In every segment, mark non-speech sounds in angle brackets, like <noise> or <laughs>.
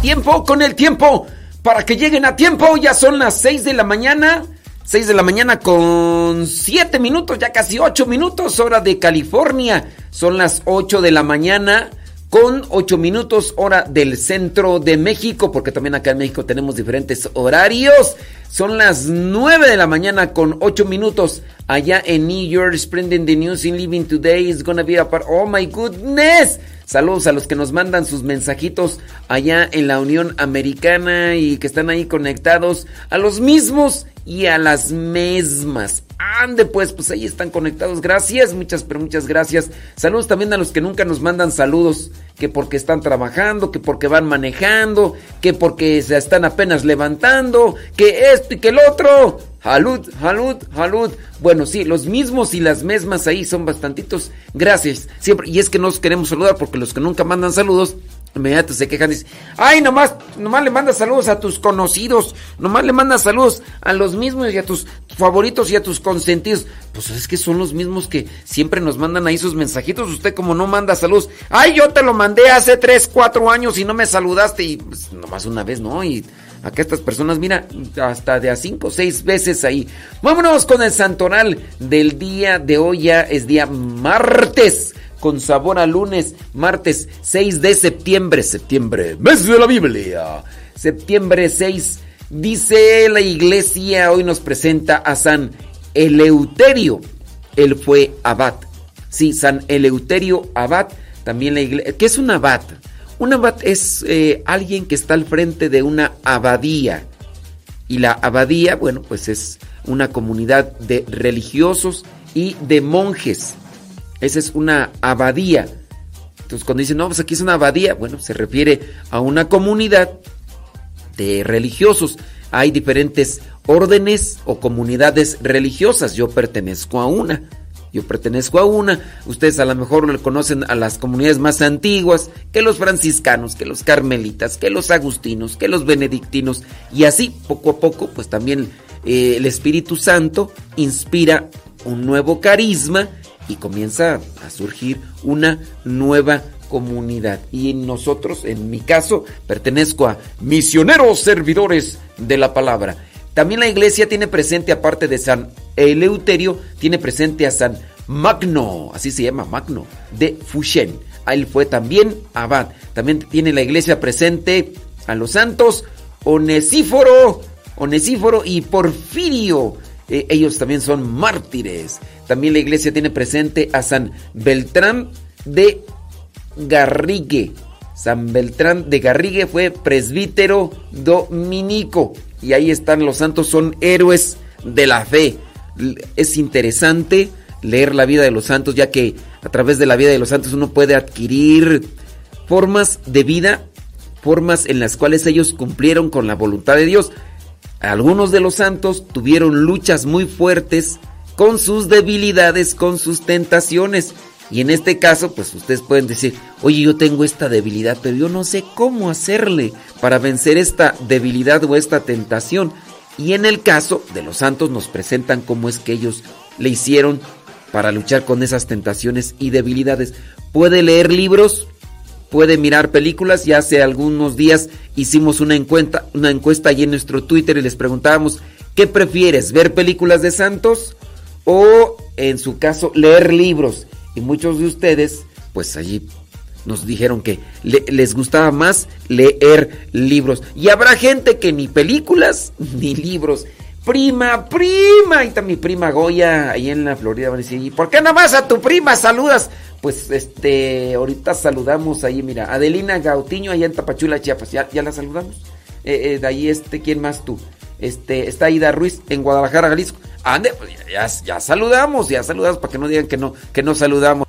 Tiempo, con el tiempo, para que lleguen a tiempo, ya son las 6 de la mañana. 6 de la mañana con 7 minutos, ya casi 8 minutos, hora de California. Son las 8 de la mañana con 8 minutos, hora del centro de México, porque también acá en México tenemos diferentes horarios. Son las 9 de la mañana con 8 minutos. Allá en New York, spreading the news in living today is gonna be a part. Oh my goodness. Saludos a los que nos mandan sus mensajitos allá en la Unión Americana y que están ahí conectados a los mismos y a las mismas. Ande pues, pues ahí están conectados. Gracias, muchas, pero muchas gracias. Saludos también a los que nunca nos mandan saludos, que porque están trabajando, que porque van manejando, que porque se están apenas levantando, que esto y que el otro. Salud, salud, salud. Bueno, sí, los mismos y las mismas ahí son bastantitos. Gracias. Siempre. Y es que nos queremos saludar porque los que nunca mandan saludos, inmediato se quejan y dicen, ay, nomás, nomás le mandas saludos a tus conocidos, nomás le mandas saludos a los mismos y a tus favoritos y a tus consentidos. Pues es que son los mismos que siempre nos mandan ahí sus mensajitos. Usted como no manda saludos, ay, yo te lo mandé hace 3, 4 años y no me saludaste y pues nomás una vez, ¿no? Y Acá estas personas, mira, hasta de a cinco o seis veces ahí. Vámonos con el santoral del día de hoy. Ya es día martes, con sabor a lunes, martes 6 de septiembre. Septiembre, mes de la Biblia. Septiembre 6. Dice la iglesia, hoy nos presenta a San Eleuterio. Él fue abad. Sí, San Eleuterio abad. También la iglesia. ¿Qué es un abad? Un abad es eh, alguien que está al frente de una abadía. Y la abadía, bueno, pues es una comunidad de religiosos y de monjes. Esa es una abadía. Entonces cuando dicen, no, pues aquí es una abadía, bueno, se refiere a una comunidad de religiosos. Hay diferentes órdenes o comunidades religiosas. Yo pertenezco a una. Yo pertenezco a una. Ustedes a lo mejor conocen a las comunidades más antiguas, que los franciscanos, que los carmelitas, que los agustinos, que los benedictinos. Y así, poco a poco, pues también eh, el Espíritu Santo inspira un nuevo carisma y comienza a surgir una nueva comunidad. Y nosotros, en mi caso, pertenezco a misioneros servidores de la palabra. También la iglesia tiene presente, aparte de San Eleuterio, tiene presente a San Magno, así se llama Magno, de Fushen. Él fue también abad. También tiene la iglesia presente a los santos Onesíforo, Onesíforo y Porfirio. Eh, ellos también son mártires. También la iglesia tiene presente a San Beltrán de Garrigue. San Beltrán de Garrigue fue presbítero dominico y ahí están los santos, son héroes de la fe. Es interesante leer la vida de los santos, ya que a través de la vida de los santos uno puede adquirir formas de vida, formas en las cuales ellos cumplieron con la voluntad de Dios. Algunos de los santos tuvieron luchas muy fuertes con sus debilidades, con sus tentaciones. Y en este caso, pues ustedes pueden decir, oye, yo tengo esta debilidad, pero yo no sé cómo hacerle para vencer esta debilidad o esta tentación. Y en el caso de los santos nos presentan cómo es que ellos le hicieron para luchar con esas tentaciones y debilidades. Puede leer libros, puede mirar películas. Ya hace algunos días hicimos una encuesta, una encuesta allí en nuestro Twitter y les preguntábamos, ¿qué prefieres? ¿Ver películas de santos o en su caso leer libros? Y muchos de ustedes, pues allí nos dijeron que les gustaba más leer libros. Y habrá gente que ni películas <laughs> ni libros. Prima, prima. Y está mi prima Goya ahí en la Florida. Van a decir, ¿y por qué nomás a tu prima saludas? Pues este, ahorita saludamos ahí, mira, Adelina Gautiño allá en Tapachula, Chiapas. ¿Ya, ya la saludamos? Eh, eh, de ahí este, ¿quién más tú? Este, está Ida Ruiz en Guadalajara, Jalisco. Ande, pues ya, ya, saludamos, ya saludamos para que no digan que no, que no saludamos.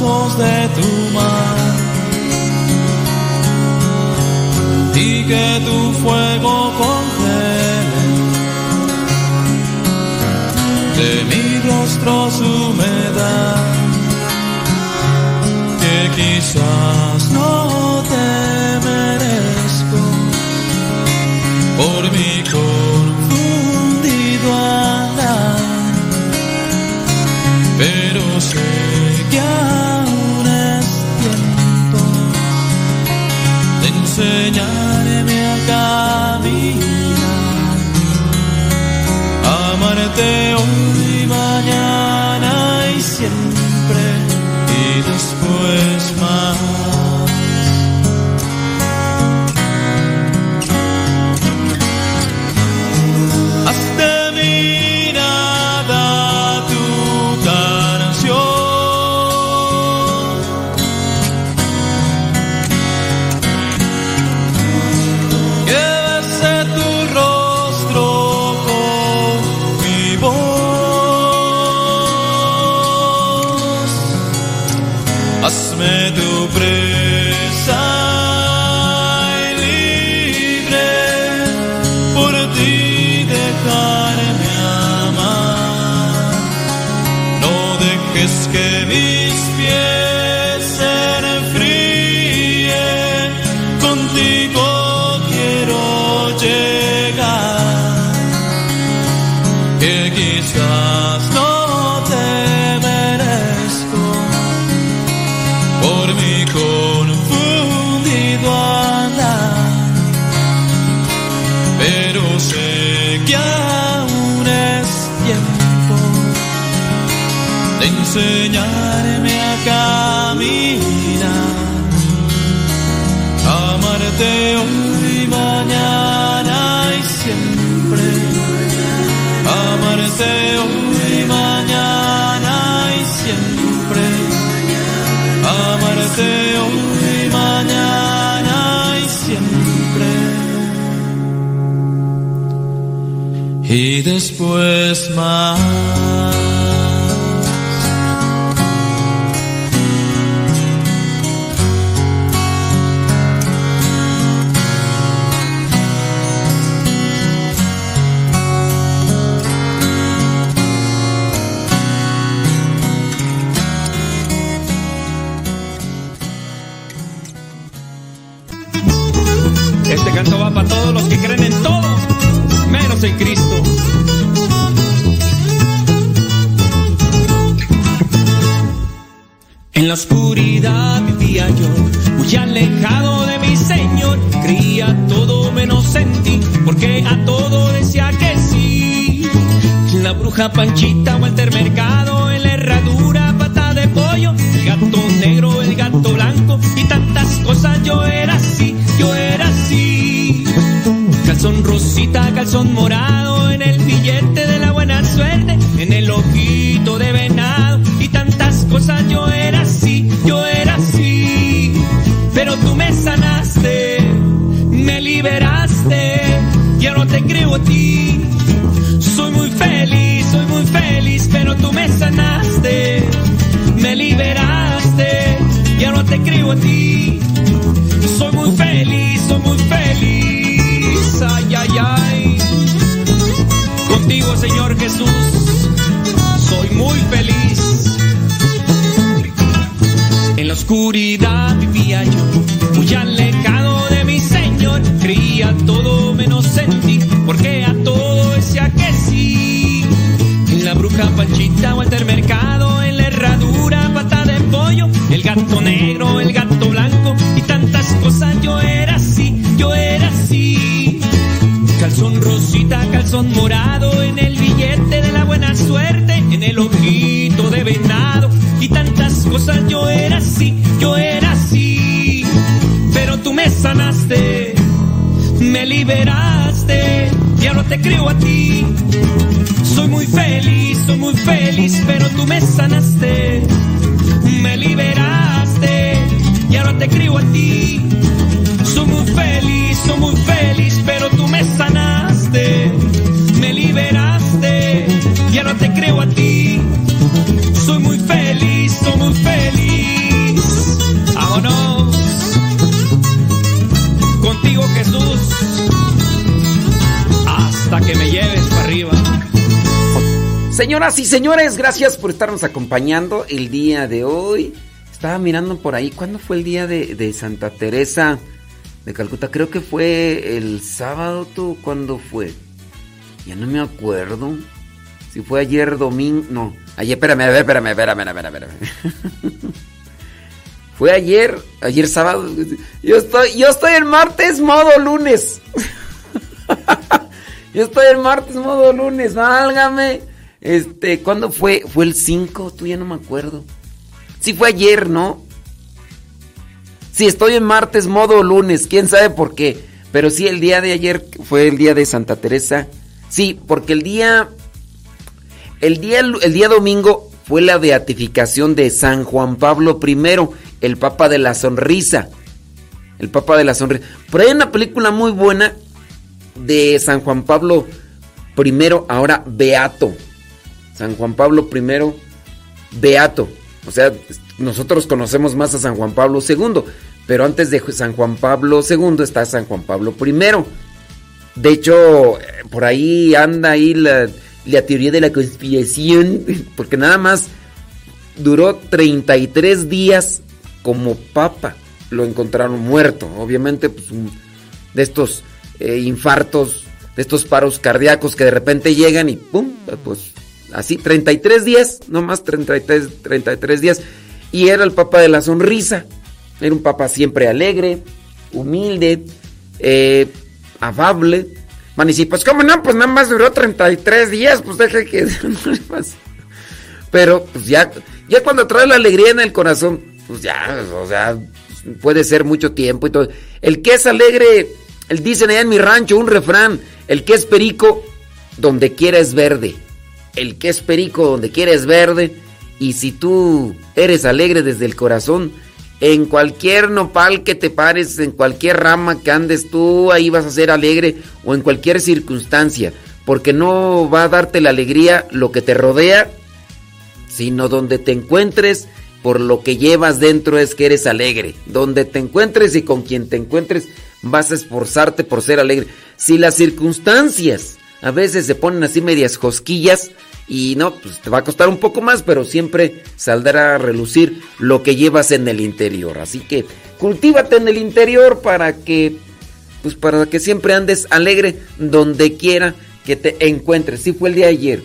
de tu mar. Y que tu fuego away. York, muy alejado de mi señor, cría todo menos en ti, porque a todo decía que sí. La bruja Panchita, Walter Mercado, en la herradura, pata de pollo, el gato negro, el gato blanco, y tantas cosas yo era así, yo era así. Calzón rosita, calzón morado, en el billete de la buena suerte, en el ojito de venado, y tantas cosas yo a ti. Soy muy feliz, soy muy feliz, pero tú me sanaste, me liberaste, ya no te creo a ti. Soy muy feliz, soy muy feliz, ay, ay, ay. Contigo, Señor Jesús, soy muy feliz. En la oscuridad. Bruja Panchita, Walter Mercado, en la herradura, pata de pollo, el gato negro, el gato blanco y tantas cosas. Yo era así, yo era así. Calzón rosita, calzón morado, en el billete de la buena suerte, en el ojito de venado y tantas cosas. Yo era así, yo era así. Pero tú me sanaste, me liberaste y ahora te creo a ti. Soy muy feliz, feliz, pero tú me sanaste, me liberaste y ahora te creo a ti. Soy muy feliz, soy muy feliz, pero tú me sanaste, me liberaste y ahora te creo a ti. Soy muy feliz, soy muy feliz. Señoras y señores, gracias por estarnos acompañando el día de hoy. Estaba mirando por ahí, ¿cuándo fue el día de, de Santa Teresa de Calcuta? Creo que fue el sábado, ¿tú? ¿Cuándo fue? Ya no me acuerdo. Si fue ayer domingo, no. Ayer, espérame, espérame, espérame, espérame, espérame. <laughs> Fue ayer, ayer sábado. Yo estoy, yo estoy el martes modo lunes. <laughs> Yo estoy el martes modo lunes, válgame. Este, ¿cuándo fue? ¿Fue el 5? Tú ya no me acuerdo. Sí, fue ayer, ¿no? Sí, estoy en martes modo lunes, quién sabe por qué. Pero sí, el día de ayer fue el día de Santa Teresa. Sí, porque el día. El día, el día domingo fue la beatificación de San Juan Pablo I, el Papa de la Sonrisa. El Papa de la Sonrisa. Pero hay una película muy buena de San Juan Pablo I, ahora Beato. San Juan Pablo I, Beato. O sea, nosotros conocemos más a San Juan Pablo II, pero antes de San Juan Pablo II está San Juan Pablo I. De hecho, por ahí anda ahí la, teoría de la conspiración, <laughs> porque nada más duró 33 días como papa. Lo encontraron muerto. Obviamente, pues, de estos eh, infartos, de estos paros cardíacos que de repente llegan y ¡pum! Pues así, 33 días, no más 33, 33 días. Y era el papa de la sonrisa. Era un papa siempre alegre, humilde, eh, afable. Y si, pues, ¿cómo no? Pues nada más duró 33 días, pues deje que. <laughs> Pero, pues ya, ya cuando trae la alegría en el corazón, pues ya, o sea, puede ser mucho tiempo y todo. El que es alegre, el dicen allá en mi rancho, un refrán, el que es perico, donde quiera es verde. El que es perico, donde quiera es verde. Y si tú eres alegre desde el corazón, en cualquier nopal que te pares, en cualquier rama que andes, tú ahí vas a ser alegre o en cualquier circunstancia. Porque no va a darte la alegría lo que te rodea, sino donde te encuentres, por lo que llevas dentro es que eres alegre. Donde te encuentres y con quien te encuentres, vas a esforzarte por ser alegre. Si las circunstancias a veces se ponen así medias josquillas, y no, pues te va a costar un poco más, pero siempre saldrá a relucir lo que llevas en el interior. Así que cultívate en el interior para que, pues para que siempre andes alegre donde quiera que te encuentres. Sí fue el día de ayer.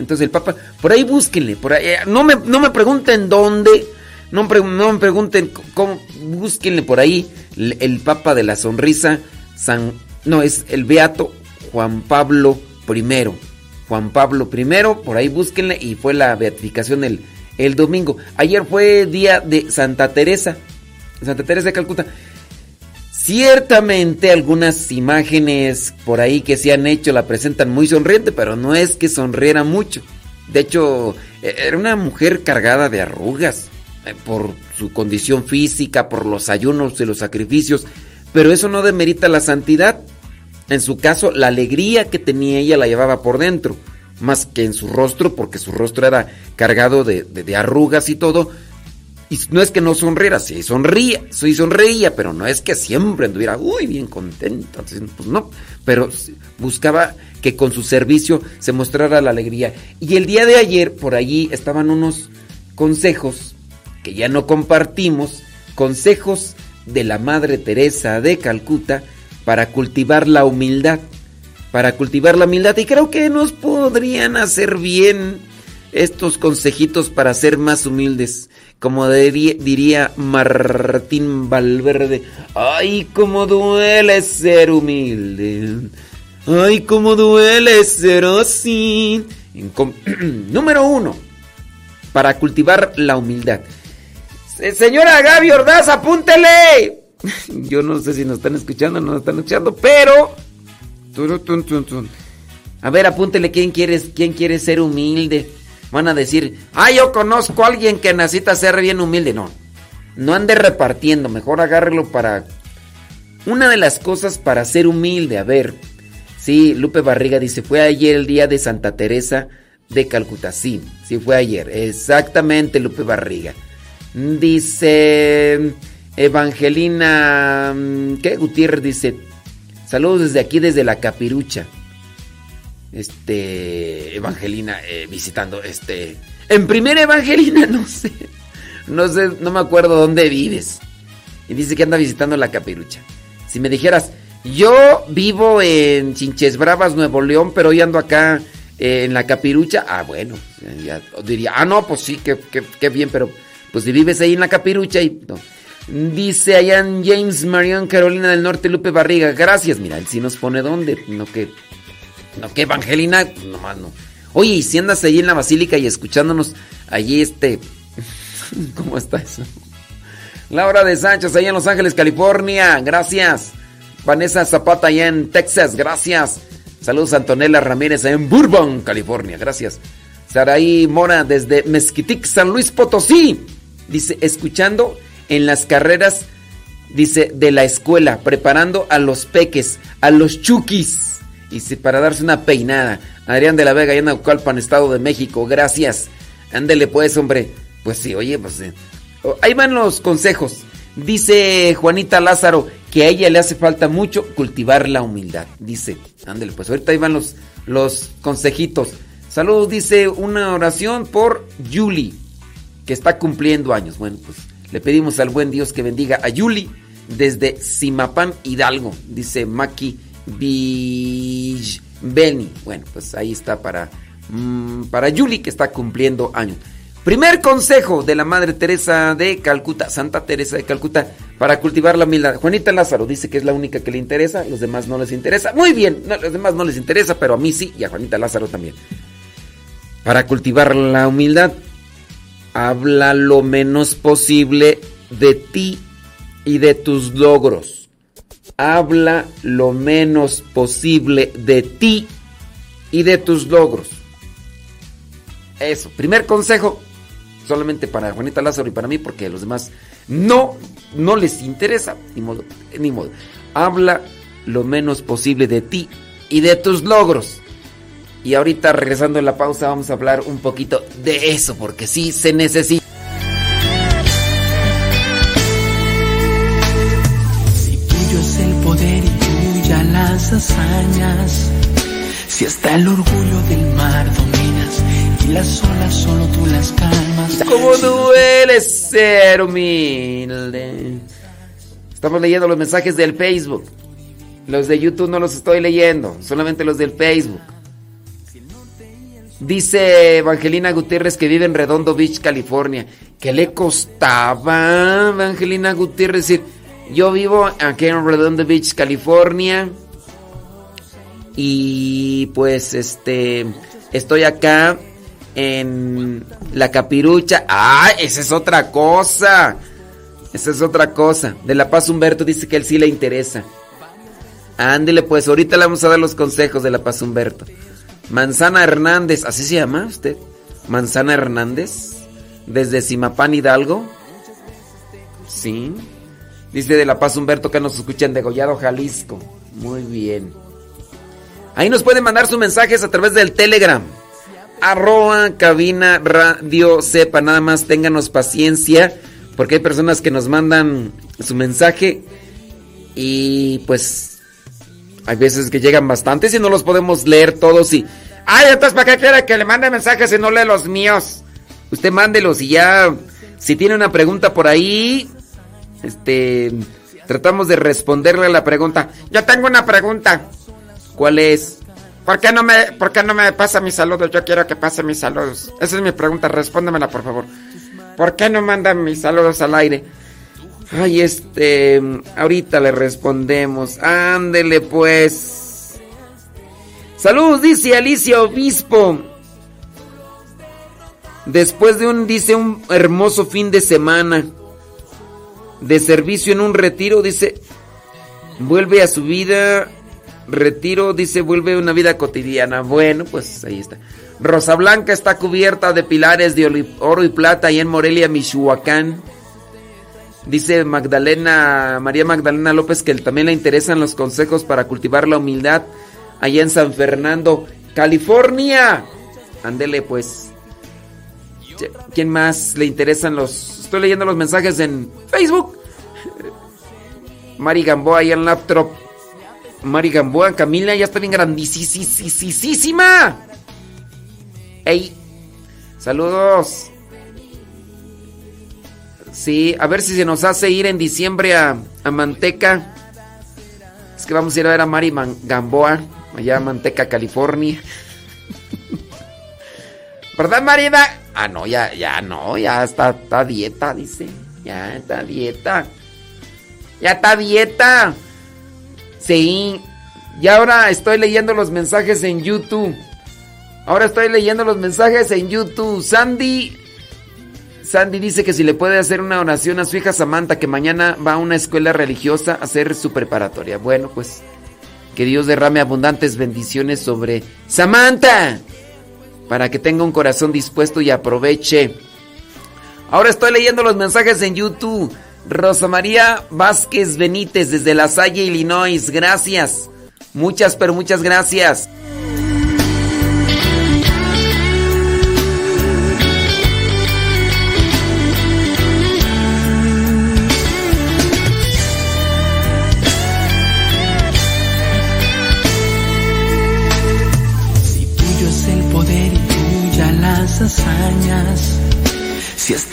Entonces el Papa, por ahí búsquenle, por ahí, no me, no me pregunten dónde, no me, no me pregunten cómo, búsquenle por ahí el, el Papa de la Sonrisa, San, no, es el Beato Juan Pablo I. Juan Pablo I, por ahí búsquenle, y fue la beatificación el, el domingo. Ayer fue día de Santa Teresa, Santa Teresa de Calcuta. Ciertamente algunas imágenes por ahí que se han hecho la presentan muy sonriente, pero no es que sonriera mucho. De hecho, era una mujer cargada de arrugas por su condición física, por los ayunos y los sacrificios, pero eso no demerita la santidad. En su caso, la alegría que tenía ella la llevaba por dentro, más que en su rostro, porque su rostro era cargado de, arrugas y todo. Y no es que no sonriera, sí sonría, sí sonreía, pero no es que siempre anduviera, uy, bien contenta. Pues no, pero buscaba que con su servicio se mostrara la alegría. Y el día de ayer, por allí estaban unos consejos que ya no compartimos, consejos de la Madre Teresa de Calcuta para cultivar la humildad. Para cultivar la humildad. Y creo que nos podrían hacer bien estos consejitos para ser más humildes. Como diría, Martín Valverde, ay, cómo duele ser humilde. Ay, cómo duele ser así. <clears throat> Número uno, para cultivar la humildad. Señora Gaby Ordaz, apúntele. <laughs> Yo no sé si nos están escuchando o no nos están escuchando, pero... A ver, apúntele quién quiere, quién quiere ser humilde. Van a decir, ah, yo conozco a alguien que necesita ser bien humilde. No, no ande repartiendo, mejor agárrelo para... Una de las cosas para ser humilde, a ver. Sí, Lupe Barriga dice, fue ayer el día de Santa Teresa de Calcuta. Sí, sí fue ayer. Exactamente, Lupe Barriga. Dice Evangelina, ¿qué? Gutiérrez dice, saludos desde aquí, desde la Capirucha este Evangelina eh, visitando este en primera Evangelina <laughs> no sé no sé no me acuerdo dónde vives. Y dice que anda visitando la Capirucha. Si me dijeras yo vivo en Chinches Bravas Nuevo León pero hoy ando acá eh, en la Capirucha ah bueno ya diría ah no pues sí que, bien pero pues si vives ahí en la Capirucha y Dice en James Marion, Carolina del Norte, Lupe Barriga. Gracias. Mira, él sí nos pone dónde. No que no, que Evangelina, nomás no. Oye, y si andas ahí en la basílica y escuchándonos allí este... <laughs> ¿Cómo está eso? Laura de Sánchez, allá en Los Ángeles, California, gracias. Vanessa Zapata, allá en Texas, gracias. Saludos Antonella Ramírez, allá en Bourbon, California, gracias. Saraí Mora, desde Mezquitic, San Luis Potosí. Dice, escuchando en las carreras, dice, de la escuela, preparando a los peques, a los chukis. Y si para darse una peinada. Adrián de la Vega, en Naucalpan, Estado de México. Gracias. Ándele pues, hombre. Pues sí, oye, pues... Eh. Ahí van los consejos. Dice Juanita Lázaro que a ella le hace falta mucho cultivar la humildad. Dice, ándele pues, ahorita ahí van los, los consejitos. Saludos, dice una oración por Yuli, que está cumpliendo años. Bueno, pues le pedimos al buen Dios que bendiga a Yuli desde Simapán Hidalgo, dice Maki Beni. Bueno, pues ahí está para, mm, para Yuli que está cumpliendo años. Primer consejo de la Madre Teresa de Calcuta, Santa Teresa de Calcuta, para cultivar la humildad. Juanita Lázaro dice que es la única que le interesa, los demás no les interesa. Muy bien, los demás no les interesa, pero a mí sí y a Juanita Lázaro también. Para cultivar la humildad, habla lo menos posible de ti y de tus logros habla lo menos posible de ti y de tus logros. Eso, primer consejo, solamente para Juanita Lázaro y para mí, porque a los demás no, no les interesa, ni modo, ni modo. Habla lo menos posible de ti y de tus logros. Y ahorita regresando en la pausa vamos a hablar un poquito de eso, porque sí se necesita. hazañas. Si hasta el orgullo del mar dominas y las olas solo tú las calmas. ¿Cómo duele ser humilde? Estamos leyendo los mensajes del Facebook. Los de YouTube no los estoy leyendo, solamente los del Facebook. Dice Evangelina Gutiérrez que vive en Redondo Beach, California. ¿Qué le costaba, Evangelina Gutiérrez, decir, yo vivo aquí en Redondo Beach, California? Y pues este estoy acá en la capirucha. ¡Ah! Esa es otra cosa. Esa es otra cosa. De La Paz Humberto dice que él sí le interesa. Ándele, pues ahorita le vamos a dar los consejos de La Paz Humberto. Manzana Hernández, ¿así se llama usted? Manzana Hernández, desde Simapán Hidalgo. Sí. Dice de La Paz Humberto que nos escuchan de Gollado, Jalisco. Muy bien. Ahí nos pueden mandar sus mensajes a través del Telegram. Arroba cabina radio sepa. Nada más ténganos paciencia Porque hay personas que nos mandan su mensaje y pues hay veces que llegan bastantes y no los podemos leer todos y... Ay, entonces ¿para qué quiere que le mande mensajes si no lee los míos? Usted mándelos y ya... Si tiene una pregunta por ahí, este... Tratamos de responderle a la pregunta. Yo tengo una pregunta. ¿Cuál es? ¿Por qué no me, por qué no me pasa mis saludos? Yo quiero que pase mis saludos. Esa es mi pregunta. Respóndemela, por favor. ¿Por qué no mandan mis saludos al aire? Ay, este, ahorita le respondemos. Ándele pues. Saludos, dice Alicia Obispo. Después de un, dice, un hermoso fin de semana de servicio en un retiro, dice, vuelve a su vida, retiro, dice, vuelve a una vida cotidiana. Bueno, pues ahí está. Rosa Blanca está cubierta de pilares de oro y plata ahí en Morelia, Michoacán. Dice Magdalena, María Magdalena López que también le interesan los consejos para cultivar la humildad allá en San Fernando, California. Ándele pues. ¿Quién más le interesan los... Estoy leyendo los mensajes en Facebook. Mari Gamboa ahí en laptop. Mari Gamboa, Camila ya está bien grandísima. Ey, saludos. Sí, a ver si se nos hace ir en diciembre a, Manteca. Es que vamos a ir a ver a Mari Gamboa, allá a Manteca, California. ¿Verdad, Marida? Ah, no, ya, ya no, ya está, está dieta, dice. Ya está dieta. Ya está dieta. Sí. Y ahora estoy leyendo los mensajes en YouTube. Ahora estoy leyendo los mensajes en YouTube. Sandy Sandy dice que si le puede hacer una oración a su hija Samantha, que mañana va a una escuela religiosa a hacer su preparatoria. Bueno, pues que Dios derrame abundantes bendiciones sobre Samantha, para que tenga un corazón dispuesto y aproveche. Ahora estoy leyendo los mensajes en YouTube. Rosa María Vázquez Benítez desde La Salle, Illinois. Gracias. Muchas, pero muchas gracias.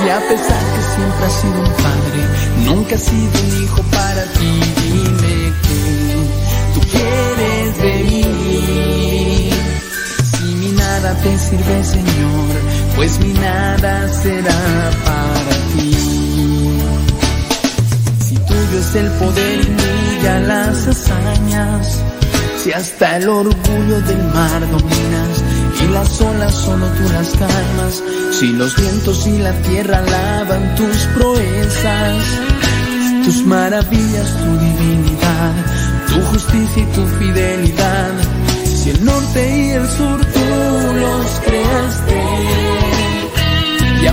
Si a pesar que siempre has sido un padre, nunca has sido un hijo para ti, dime que tú quieres de mí. Si mi nada te sirve, Señor, pues mi nada será para ti. Si tuyo es el poder y ya las hazañas, si hasta el orgullo del mar dominas, y las olas solo tú las calmas, si los vientos y la tierra lavan tus proezas, tus maravillas, tu divinidad, tu justicia y tu fidelidad, si el norte y el sur tú los creaste, y a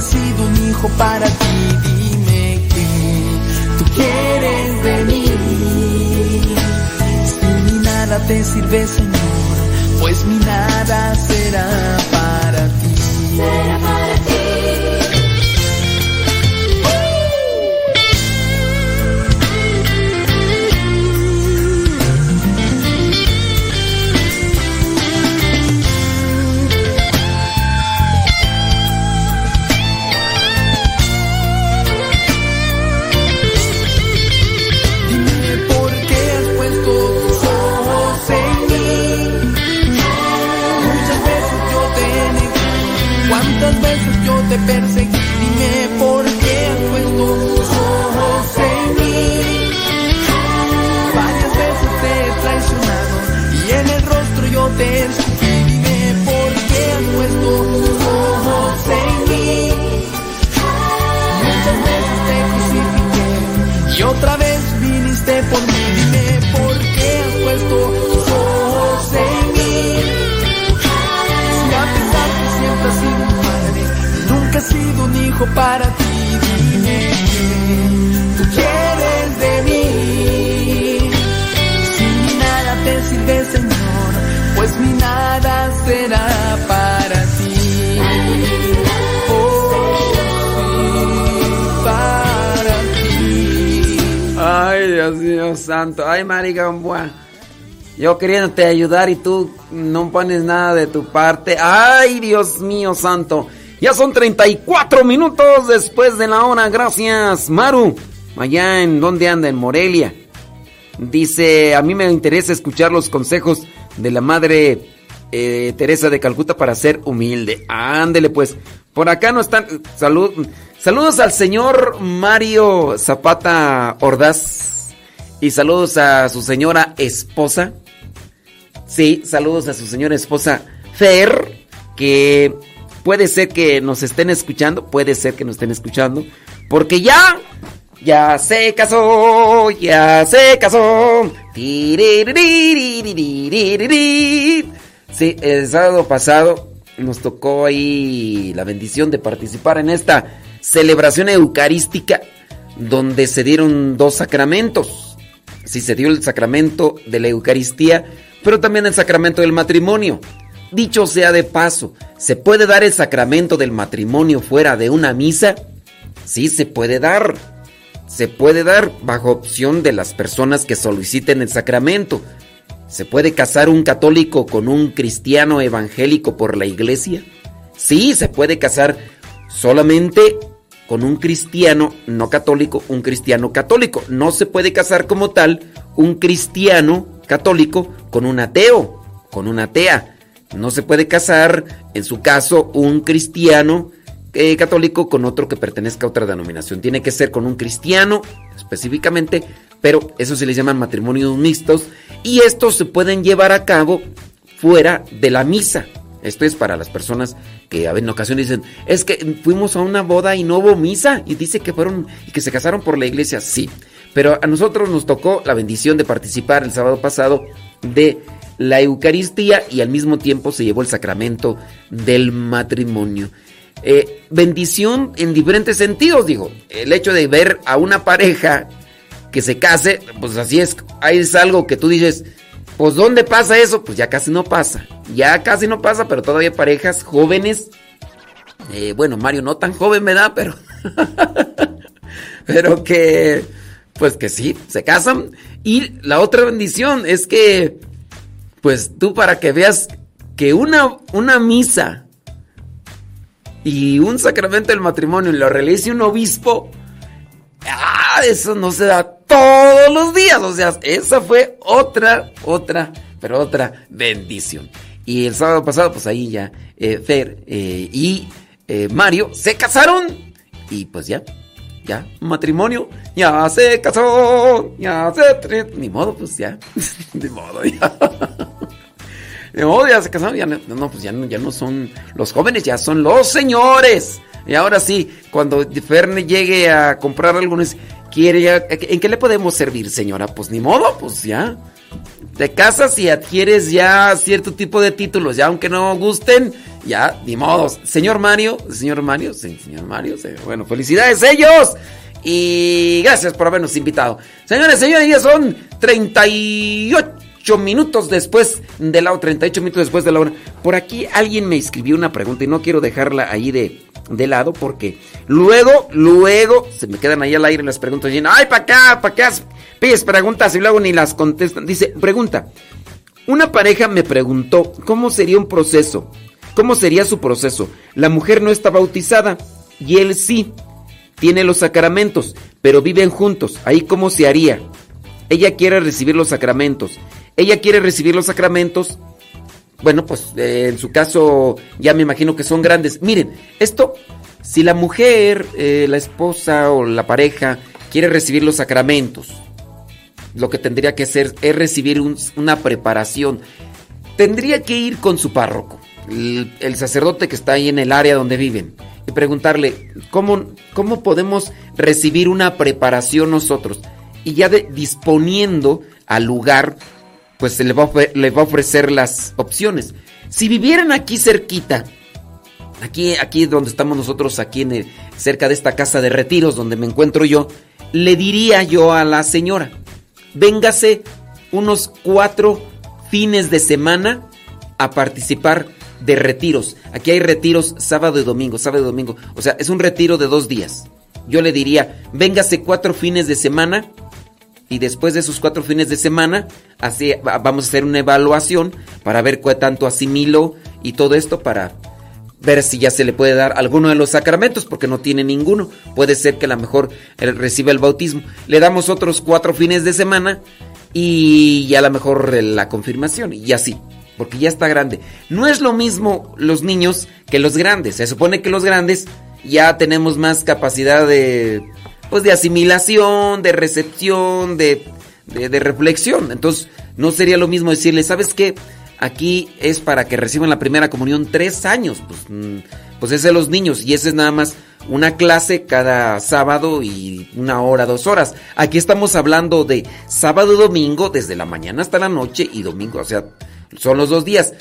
nunca has sido un hijo para ti. Dime que tú quieres de mí. Si mi nada te sirve, Señor, pues mi nada será para ti. Ti. Para ti. Dime que tú quieres de mí. Si nada te sirve, Señor, pues mi nada será para ti. Oh, para ti. Ay, Dios mío santo. Ay, Marigambua. Yo queriéndote ayudar y tú no pones nada de tu parte. Ay, Dios mío santo. Ya son 34 minutos después de la hora. Gracias, Maru. Allá en donde anda, en Morelia. Dice, a mí me interesa escuchar los consejos de la madre eh, Teresa de Calcuta para ser humilde. Ándele pues. Por acá no están. Salud, saludos al señor Mario Zapata Ordaz. Y saludos a su señora esposa. Sí, saludos a su señora esposa Fer. Que Puede ser que nos estén escuchando, puede ser que nos estén escuchando, porque ya, ya se casó, ya se casó. Sí, el sábado pasado nos tocó ahí la bendición de participar en esta celebración eucarística donde se dieron dos sacramentos. Sí, se dio el sacramento de la Eucaristía, pero también el sacramento del matrimonio. Dicho sea de paso, ¿se puede dar el sacramento del matrimonio fuera de una misa? Sí, se puede dar. Se puede dar bajo opción de las personas que soliciten el sacramento. ¿Se puede casar un católico con un cristiano evangélico por la iglesia? Sí, se puede casar solamente con un cristiano no católico, un cristiano católico. No se puede casar como tal un cristiano católico con un ateo, con una atea. No se puede casar, en su caso, un cristiano eh, católico con otro que pertenezca a otra denominación. Tiene que ser con un cristiano específicamente, pero eso se les llaman matrimonios mixtos y estos se pueden llevar a cabo fuera de la misa. Esto es para las personas que en ocasiones dicen, es que fuimos a una boda y no hubo misa y dice que fueron y que se casaron por la iglesia. Sí, pero a nosotros nos tocó la bendición de participar el sábado pasado de la Eucaristía y al mismo tiempo se llevó el sacramento del matrimonio. Eh, bendición en diferentes sentidos, digo. El hecho de ver a una pareja que se case, pues así es, es algo que tú dices, pues ¿dónde pasa eso? Pues ya casi no pasa. Ya casi no pasa, pero todavía parejas jóvenes. Eh, bueno, Mario no tan joven me da, pero... <laughs> pero que... Pues que sí, se casan. Y la otra bendición es que pues tú para que veas que una, una misa y un sacramento del matrimonio lo realice un obispo, ah, eso no se da todos los días. O sea, esa fue otra, otra, pero otra bendición. Y el sábado pasado, pues ahí ya eh, Fer eh, y eh, Mario se casaron. Y pues ya, ya, matrimonio, ya se casó, ya se... Ni modo, pues ya, <laughs> ni modo, ya. <laughs> Ni modo, ya se casaron, ya no, pues ya no, ya no son los jóvenes, ya son los señores. Y ahora sí, cuando Ferne llegue a comprar algo, quiere ¿en qué le podemos servir, señora? Pues ni modo, pues ya. Te casas y adquieres ya cierto tipo de títulos, ya aunque no gusten, ya, ni modo. Señor Mario, señor Mario, señor Mario, bueno, felicidades ellos. Y gracias por habernos invitado. Señores, señores, ya son 38 minutos después de la hora, 38 minutos después de la hora. Por aquí alguien me escribió una pregunta y no quiero dejarla ahí de, de lado porque luego, luego se me quedan ahí al aire las preguntas y ay, para acá, para acá, pides preguntas y luego ni las contestan. Dice, pregunta, una pareja me preguntó cómo sería un proceso, cómo sería su proceso. La mujer no está bautizada y él sí, tiene los sacramentos, pero viven juntos, ahí cómo se haría. Ella quiere recibir los sacramentos. Ella quiere recibir los sacramentos bueno, pues eh, en su caso ya me imagino que son grandes. Miren, esto, si la mujer, eh, la esposa o la pareja quiere recibir los sacramentos, lo que tendría que hacer es recibir una preparación. Tendría que ir con su párroco, el, sacerdote que está ahí en el área donde viven, y preguntarle, ¿cómo, cómo podemos recibir una preparación nosotros? Y ya disponiendo al lugar pues le va, a ofrecer las opciones. Si vivieran aquí cerquita, aquí, aquí donde estamos nosotros, aquí en cerca de esta casa de retiros donde me encuentro yo, le diría yo a la señora, véngase unos cuatro fines de semana a participar de retiros. Aquí hay retiros sábado y domingo, sábado y domingo. O sea, es un retiro de dos días. Yo le diría, véngase cuatro fines de semana y después de esos cuatro fines de semana así, vamos a hacer una evaluación para ver cuánto tanto asimiló y todo esto para ver si ya se le puede dar alguno de los sacramentos porque no tiene ninguno. Puede ser que a lo mejor él reciba el bautismo. Le damos otros cuatro fines de semana y a lo mejor la confirmación y así. Porque ya está grande. No es lo mismo los niños que los grandes. Se supone que los grandes ya tenemos más capacidad de pues de asimilación, de recepción, de, de, reflexión. Entonces, no sería lo mismo decirle, ¿sabes qué? Aquí es para que reciban la primera comunión tres años. Pues, mm, pues es de los niños y ese es nada más una clase cada sábado y una hora, dos horas. Aquí estamos hablando de sábado y domingo, desde la mañana hasta la noche y domingo, o sea, son los dos días.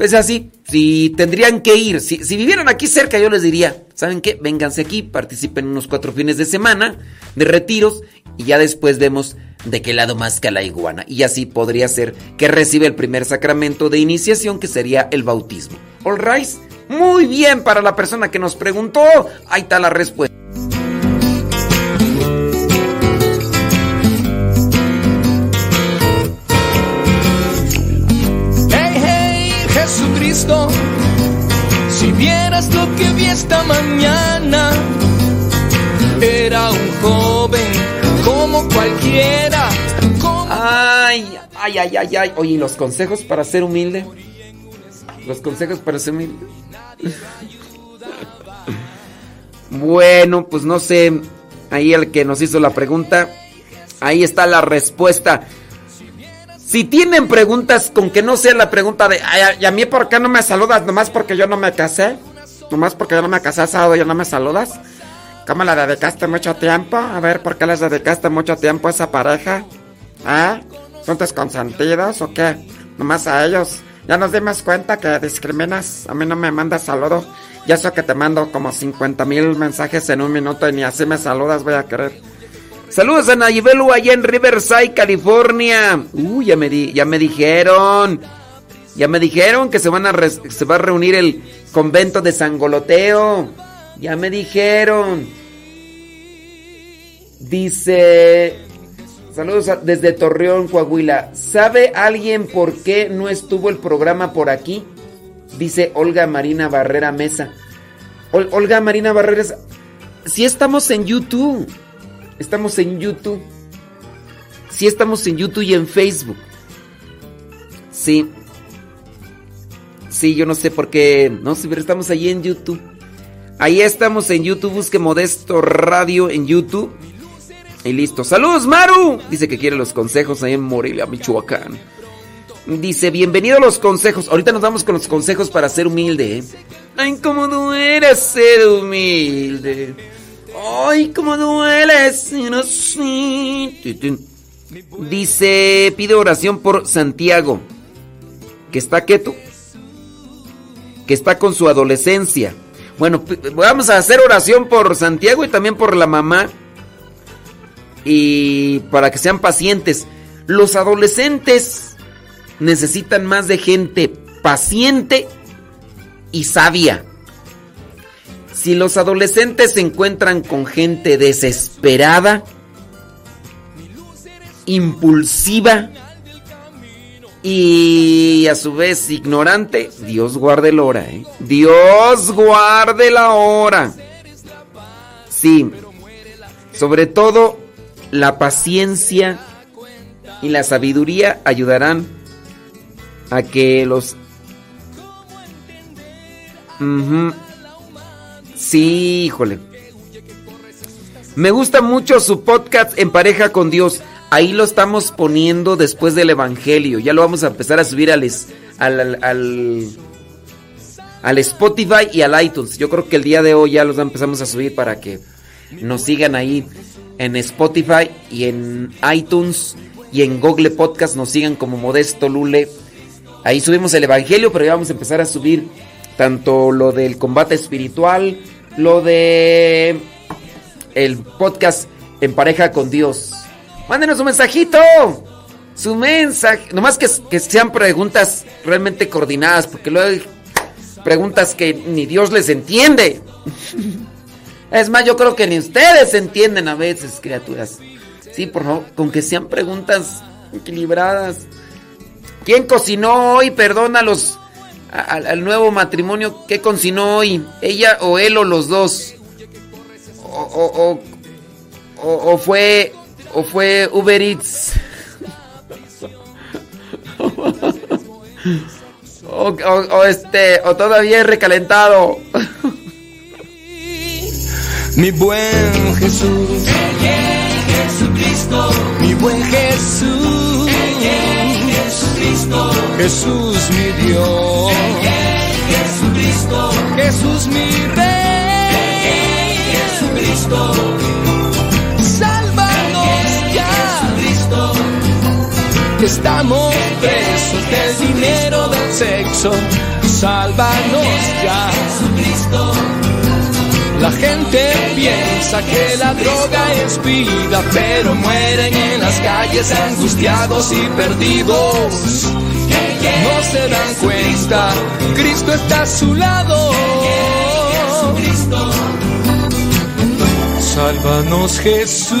Pues así, si tendrían que ir, si, vivieran aquí cerca, yo les diría, ¿saben qué? Vénganse aquí, participen unos cuatro fines de semana de retiros y ya después vemos de qué lado más que la iguana. Y así podría ser que recibe el primer sacramento de iniciación, que sería el bautismo. ¿All? Muy bien para la persona que nos preguntó. Ahí está la respuesta. Si vieras lo que vi esta mañana, era un joven como cualquiera. Ay, ay, ay, ay, ay. Oye, los consejos para ser humilde? Los consejos para ser humilde. <laughs> bueno, pues no sé. Ahí el que nos hizo la pregunta. Ahí está la respuesta. Si tienen preguntas con que no sea la pregunta de, ay, ¿y a mí por qué no me saludas? Nomás porque yo no me casé. Nomás porque yo no me casé sábado, ya no me saludas. ¿Cómo la dedicaste mucho tiempo? A ver, ¿por qué les dedicaste mucho tiempo a esa pareja? ¿Ah? ¿Son tus consentidos o qué? Nomás a ellos. Ya nos dimos cuenta que discriminas. A mí no me mandas saludo. Y eso que te mando como 50 mil mensajes en un minuto y ni así me saludas voy a querer. Saludos a Nayibelu allá en Riverside, California. Uy, ya me, ya me dijeron. Ya me dijeron que se, van a se va a reunir el convento de San Goloteo. Ya me dijeron. Dice... Saludos desde Torreón, Coahuila. ¿Sabe alguien por qué no estuvo el programa por aquí? Dice Olga Marina Barrera Mesa. Olga Marina Barrera, si estamos en YouTube. Estamos en YouTube. Sí, estamos en YouTube y en Facebook. Sí. Sí, yo no sé por qué. No sé, pero estamos ahí en YouTube. Ahí estamos en YouTube. Busque Modesto Radio en YouTube. Y listo. ¡Saludos, Maru! Dice que quiere los consejos ahí en Morelia, Michoacán. Dice, bienvenido a los consejos. Ahorita nos vamos con los consejos para ser humilde. ¿eh? Ay, cómo duele ser humilde. Ay, cómo duele. Dice, pide oración por Santiago, que está quieto, que está con su adolescencia. Bueno, vamos a hacer oración por Santiago y también por la mamá. Y para que sean pacientes. Los adolescentes necesitan más de gente paciente y sabia. Si los adolescentes se encuentran con gente desesperada, impulsiva y a su vez ignorante, Dios guarde la hora, ¿eh? Dios guarde la hora. Sí, sobre todo la paciencia y la sabiduría ayudarán a que los... Sí, híjole. Me gusta mucho su podcast En pareja con Dios. Ahí lo estamos poniendo después del Evangelio. Ya lo vamos a empezar a subir al, al, al, al Spotify y al iTunes. Yo creo que el día de hoy ya los empezamos a subir para que nos sigan ahí en Spotify y en iTunes y en Google Podcast nos sigan como Modesto Lule. Ahí subimos el Evangelio, pero ya vamos a empezar a subir tanto lo del combate espiritual, lo de el podcast en pareja con Dios. Mándenos un mensajito. Su mensaje. Nomás que, que sean preguntas realmente coordinadas, porque luego hay preguntas que ni Dios les entiende. <laughs> Es más, yo creo que ni ustedes entienden a veces, criaturas. Sí, por favor, con que sean preguntas equilibradas. ¿Quién cocinó hoy? Perdona los al, nuevo matrimonio. ¿Qué cocinó hoy? ¿Ella o él o los dos? O, o, fue o fue Uber Eats. <laughs> o, este o todavía es recalentado. Mi buen Jesús. Jesucristo. Mi buen Jesús. Jesucristo. Jesús mi Dios. Jesucristo. Jesús mi Rey. Jesucristo. Sálvanos ya. Jesucristo. Estamos presos del dinero del sexo. Sálvanos ya. Jesucristo. La gente piensa que la droga es vida, pero mueren en las calles angustiados y perdidos. No se dan cuenta, Cristo está a su lado. Sálvanos Jesús.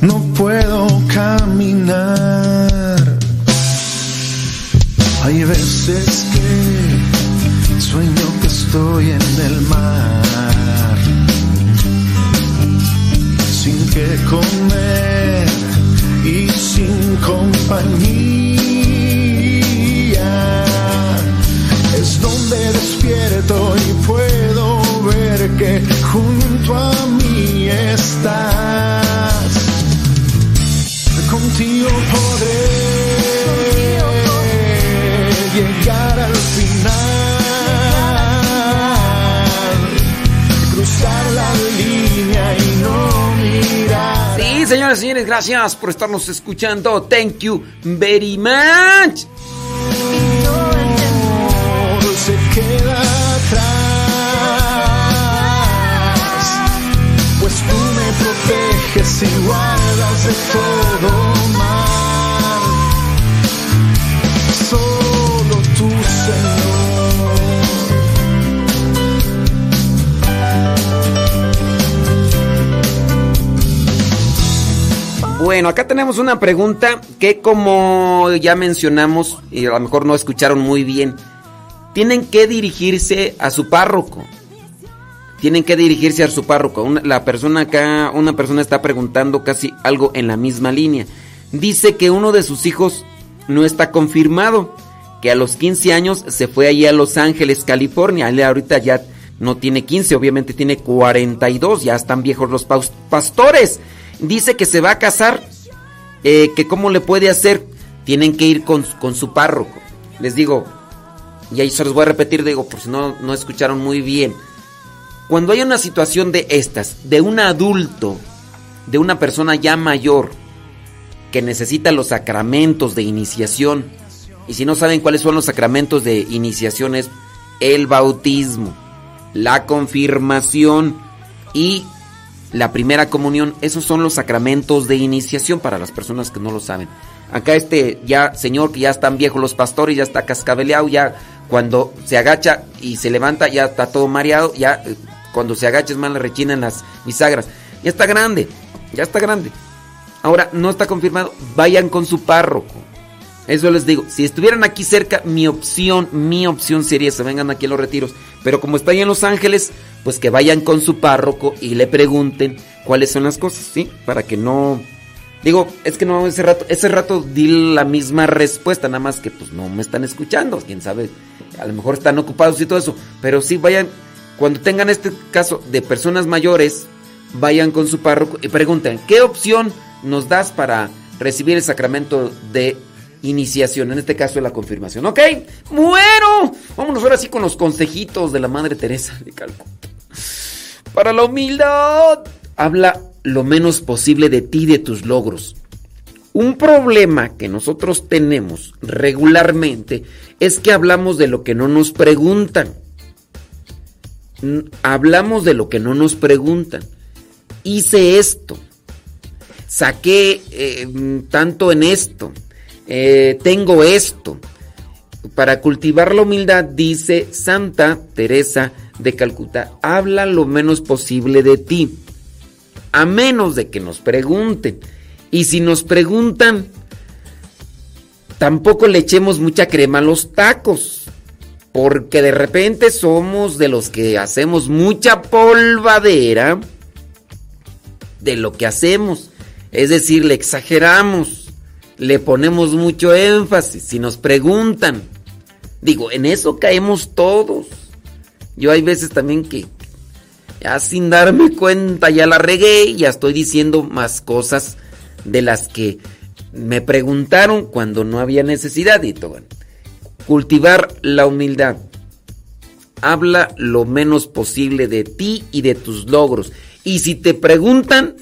no puedo caminar. Hay veces que sueño que estoy en el mar sin que comer y sin compañía. Es donde despierto y puedo ver que junto a mí estás contigo podré llegar al final, cruzar la línea y no mirar. Sí, señoras y señores, gracias por estarnos escuchando. Thank you very much. No se queda atrás, pues tú me proteges y guardas de todo. Bueno, acá tenemos una pregunta que como ya mencionamos y a lo mejor no escucharon muy bien, tienen que dirigirse a su párroco tienen que dirigirse a su párroco. la persona acá, una persona está preguntando casi algo en la misma línea. Dice que uno de sus hijos no está confirmado, que a los 15 años se fue allí a Los Ángeles, California. Él ahorita ya no tiene 15, obviamente tiene 42, ya están viejos los pastores. Dice que se va a casar, eh, que cómo le puede hacer. Tienen que ir con, con su párroco. Les digo, y ahí se los voy a repetir, digo, por si no, no escucharon muy bien cuando hay una situación de estas, de un adulto, de una persona ya mayor, que necesita los sacramentos de iniciación, y si no saben cuáles son los sacramentos de iniciación es el bautismo, la confirmación y la primera comunión, esos son los sacramentos de iniciación para las personas que no lo saben. Acá este ya señor que ya están viejos los pastores, ya está cascabeleado, ya cuando se agacha y se levanta ya está todo mareado, ya eh, cuando se agaches más le rechinan las bisagras. Ya está grande, ya está grande. Ahora, no está confirmado, vayan con su párroco. Eso les digo, si estuvieran aquí cerca, mi opción, mi opción sería se vengan aquí a los retiros. Pero como está ahí en Los Ángeles, pues que vayan con su párroco y le pregunten cuáles son las cosas, ¿sí? Para que no... Digo, es que no, ese rato, ese rato di la misma respuesta, nada más que pues no me están escuchando, quién sabe, a lo mejor están ocupados y todo eso, pero sí vayan cuando tengan este caso de personas mayores, vayan con su párroco y pregunten, ¿qué opción nos das para recibir el sacramento de iniciación? En este caso, la confirmación. ¿Ok? Muero. Vámonos ahora sí con los consejitos de la Madre Teresa de Calcuta. Para la humildad, habla lo menos posible de ti y de tus logros. Un problema que nosotros tenemos regularmente es que hablamos de lo que no nos preguntan hablamos de lo que no nos preguntan. Hice esto, saqué eh, tanto en esto, eh, tengo esto. Para cultivar la humildad, dice Santa Teresa de Calcuta, habla lo menos posible de ti, a menos de que nos pregunten. Y si nos preguntan, tampoco le echemos mucha crema a los tacos porque de repente somos de los que hacemos mucha polvadera de lo que hacemos. Es decir, le exageramos, le ponemos mucho énfasis. Si nos preguntan, digo, en eso caemos todos. Yo hay veces también que ya sin darme cuenta ya la regué ya estoy diciendo más cosas de las que me preguntaron cuando no había necesidad. Cultivar la humildad. Habla lo menos posible de ti y de tus logros. Y si te preguntan,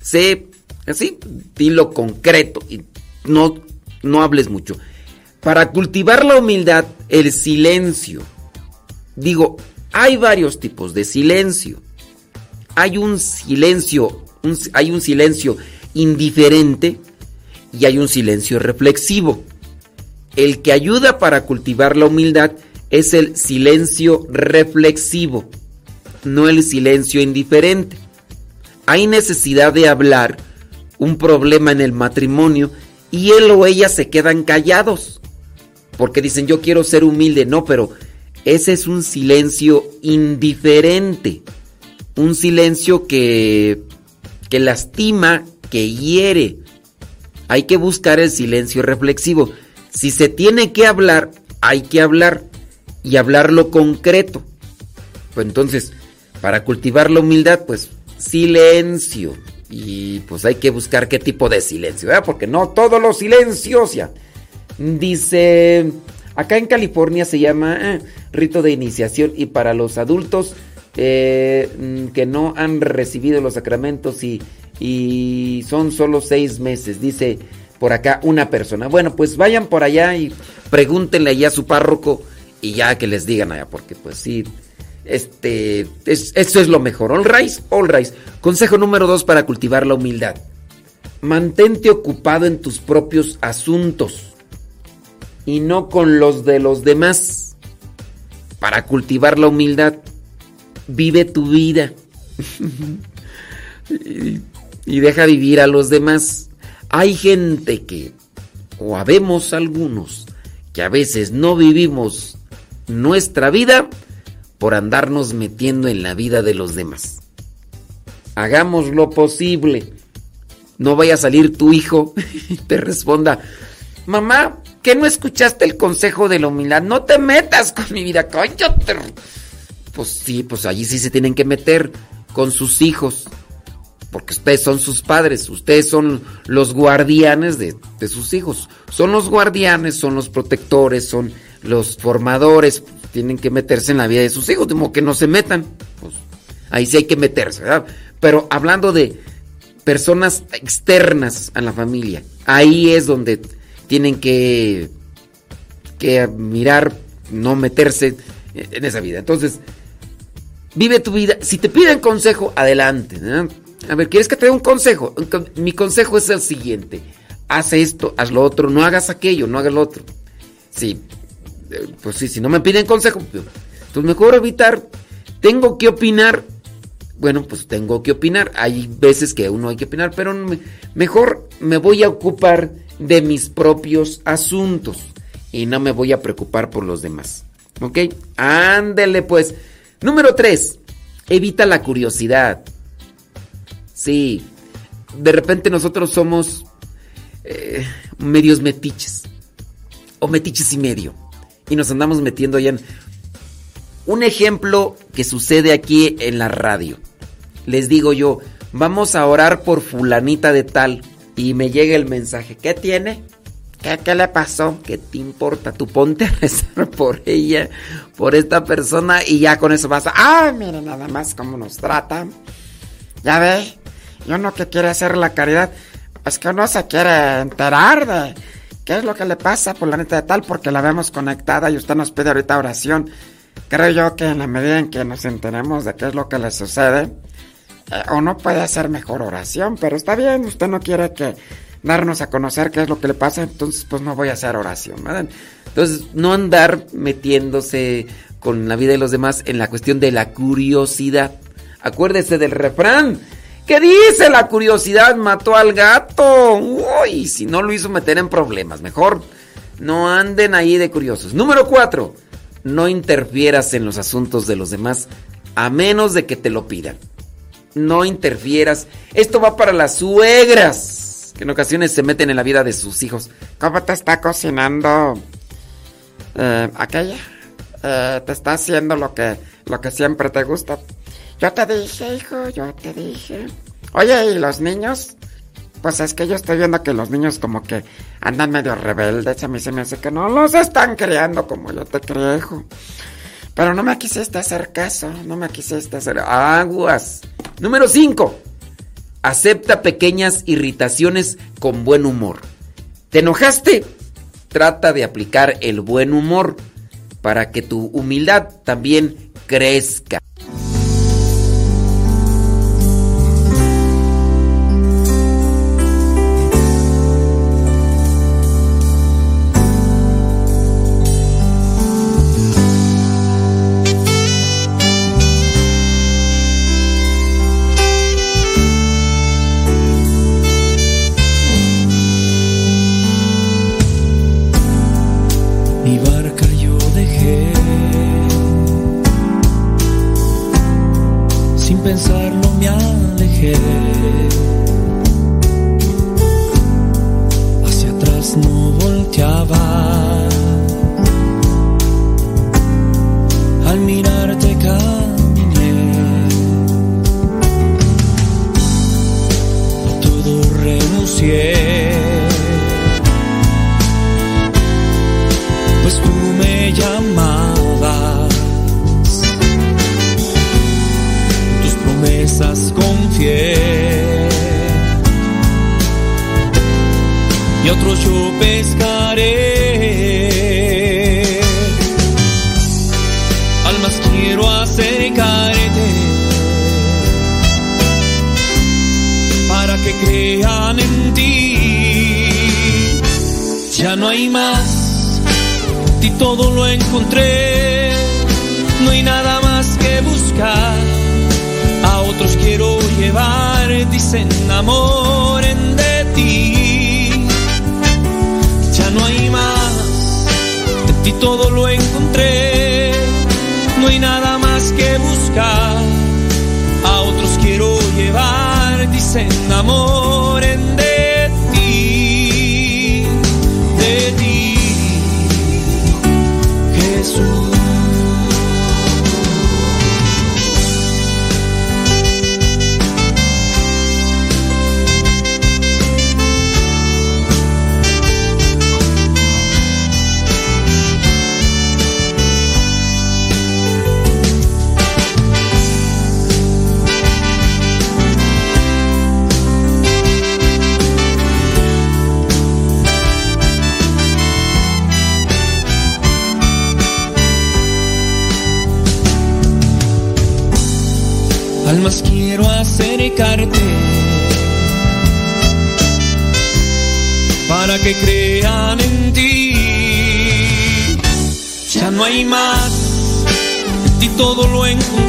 sé así, dilo concreto y no, no hables mucho. Para cultivar la humildad, el silencio. Digo, hay varios tipos de silencio. Hay un silencio, hay un silencio indiferente y hay un silencio reflexivo. El que ayuda para cultivar la humildad es el silencio reflexivo, no el silencio indiferente. Hay necesidad de hablar un problema en el matrimonio y él o ella se quedan callados porque dicen yo quiero ser humilde, no, pero ese es un silencio indiferente, un silencio que, que lastima, que hiere. Hay que buscar el silencio reflexivo. Si se tiene que hablar, hay que hablar y hablarlo concreto. Pues entonces, para cultivar la humildad, pues silencio. Y pues hay que buscar qué tipo de silencio, ¿verdad? Porque no todos los silencios ya. Dice, acá en California se llama eh, rito de iniciación y para los adultos eh, mm, que no han recibido los sacramentos y, son solo seis meses. Dice, por acá una persona. Bueno, pues vayan por allá y pregúntenle allá a su párroco y ya que les digan allá, porque pues sí, Este, esto es lo mejor. All rise, all rise. Consejo número dos para cultivar la humildad. Mantente ocupado en tus propios asuntos y no con los de los demás. Para cultivar la humildad, vive tu vida <laughs> y, deja vivir a los demás. Hay gente que, o habemos algunos, que a veces no vivimos nuestra vida por andarnos metiendo en la vida de los demás. Hagamos lo posible. No vaya a salir tu hijo <laughs> y te responda, mamá, que no escuchaste el consejo de la humildad? No te metas con mi vida, cállate. Pues sí, pues allí sí se tienen que meter con sus hijos. Porque ustedes son sus padres, ustedes son los guardianes de, de sus hijos. Son los guardianes, son los protectores, son los formadores tienen que meterse en la vida de sus hijos, modo que no se metan. Pues, ahí sí hay que meterse, ¿verdad? Pero hablando de personas externas a la familia, ahí es donde tienen que, que mirar, no meterse en esa vida. Entonces, vive tu vida. Si te piden consejo, adelante. A ver, ¿quieres que te dé un consejo? Mi consejo es el siguiente. Haz esto, haz lo otro, no hagas aquello, no hagas lo otro. Sí, pues sí, si no me piden consejo, pues mejor evitar. Tengo que opinar. Bueno, pues tengo que opinar. Hay veces que uno hay que opinar, pero mejor me voy a ocupar de mis propios asuntos y no me voy a preocupar por los demás. ¿Ok? Ándele pues. Número 3. Evita la curiosidad. Sí. De repente nosotros somos eh, medios metiches. O metiches y medio y nos andamos metiendo ya en... Un ejemplo que sucede aquí en la radio. Les digo yo, vamos a orar por fulanita de tal y me llega el mensaje, ¿qué tiene? ¿Qué, le pasó? ¿Qué te importa? Tú ponte a rezar por ella, por esta persona y ya con eso vas a... ¡Ah, mire nada más cómo nos trata! Ya ve, yo no que quiere hacer la caridad, es que uno se quiere enterar de ¿Qué es lo que le pasa por la neta de tal? Porque la vemos conectada y usted nos pide ahorita oración. Creo yo que en la medida en que nos enteremos de qué es lo que le sucede, o no puede hacer mejor oración, pero está bien, usted no quiere que darnos a conocer qué es lo que le pasa, entonces pues no voy a hacer oración, ¿verdad? Entonces, no andar metiéndose con la vida de los demás en la cuestión de la curiosidad. Acuérdese del refrán ¿Qué dice? La curiosidad mató al gato. Uy, si no lo hizo meter en problemas. Mejor no anden ahí de curiosos. Número 4. No interfieras en los asuntos de los demás a menos de que te lo pidan. No interfieras. Esto va para las suegras, que en ocasiones se meten en la vida de sus hijos. ¿Cómo te está cocinando eh, aquella? Eh, te está haciendo lo que, lo que siempre te gusta. Yo te dije, hijo, yo te dije. Oye, ¿y los niños? Pues es que yo estoy viendo que los niños como que andan medio rebeldes. A mí se me hace que no los están criando como yo te crié, hijo. Pero no me quisiste hacer caso, no me quisiste hacer aguas. Número 5. Acepta pequeñas irritaciones con buen humor. ¿Te enojaste? Trata de aplicar el buen humor para que tu humildad también crezca.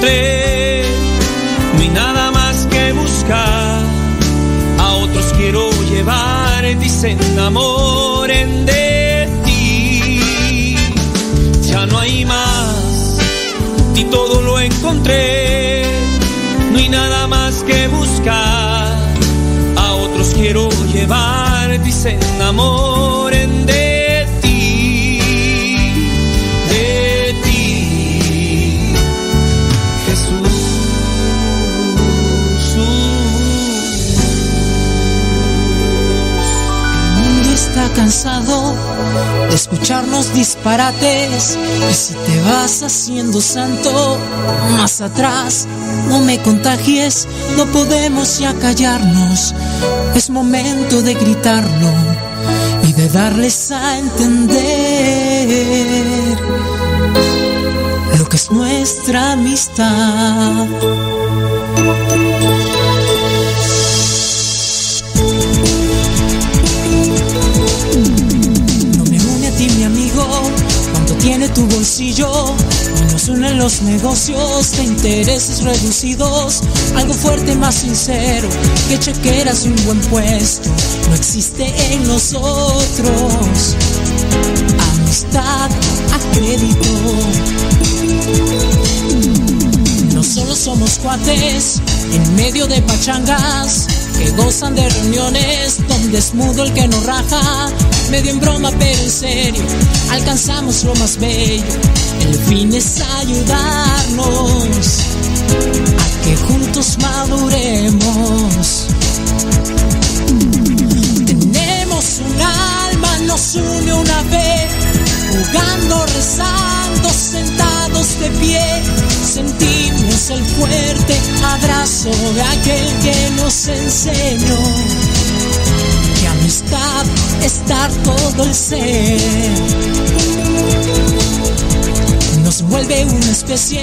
No hay nada más que buscar. A otros quiero llevar, dicen enamoren de ti. Ya no hay más, en ti todo lo encontré no hay nada más que buscar. A otros quiero llevar, dicen enamoren de ti, cansado de escucharnos disparates. Y si te vas haciendo santo más atrás no me contagies no podemos ya callarnos. Es momento de gritarlo y de darles a entender lo que es nuestra amistad No nos unen los negocios de intereses reducidos. Algo fuerte más sincero que chequeras y un buen puesto. No existe en nosotros. Amistad a crédito. No solo somos cuates en medio de pachangas que gozan de reuniones donde es mudo el que nos raja. Medio en broma, pero en serio, alcanzamos lo más bello. El fin es ayudarnos a que juntos maduremos. Tenemos un alma, nos une una vez, jugando, rezando, sentados de pie. Sentimos el fuerte abrazo de aquel que nos enseñó que amistad es dar todo el ser. Nos envuelve una especie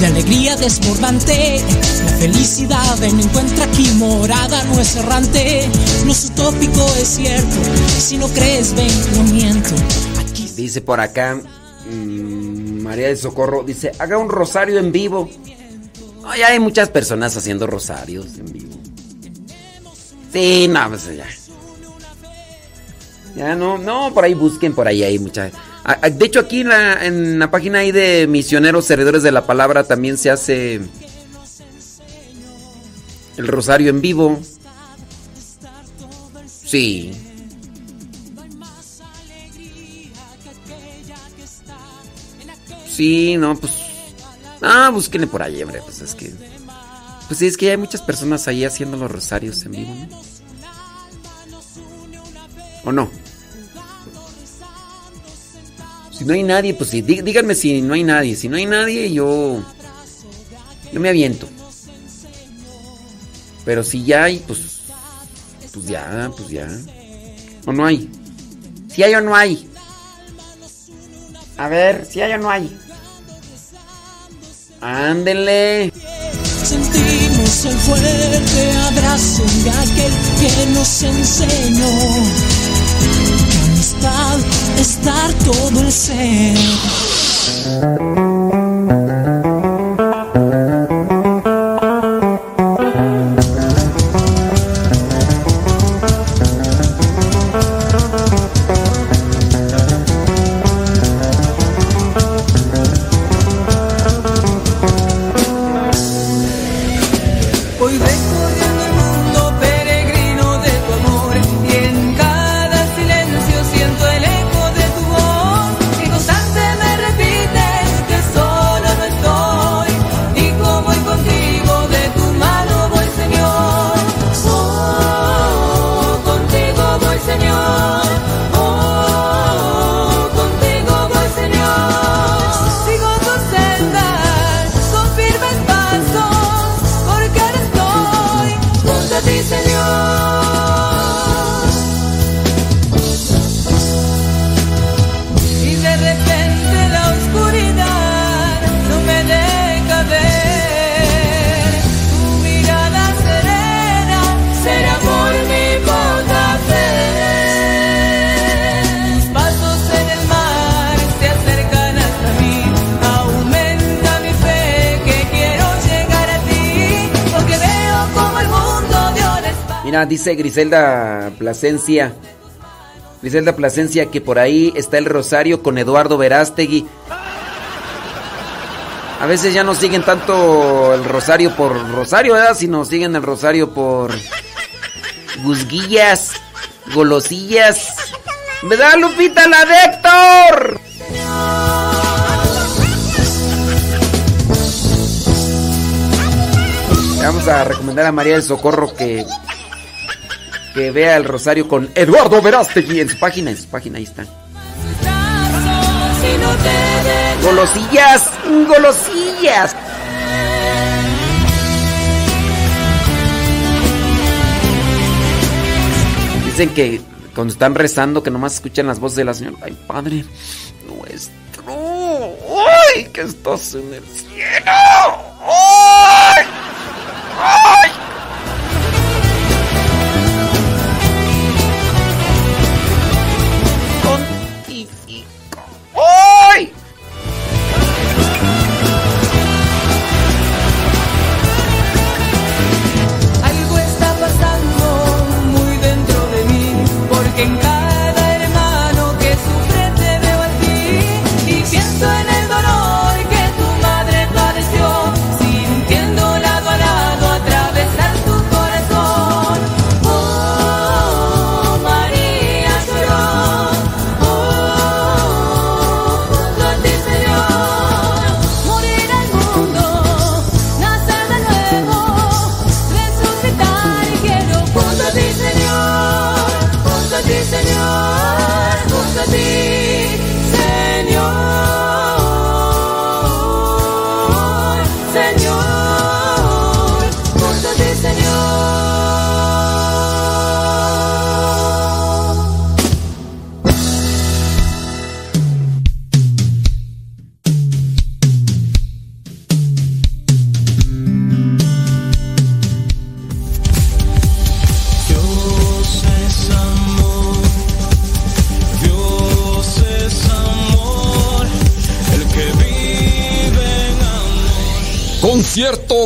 de alegría desbordante. La felicidad en encuentra aquí morada, no es errante. Es utópico, es cierto. Si no crees, ven, no miento. Dice por acá mm, María del Socorro, dice, haga un rosario en vivo. Hay muchas personas haciendo rosarios en vivo. Sí, no, pues ya. Ya no, no, por ahí busquen, por ahí hay muchas. Ah, De hecho, aquí en la, en la página ahí de Misioneros Servidores de la Palabra también se hace el rosario en vivo. Sí. Sí, no, pues. Ah, búsquenle por ahí, hombre. Pues es que. Pues sí, es que hay muchas personas ahí haciendo los rosarios en vivo, ¿no? ¿O no? Si no hay nadie, pues sí, dí- díganme si no hay nadie. Si no hay nadie, yo. Yo me aviento. Pero si ya hay, pues. Pues ya, pues ya. ¿O no hay? Si hay o no hay. A ver, si hay o no hay. Ándenle. Sentimos el fuerte abrazo de aquel que nos enseñó que estar todo el ser. Griselda Plasencia. Griselda Plasencia que por ahí está el Rosario con Eduardo Verástegui. A veces ya no siguen tanto el Rosario por Rosario, ¿verdad? Sino siguen el Rosario por guzguillas, golosillas. da Lupita, la de Héctor? Vamos a recomendar a María del Socorro que que vea el rosario con Eduardo Verástegui en su página, en su página, ahí está. Golosillas, golosillas. Dicen que cuando están rezando que nomás escuchan las voces de la señora. Ay, Padre nuestro. ¡Ay, que estás en el cielo!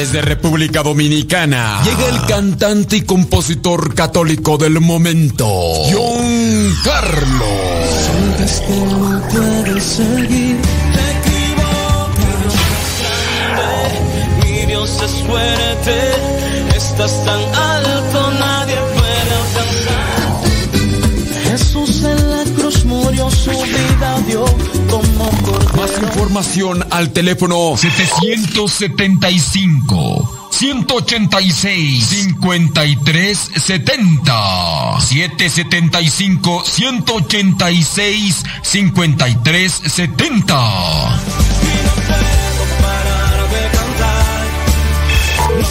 Desde República Dominicana llega el cantante y compositor católico del momento, John Carlos. Información al teléfono 775 186 5370 775 186 5370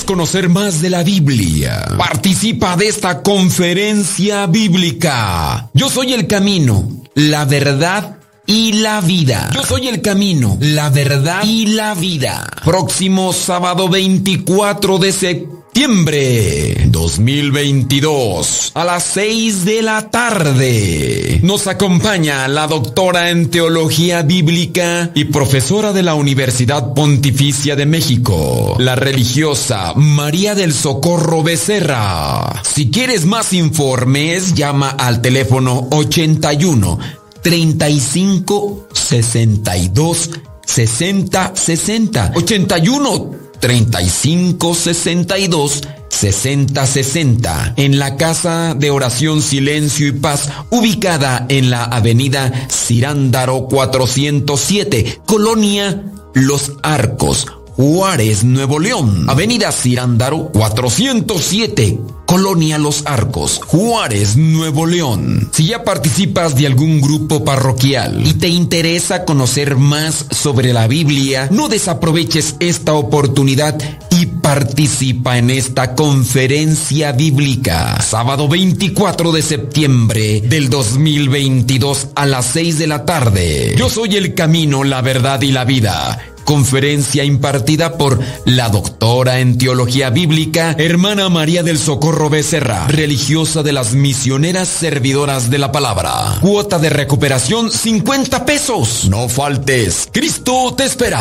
¿Quieres conocer más de la Biblia? Participa de esta conferencia bíblica. Yo soy el camino, la verdad y la vida. Yo soy el camino, la verdad y la vida. Próximo sábado 24 de septiembre septiembre 2022 a las 6 de la tarde. Nos acompaña la doctora en teología bíblica y profesora de la Universidad Pontificia de México, la religiosa María del Socorro Becerra. Si quieres más informes, llama al teléfono 81 35 62 60 60 81 35 62 60 60 en la Casa de Oración Silencio y Paz ubicada en la Avenida Cirándaro 407, Colonia Los Arcos, Juárez, Nuevo León. Avenida Cirándaro 407. Colonia Los Arcos, Juárez, Nuevo León. Si ya participas de algún grupo parroquial y te interesa conocer más sobre la Biblia, no desaproveches esta oportunidad y participa en esta conferencia bíblica. Sábado 24 de septiembre del 2022 a las 6 de la tarde. Yo soy el camino, la verdad y la vida conferencia impartida por la doctora en teología bíblica, hermana María del Socorro Becerra, religiosa de las misioneras servidoras de la palabra. Cuota de recuperación 50 pesos. No faltes, Cristo te espera.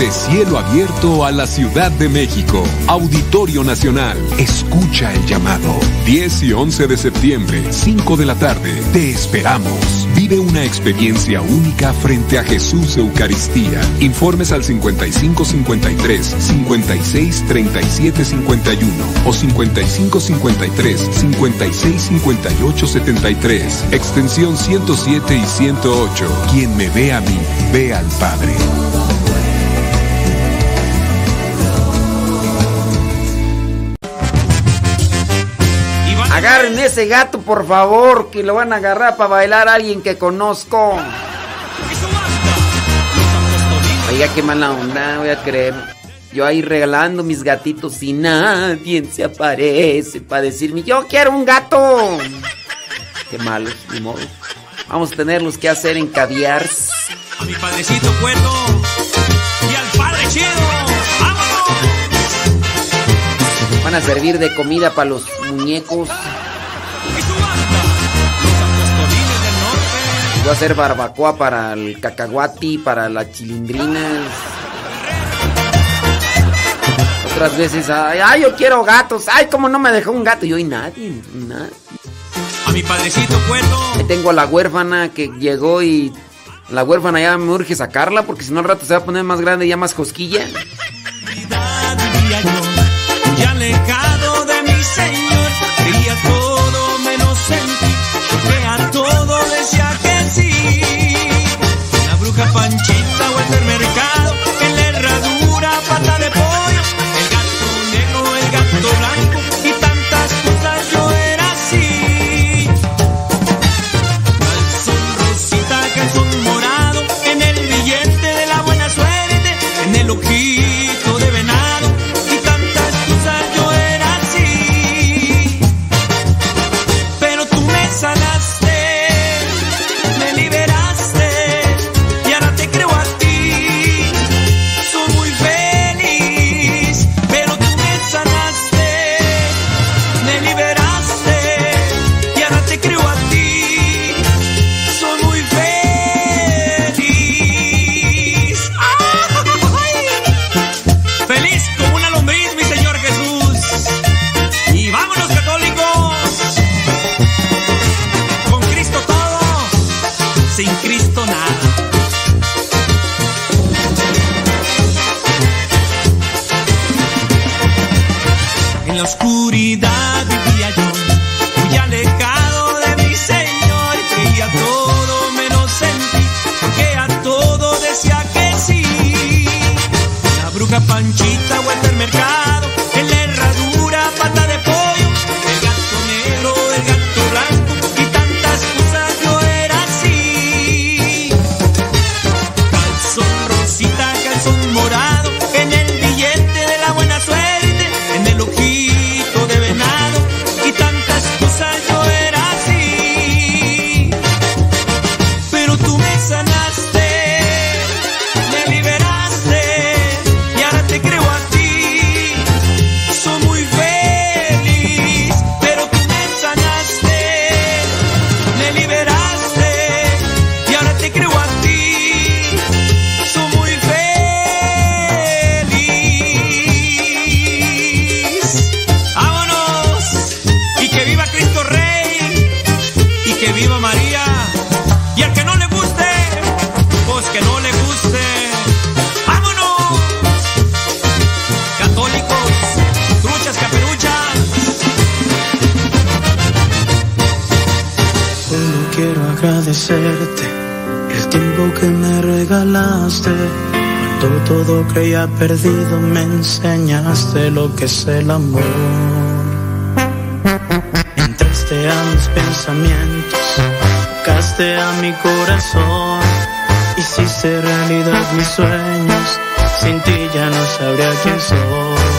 Vuelve cielo abierto a la Ciudad de México. Auditorio Nacional. Escucha el llamado. 10 y 11 de septiembre, 5 de la tarde. Te esperamos. Vive una experiencia única frente a Jesús Eucaristía. Informes al 5553 56 37 51 o 5553 56 58 73. Extensión 107 y 108. Quien me ve a mí, ve al Padre. Agarren ese gato, por favor, que lo van a agarrar para bailar a alguien que conozco. Oiga, qué mala onda, voy a creer. Yo ahí regalando mis gatitos y nadie se aparece para decirme, yo quiero un gato. Qué malo, ni modo. Vamos a tenerlos que hacer en caviar. A mi padrecito cuerdo y al padre chido. Van a servir de comida para los muñecos. Voy a hacer barbacoa para el cacahuati, para las chilindrinas. Otras veces, ay, yo quiero gatos. Ay, cómo no me dejó un gato. Y hoy nadie, nadie. A mi padrecito cuerdo. Ahí tengo a la huérfana que llegó y la huérfana ya me urge sacarla porque si no al rato se va a poner más grande y ya más cosquilla. Y alejado de mi Señor, creía perdido, me enseñaste lo que es el amor. Entraste a mis pensamientos, tocaste a mi corazón. Hiciste realidad mis sueños, sin ti ya no sabría quién soy.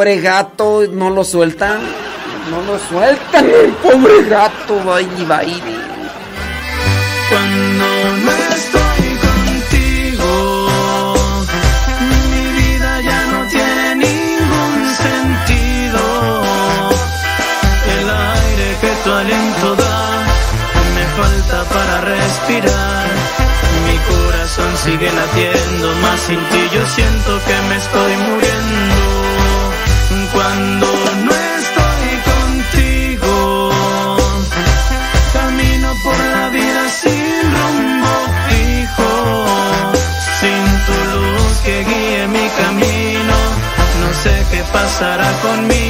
Pobre gato, no lo sueltan. No lo sueltan, <laughs> el pobre gato, baby, baby. Cuando no estoy contigo, mi vida ya no tiene ningún sentido. El aire que tu aliento da me falta para respirar. Mi corazón sigue latiendo, más sin ti yo siento que me estoy pasará conmigo,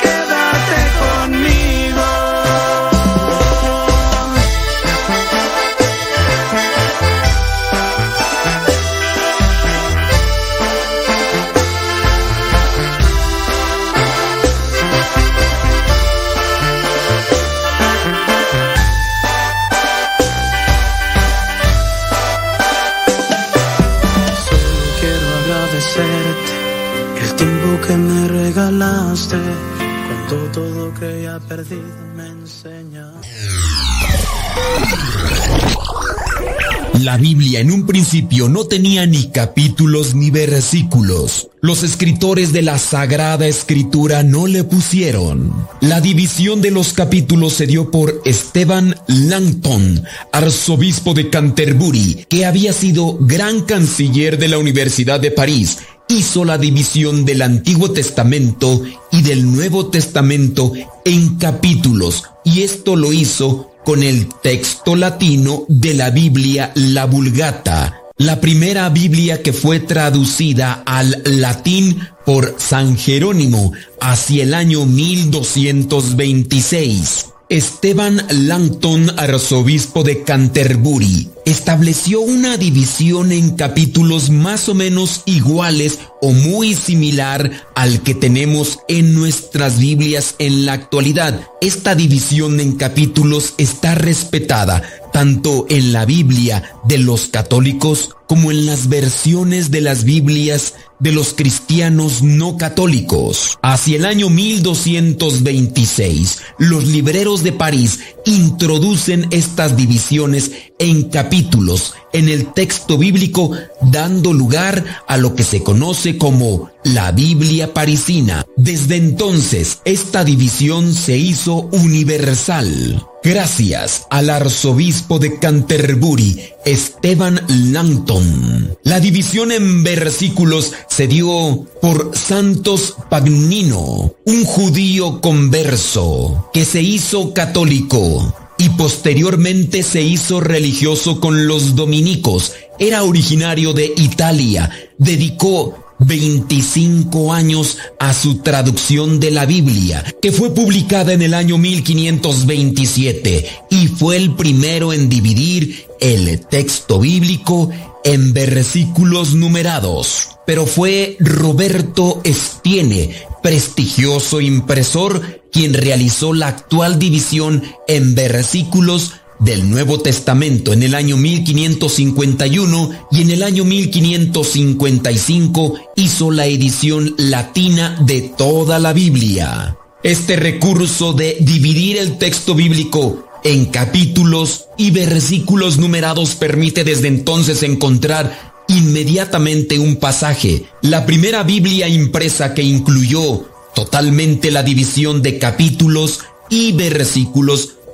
principio no tenía ni capítulos ni versículos. Los escritores de la Sagrada Escritura no le pusieron. La división de los capítulos se dio por Esteban Langton, arzobispo de Canterbury, que había sido gran canciller de la Universidad de París. Hizo la división del Antiguo Testamento y del Nuevo Testamento en capítulos, y esto lo hizo con el texto latino de la Biblia, la Vulgata, la primera Biblia que fue traducida al latín por San Jerónimo hacia el año 1226. Esteban Langton, arzobispo de Canterbury, estableció una división en capítulos más o menos iguales o muy similar al que tenemos en nuestras Biblias en la actualidad. Esta división en capítulos está respetada tanto en la Biblia de los católicos como en las versiones de las Biblias de los cristianos no católicos. Hacia el año 1226, los libreros de París introducen estas divisiones en capítulos en el texto bíblico, dando lugar a lo que se conoce como la Biblia parisina. Desde entonces, esta división se hizo universal. Gracias al arzobispo de Canterbury, Esteban Langton. La división en versículos se dio por Santos Pagnino, un judío converso que se hizo católico y posteriormente se hizo religioso con los dominicos. Era originario de Italia. Dedicó 25 años a su traducción de la Biblia, que fue publicada en el año 1527 y fue el primero en dividir el texto bíblico en versículos numerados. Pero fue Roberto Estiene, prestigioso impresor, quien realizó la actual división en versículos del Nuevo Testamento en el año 1551 y en el año 1555 hizo la edición latina de toda la Biblia. Este recurso de dividir el texto bíblico en capítulos y versículos numerados permite desde entonces encontrar inmediatamente un pasaje, la primera Biblia impresa que incluyó totalmente la división de capítulos y versículos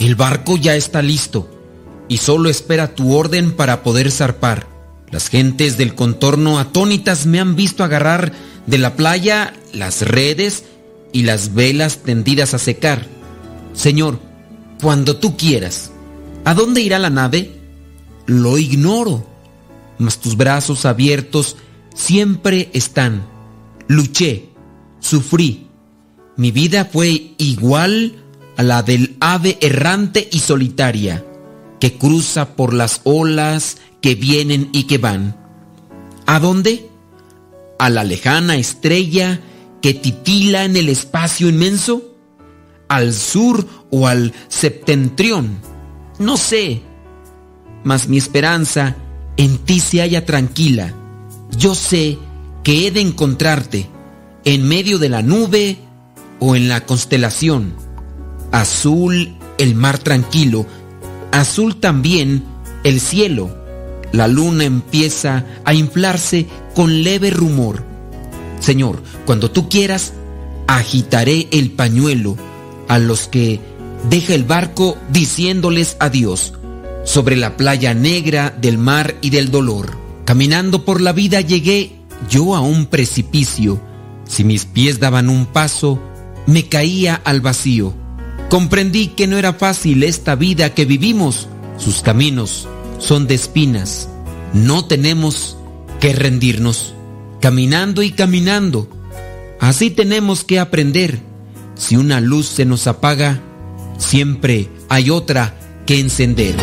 El barco ya está listo y solo espera tu orden para poder zarpar. Las gentes del contorno atónitas me han visto agarrar de la playa las redes y las velas tendidas a secar. Señor, cuando tú quieras, ¿a dónde irá la nave? Lo ignoro, mas tus brazos abiertos siempre están. Luché, sufrí, mi vida fue igual a la del ave errante y solitaria, que cruza por las olas que vienen y que van. ¿A dónde? ¿A la lejana estrella que titila en el espacio inmenso? ¿Al sur o al septentrión? No sé. Mas mi esperanza en ti se halla tranquila. Yo sé que he de encontrarte en medio de la nube o en la constelación. Azul el mar tranquilo, azul también el cielo. La luna empieza a inflarse con leve rumor. Señor, cuando tú quieras, agitaré el pañuelo a los que deja el barco diciéndoles adiós sobre la playa negra del mar y del dolor. Caminando por la vida llegué yo a un precipicio. Si mis pies daban un paso, me caía al vacío. Comprendí que no era fácil esta vida que vivimos. Sus caminos son de espinas. No tenemos que rendirnos. Caminando y caminando. Así tenemos que aprender. Si una luz se nos apaga, siempre hay otra que encender.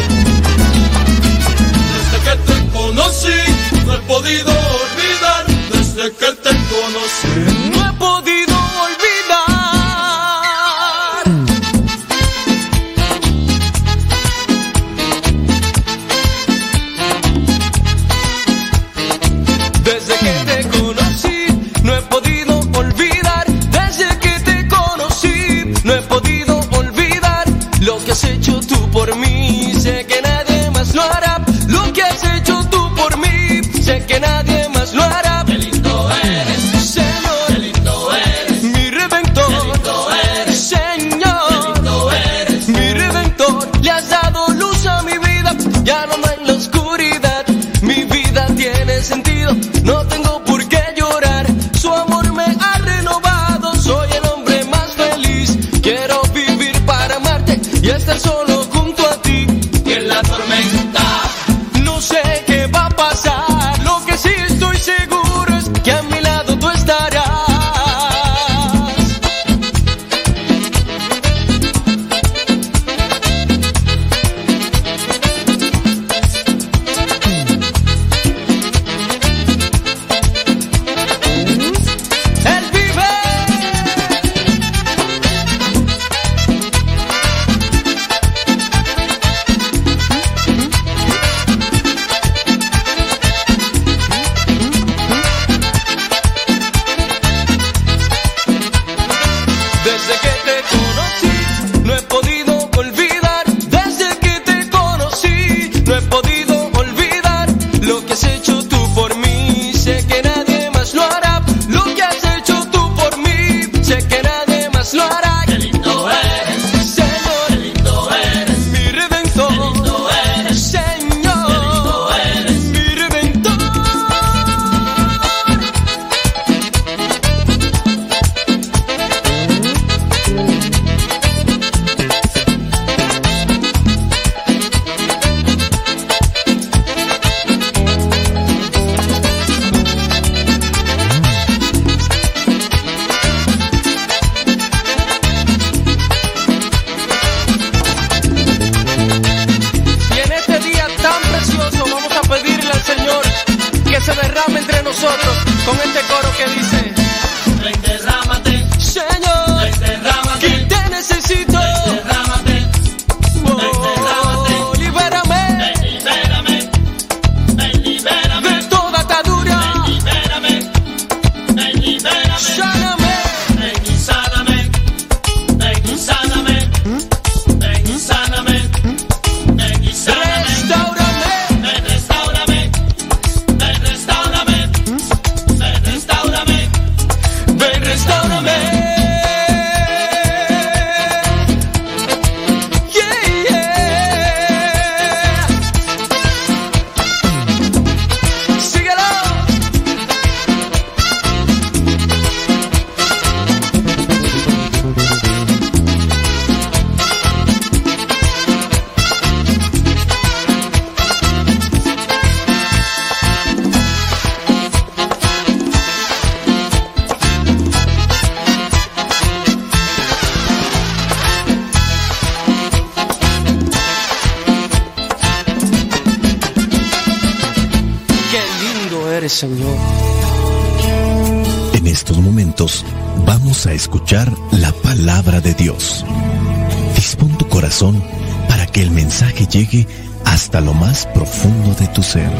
Hasta lo más profundo de tu ser.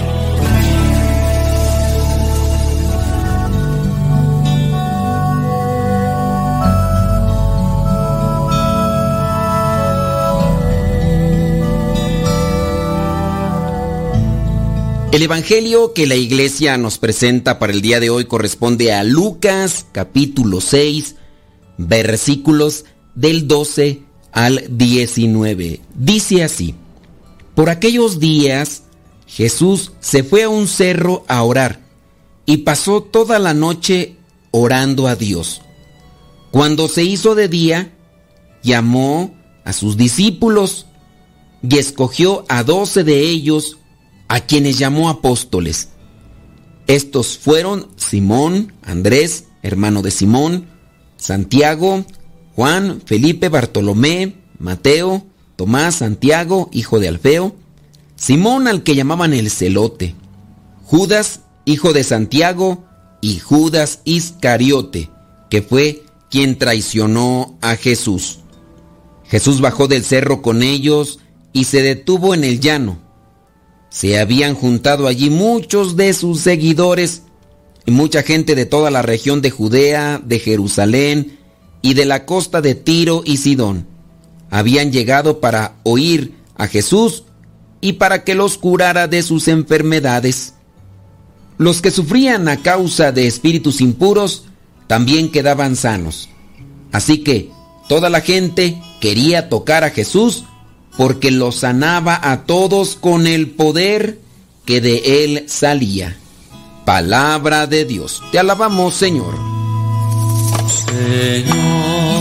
El Evangelio que la iglesia nos presenta para el día de hoy corresponde a Lucas capítulo 6 versículos del 12 al 19. Dice así, por aquellos días Jesús se fue a un cerro a orar y pasó toda la noche orando a Dios. Cuando se hizo de día, llamó a sus discípulos y escogió a doce de ellos a quienes llamó apóstoles. Estos fueron Simón, Andrés, hermano de Simón, Santiago, Juan, Felipe, Bartolomé, Mateo, Tomás, Santiago, hijo de Alfeo, Simón al que llamaban el celote, Judas, hijo de Santiago, y Judas Iscariote, que fue quien traicionó a Jesús. Jesús bajó del cerro con ellos y se detuvo en el llano. Se habían juntado allí muchos de sus seguidores y mucha gente de toda la región de Judea, de Jerusalén y de la costa de Tiro y Sidón. Habían llegado para oír a Jesús y para que los curara de sus enfermedades. Los que sufrían a causa de espíritus impuros también quedaban sanos. Así que toda la gente quería tocar a Jesús porque lo sanaba a todos con el poder que de él salía. palabra de Dios. Te alabamos, Señor. Señor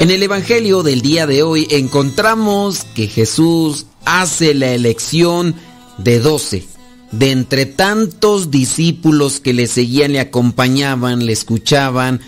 En el Evangelio del día de hoy encontramos que Jesús hace la elección de doce. De entre tantos discípulos que le seguían, le acompañaban, le escuchaban,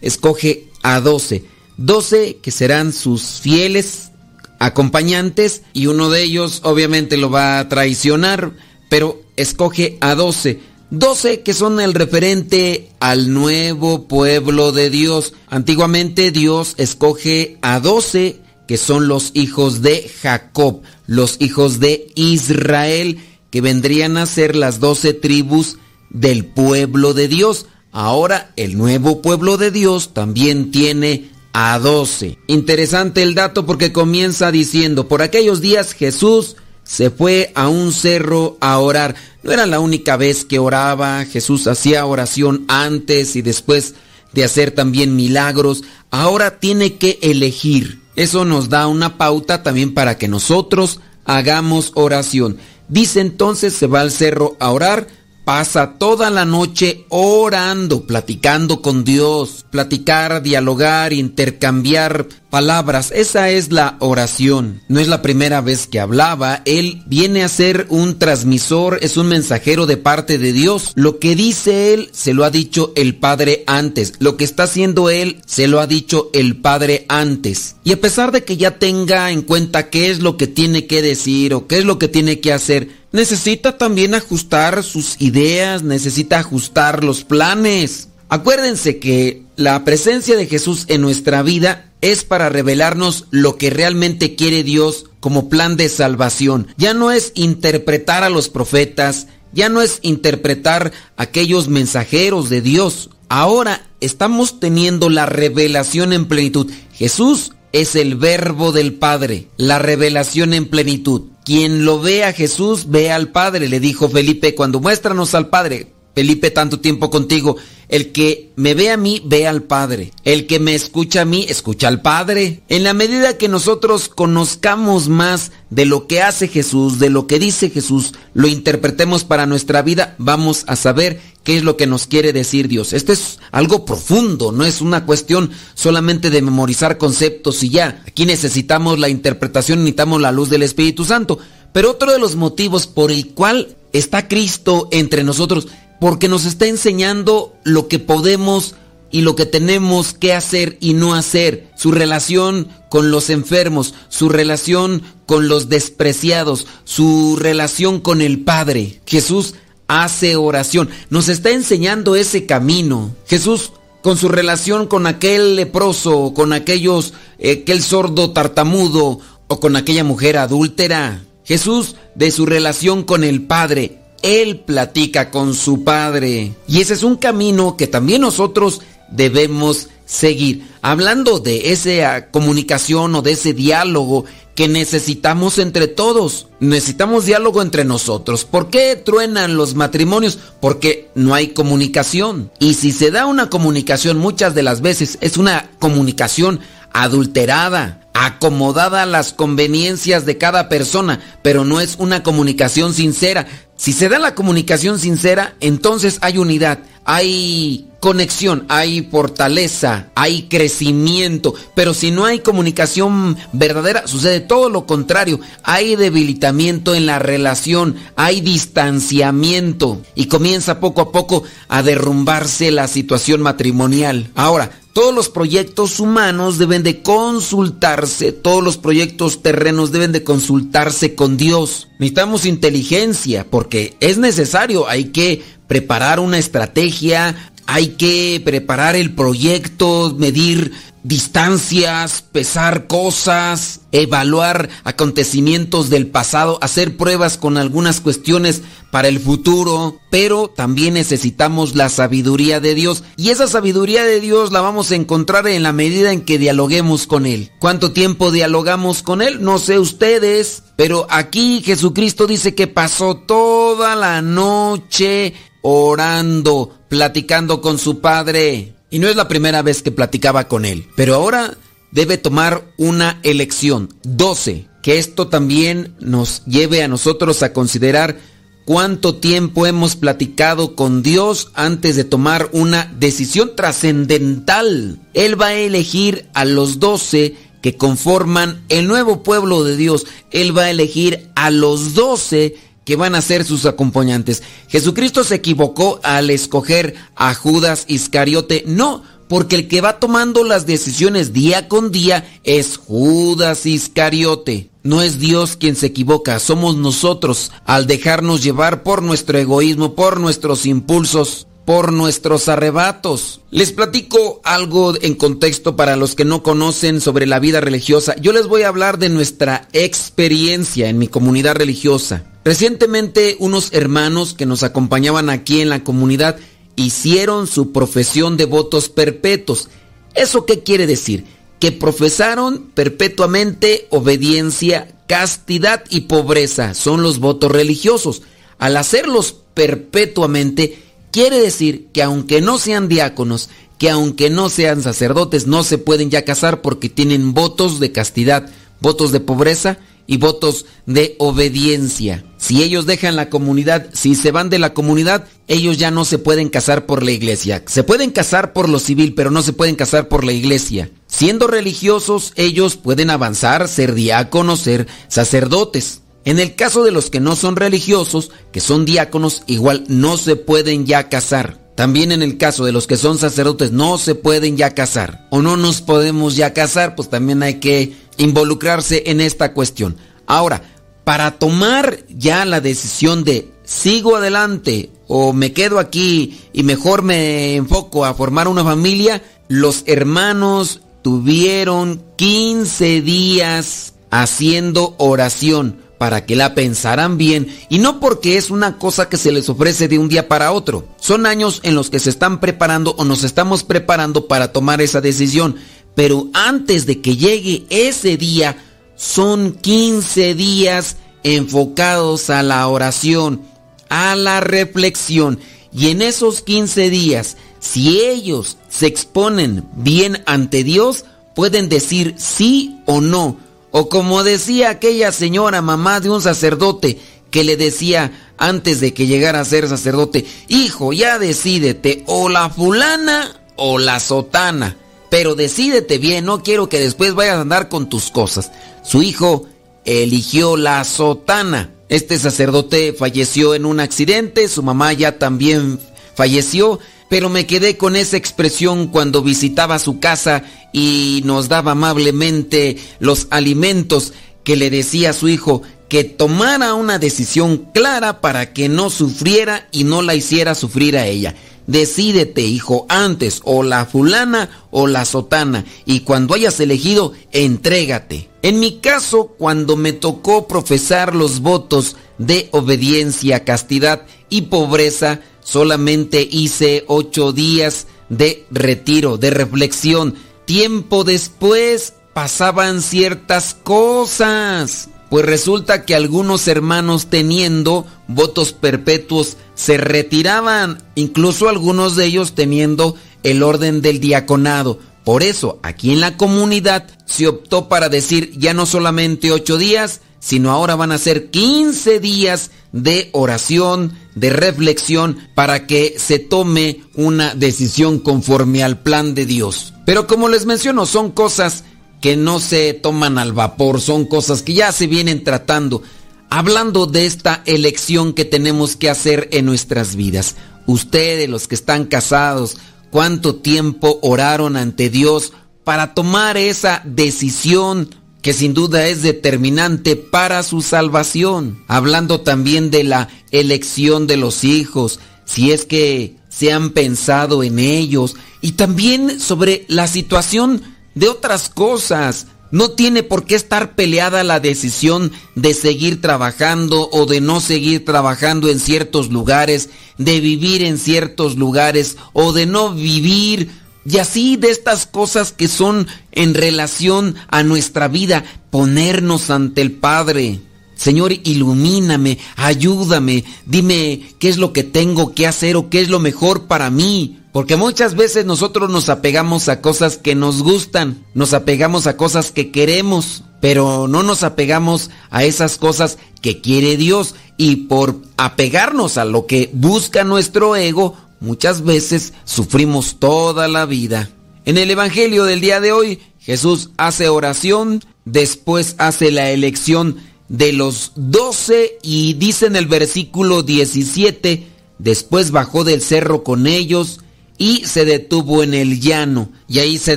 escoge a doce. Doce que serán sus fieles acompañantes y uno de ellos obviamente lo va a traicionar, pero escoge a doce. Doce que son el referente al nuevo pueblo de Dios. Antiguamente Dios escoge a doce que son los hijos de Jacob, los hijos de Israel, que vendrían a ser las doce tribus del pueblo de Dios. Ahora el nuevo pueblo de Dios también tiene a doce. Interesante el dato porque comienza diciendo, por aquellos días Jesús se fue a un cerro a orar. No era la única vez que oraba, Jesús hacía oración antes y después de hacer también milagros. Ahora tiene que elegir. Eso nos da una pauta también para que nosotros hagamos oración. Dice entonces, se va al cerro a orar, pasa toda la noche orando, platicando con Dios, platicar, dialogar, intercambiar palabras. Esa es la oración. No es la primera vez que hablaba. Él viene a ser un transmisor, es un mensajero de parte de Dios. Lo que dice él, se lo ha dicho el Padre antes. Lo que está haciendo él, se lo ha dicho el Padre antes. Y a pesar de que ya tenga en cuenta qué es lo que tiene que decir o qué es lo que tiene que hacer, necesita también ajustar sus ideas, necesita ajustar los planes. Acuérdense que la presencia de Jesús en nuestra vida es para revelarnos lo que realmente quiere Dios como plan de salvación. Ya no es interpretar a los profetas, ya no es interpretar aquellos mensajeros de Dios. Ahora estamos teniendo la revelación en plenitud. Jesús es el verbo del Padre, la revelación en plenitud. Quien lo ve a Jesús ve al Padre, le dijo Felipe, cuando muéstranos al Padre. Felipe, tanto tiempo contigo. El que me ve a mí, ve al Padre. El que me escucha a mí, escucha al Padre. En la medida que nosotros conozcamos más de lo que hace Jesús, de lo que dice Jesús, lo interpretemos para nuestra vida, vamos a saber qué es lo que nos quiere decir Dios. Esto es algo profundo, no es una cuestión solamente de memorizar conceptos y ya. Aquí necesitamos la interpretación, necesitamos la luz del Espíritu Santo. Pero otro de los motivos por el cual está Cristo entre nosotros porque nos está enseñando lo que podemos y lo que tenemos que hacer y no hacer, su relación con los enfermos, su relación con los despreciados, su relación con el Padre. Jesús hace oración, nos está enseñando ese camino. Jesús con su relación con aquel leproso, con aquellos, eh, aquel sordo tartamudo o con aquella mujer adúltera. Jesús de su relación con el Padre, él platica con su Padre. Y ese es un camino que también nosotros debemos seguir. Hablando de esa comunicación o de ese diálogo que necesitamos entre todos. Necesitamos diálogo entre nosotros. ¿Por qué truenan los matrimonios? Porque no hay comunicación. Y si se da una comunicación muchas de las veces es una comunicación adulterada, acomodada a las conveniencias de cada persona, pero no es una comunicación sincera. Si se da la comunicación sincera, entonces hay unidad, hay conexión, hay fortaleza, hay crecimiento, pero si no hay comunicación verdadera, sucede todo lo contrario, hay debilitamiento en la relación, hay distanciamiento y comienza poco a poco a derrumbarse la situación matrimonial. Ahora, todos los proyectos humanos deben de consultarse, todos los proyectos terrenos deben de consultarse con Dios. Necesitamos inteligencia porque es necesario, hay que preparar una estrategia, hay que preparar el proyecto, medir distancias, pesar cosas, evaluar acontecimientos del pasado, hacer pruebas con algunas cuestiones para el futuro, pero también necesitamos la sabiduría de Dios y esa sabiduría de Dios la vamos a encontrar en la medida en que dialoguemos con Él. ¿Cuánto tiempo dialogamos con Él? No sé ustedes, pero aquí Jesucristo dice que pasó toda la noche orando, platicando con su Padre. Y no es la primera vez que platicaba con él, pero ahora debe tomar una elección. 12. Que esto también nos lleve a nosotros a considerar cuánto tiempo hemos platicado con Dios antes de tomar una decisión trascendental. Él va a elegir a los 12 que conforman el nuevo pueblo de Dios. Él va a elegir a los 12 que van a ser sus acompañantes. Jesucristo se equivocó al escoger a Judas Iscariote. No, porque el que va tomando las decisiones día con día es Judas Iscariote. No es Dios quien se equivoca, somos nosotros al dejarnos llevar por nuestro egoísmo, por nuestros impulsos, por nuestros arrebatos. Les platico algo en contexto para los que no conocen sobre la vida religiosa. Yo les voy a hablar de nuestra experiencia en mi comunidad religiosa. Recientemente unos hermanos que nos acompañaban aquí en la comunidad hicieron su profesión de votos perpetuos. ¿Eso qué quiere decir? Que profesaron perpetuamente obediencia, castidad y pobreza. Son los votos religiosos. Al hacerlos perpetuamente, quiere decir que aunque no sean diáconos, que aunque no sean sacerdotes, no se pueden ya casar porque tienen votos de castidad, votos de pobreza y votos de obediencia. Si ellos dejan la comunidad, si se van de la comunidad, ellos ya no se pueden casar por la iglesia. Se pueden casar por lo civil, pero no se pueden casar por la iglesia. Siendo religiosos, ellos pueden avanzar, ser diáconos, ser sacerdotes. En el caso de los que no son religiosos, que son diáconos, igual no se pueden ya casar. También en el caso de los que son sacerdotes no se pueden ya casar o no nos podemos ya casar, pues también hay que involucrarse en esta cuestión. Ahora, para tomar ya la decisión de sigo adelante o me quedo aquí y mejor me enfoco a formar una familia, los hermanos tuvieron 15 días haciendo oración para que la pensaran bien y no porque es una cosa que se les ofrece de un día para otro. Son años en los que se están preparando o nos estamos preparando para tomar esa decisión. Pero antes de que llegue ese día, son 15 días enfocados a la oración, a la reflexión. Y en esos 15 días, si ellos se exponen bien ante Dios, pueden decir sí o no o como decía aquella señora mamá de un sacerdote que le decía antes de que llegara a ser sacerdote, hijo, ya decídete, o la fulana o la sotana, pero decídete bien, no quiero que después vayas a andar con tus cosas. Su hijo eligió la sotana. Este sacerdote falleció en un accidente, su mamá ya también falleció pero me quedé con esa expresión cuando visitaba su casa y nos daba amablemente los alimentos que le decía a su hijo que tomara una decisión clara para que no sufriera y no la hiciera sufrir a ella. Decídete, hijo, antes o la fulana o la sotana, y cuando hayas elegido, entrégate. En mi caso, cuando me tocó profesar los votos de obediencia, castidad y pobreza, solamente hice ocho días de retiro, de reflexión. Tiempo después pasaban ciertas cosas. Pues resulta que algunos hermanos teniendo votos perpetuos se retiraban, incluso algunos de ellos teniendo el orden del diaconado. Por eso, aquí en la comunidad se optó para decir ya no solamente ocho días, sino ahora van a ser 15 días de oración, de reflexión para que se tome una decisión conforme al plan de Dios. Pero como les menciono, son cosas que no se toman al vapor, son cosas que ya se vienen tratando. Hablando de esta elección que tenemos que hacer en nuestras vidas. Ustedes, los que están casados, ¿cuánto tiempo oraron ante Dios para tomar esa decisión que sin duda es determinante para su salvación. Hablando también de la elección de los hijos, si es que se han pensado en ellos, y también sobre la situación de otras cosas. No tiene por qué estar peleada la decisión de seguir trabajando o de no seguir trabajando en ciertos lugares, de vivir en ciertos lugares o de no vivir y así de estas cosas que son en relación a nuestra vida, ponernos ante el Padre. Señor, ilumíname, ayúdame, dime qué es lo que tengo que hacer o qué es lo mejor para mí. Porque muchas veces nosotros nos apegamos a cosas que nos gustan, nos apegamos a cosas que queremos, pero no nos apegamos a esas cosas que quiere Dios. Y por apegarnos a lo que busca nuestro ego, muchas veces sufrimos toda la vida. En el Evangelio del día de hoy, Jesús hace oración, después hace la elección de los doce y dice en el versículo 17, después bajó del cerro con ellos y se detuvo en el llano y ahí se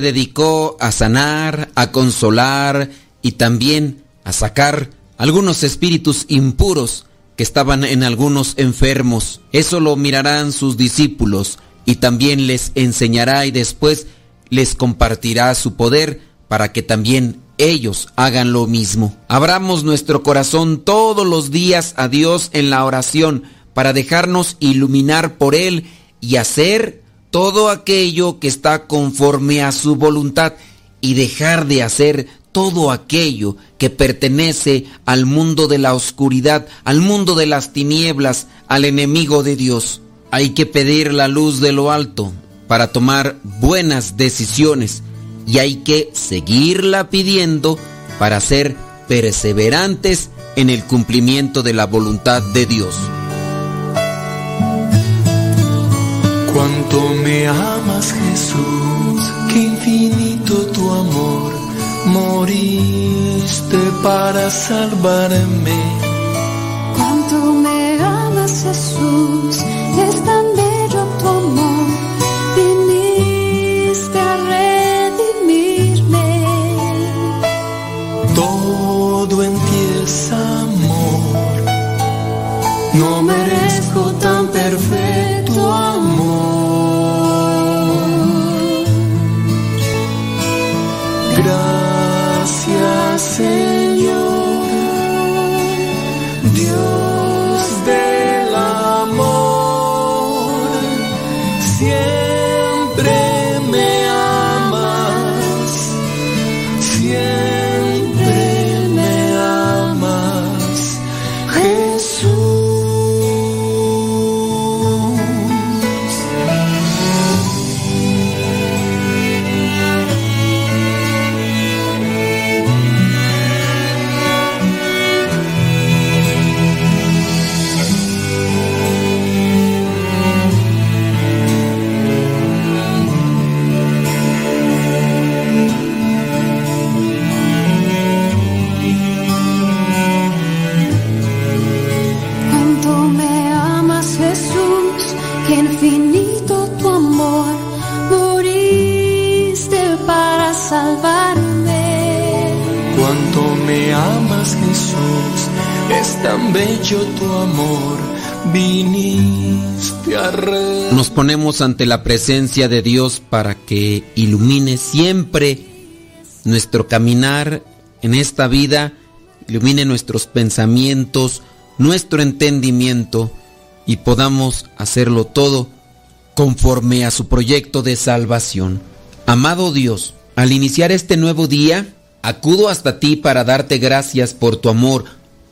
dedicó a sanar, a consolar y también a sacar algunos espíritus impuros que estaban en algunos enfermos. Eso lo mirarán sus discípulos y también les enseñará y después les compartirá su poder para que también ellos hagan lo mismo. Abramos nuestro corazón todos los días a Dios en la oración para dejarnos iluminar por Él y hacer todo aquello que está conforme a su voluntad y dejar de hacer todo aquello que pertenece al mundo de la oscuridad, al mundo de las tinieblas, al enemigo de Dios. Hay que pedir la luz de lo alto para tomar buenas decisiones y hay que seguirla pidiendo para ser perseverantes en el cumplimiento de la voluntad de Dios. Cuánto me amas Jesús, qué infinito tu amor moriste para salvarme. Cuánto me amas Jesús, es tan bello tu amor, viniste a redimirme. Todo en ti es amor, no merezco tan perfecto tan bello tu amor, viniste a. Nos ponemos ante la presencia de Dios para que ilumine siempre nuestro caminar en esta vida, ilumine nuestros pensamientos, nuestro entendimiento y podamos hacerlo todo conforme a su proyecto de salvación. Amado Dios, al iniciar este nuevo día, acudo hasta ti para darte gracias por tu amor,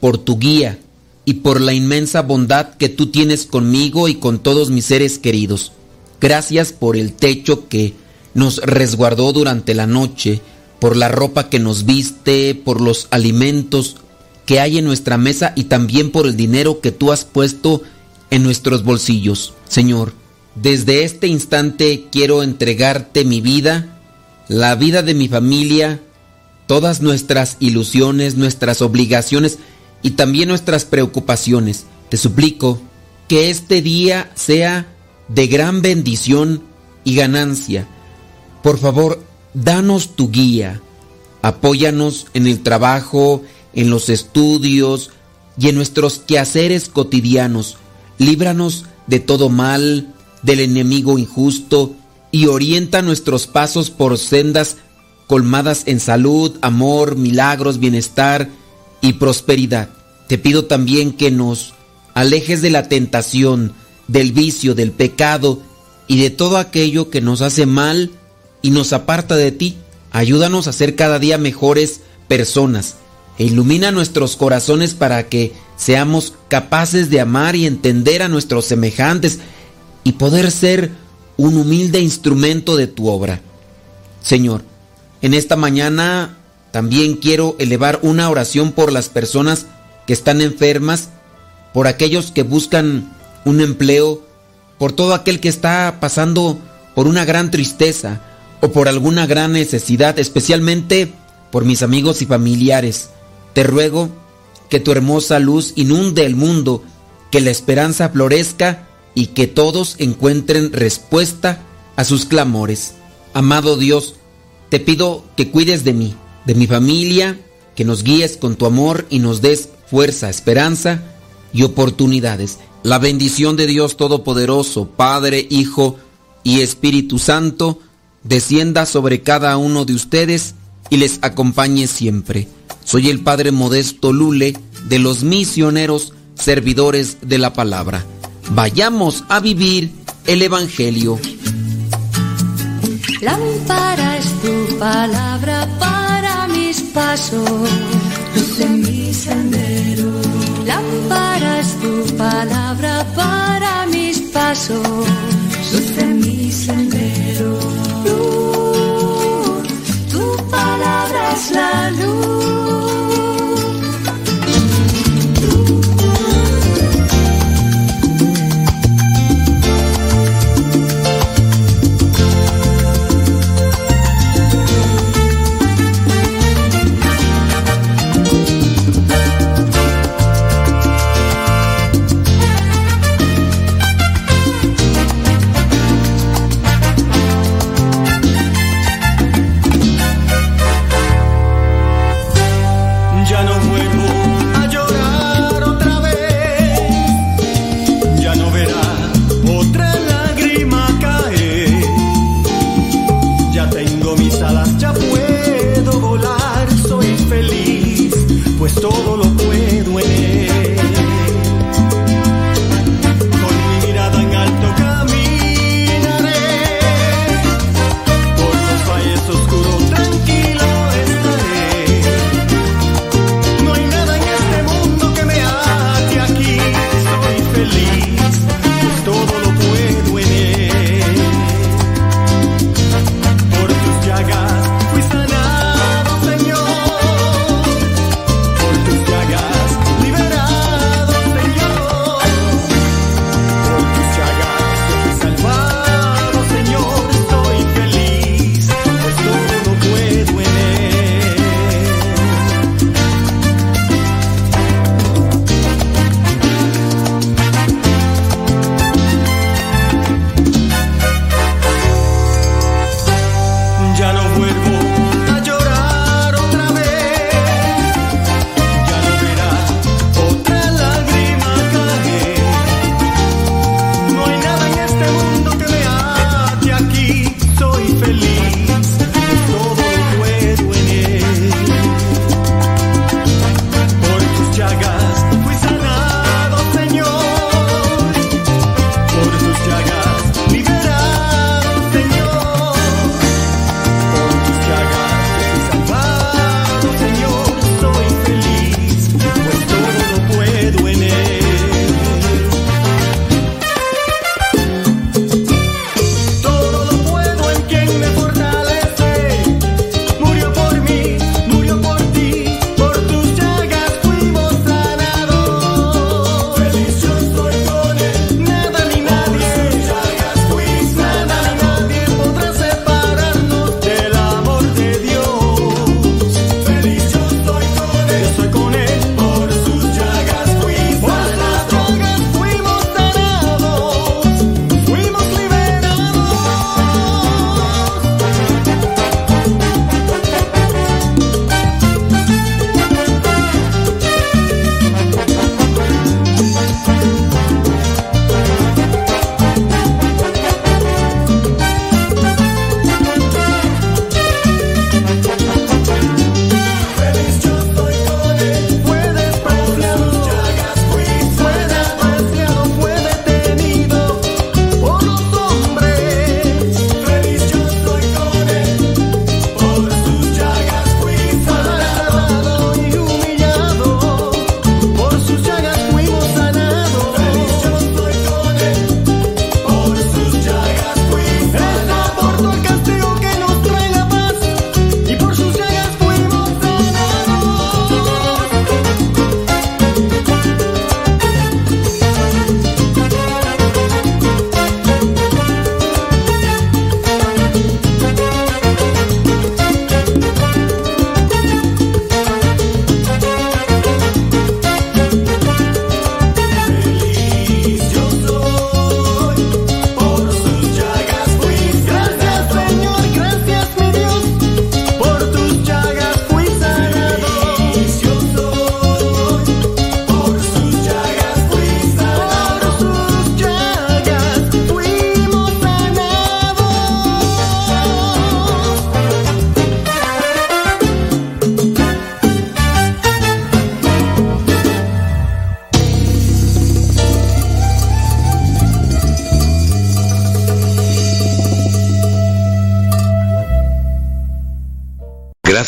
por tu guía y por la inmensa bondad que tú tienes conmigo y con todos mis seres queridos. Gracias por el techo que nos resguardó durante la noche, por la ropa que nos viste, por los alimentos que hay en nuestra mesa y también por el dinero que tú has puesto en nuestros bolsillos. Señor, desde este instante quiero entregarte mi vida, la vida de mi familia, todas nuestras ilusiones, nuestras obligaciones y también nuestras preocupaciones. Te suplico que este día sea de gran bendición y ganancia. Por favor, danos tu guía. Apóyanos en el trabajo, en los estudios y en nuestros quehaceres cotidianos. Líbranos de todo mal, del enemigo injusto y orienta nuestros pasos por sendas colmadas en salud, amor, milagros, bienestar y prosperidad. Te pido también que nos alejes de la tentación, del vicio, del pecado y de todo aquello que nos hace mal y nos aparta de ti. Ayúdanos a ser cada día mejores personas e ilumina nuestros corazones para que seamos capaces de amar y entender a nuestros semejantes y poder ser un humilde instrumento de tu obra. Señor, en esta mañana también quiero elevar una oración por las personas que están enfermas, por aquellos que buscan un empleo, por todo aquel que está pasando por una gran tristeza o por alguna gran necesidad, especialmente por mis amigos y familiares. Te ruego que tu hermosa luz inunde el mundo, que la esperanza florezca y que todos encuentren respuesta a sus clamores. Amado Dios, te pido que cuides de mí, de mi familia, que nos guíes con tu amor y nos des fuerza, esperanza y oportunidades. La bendición de Dios Todopoderoso, Padre, Hijo y Espíritu Santo, descienda sobre cada uno de ustedes y les acompañe siempre. Soy el Padre Modesto Lule de los misioneros servidores de la palabra. Vayamos a vivir el Evangelio. Mis pasos, luz en mi sendero. Lámpara es tu palabra para mis pasos,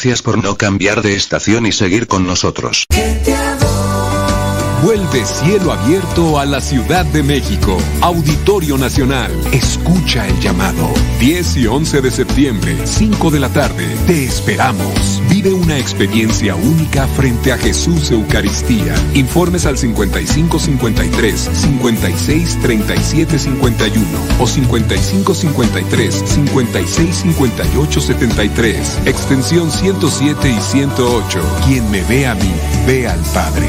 Gracias por no cambiar de estación y seguir con nosotros. Vuelve cielo abierto a la Ciudad de México. Auditorio Nacional. Escucha el llamado. 10 y 11 de septiembre, 5 de la tarde. Te esperamos. Vive una experiencia única frente a Jesús Eucaristía. Informes al 5553 56 37 51 o 5553 56 58 73. Extensión 107 y 108. Quien me ve a mí, ve al Padre.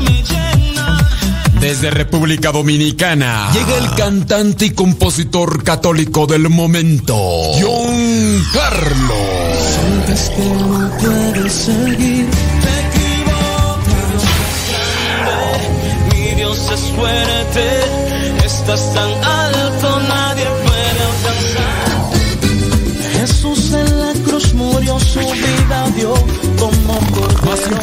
Desde República Dominicana llega el cantante y compositor católico del momento, John Carlos. Sientes que no puedes seguir, te equivocas. Mi Dios es fuerte, estás tan alto, nadie puede alcanzar. Jesús en la cruz murió, su vida dio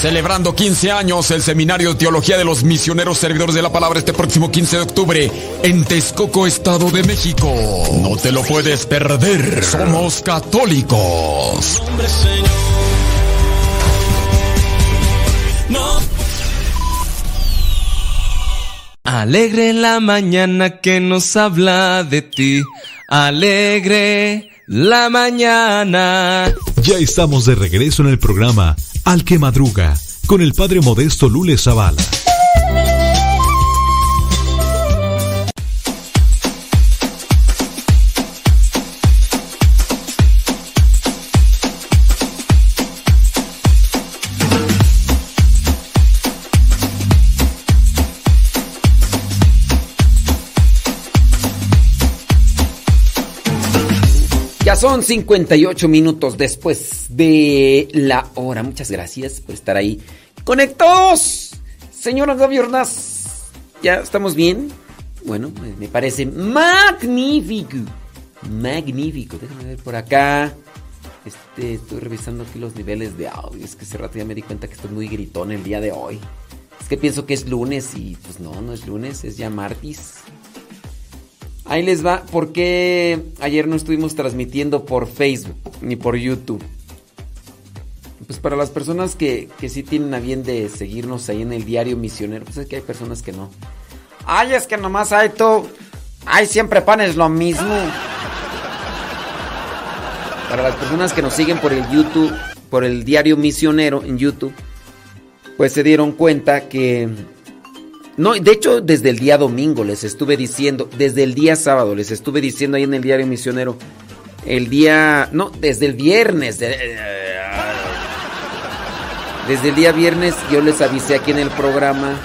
Celebrando 15 años el Seminario de Teología de los Misioneros Servidores de la Palabra este próximo 15 de octubre en Texcoco, Estado de México. No te lo puedes perder. Somos católicos. Hombre, Señor. No. Alegre la mañana que nos habla de ti. Alegre la mañana. Ya estamos de regreso en el programa Al que Madruga con el Padre Modesto Lule Zavala. Son 58 minutos después de la hora. Muchas gracias por estar ahí. ¡Conectados! Señora Gobiernas, ¿ya estamos bien? Bueno, me parece magnífico. Magnífico. Déjame ver por acá. Este, estoy revisando aquí los niveles de audio. Es que hace rato ya me di cuenta que estoy muy gritón el día de hoy. Es que pienso que es lunes y pues no, no es lunes, es ya martes. Ahí les va, ¿por qué ayer no estuvimos transmitiendo por Facebook ni por YouTube? Pues para las personas que, que sí tienen a bien de seguirnos ahí en el diario misionero, pues es que hay personas que no. Ay, es que nomás hay tú. Ay, siempre pones lo mismo. Para las personas que nos siguen por el YouTube, por el diario misionero en YouTube, pues se dieron cuenta que no, de hecho, desde el día domingo les estuve diciendo, desde el día sábado les estuve diciendo ahí en el diario misionero, el día, no, desde el viernes, de- desde el día viernes yo les avisé aquí en el programa,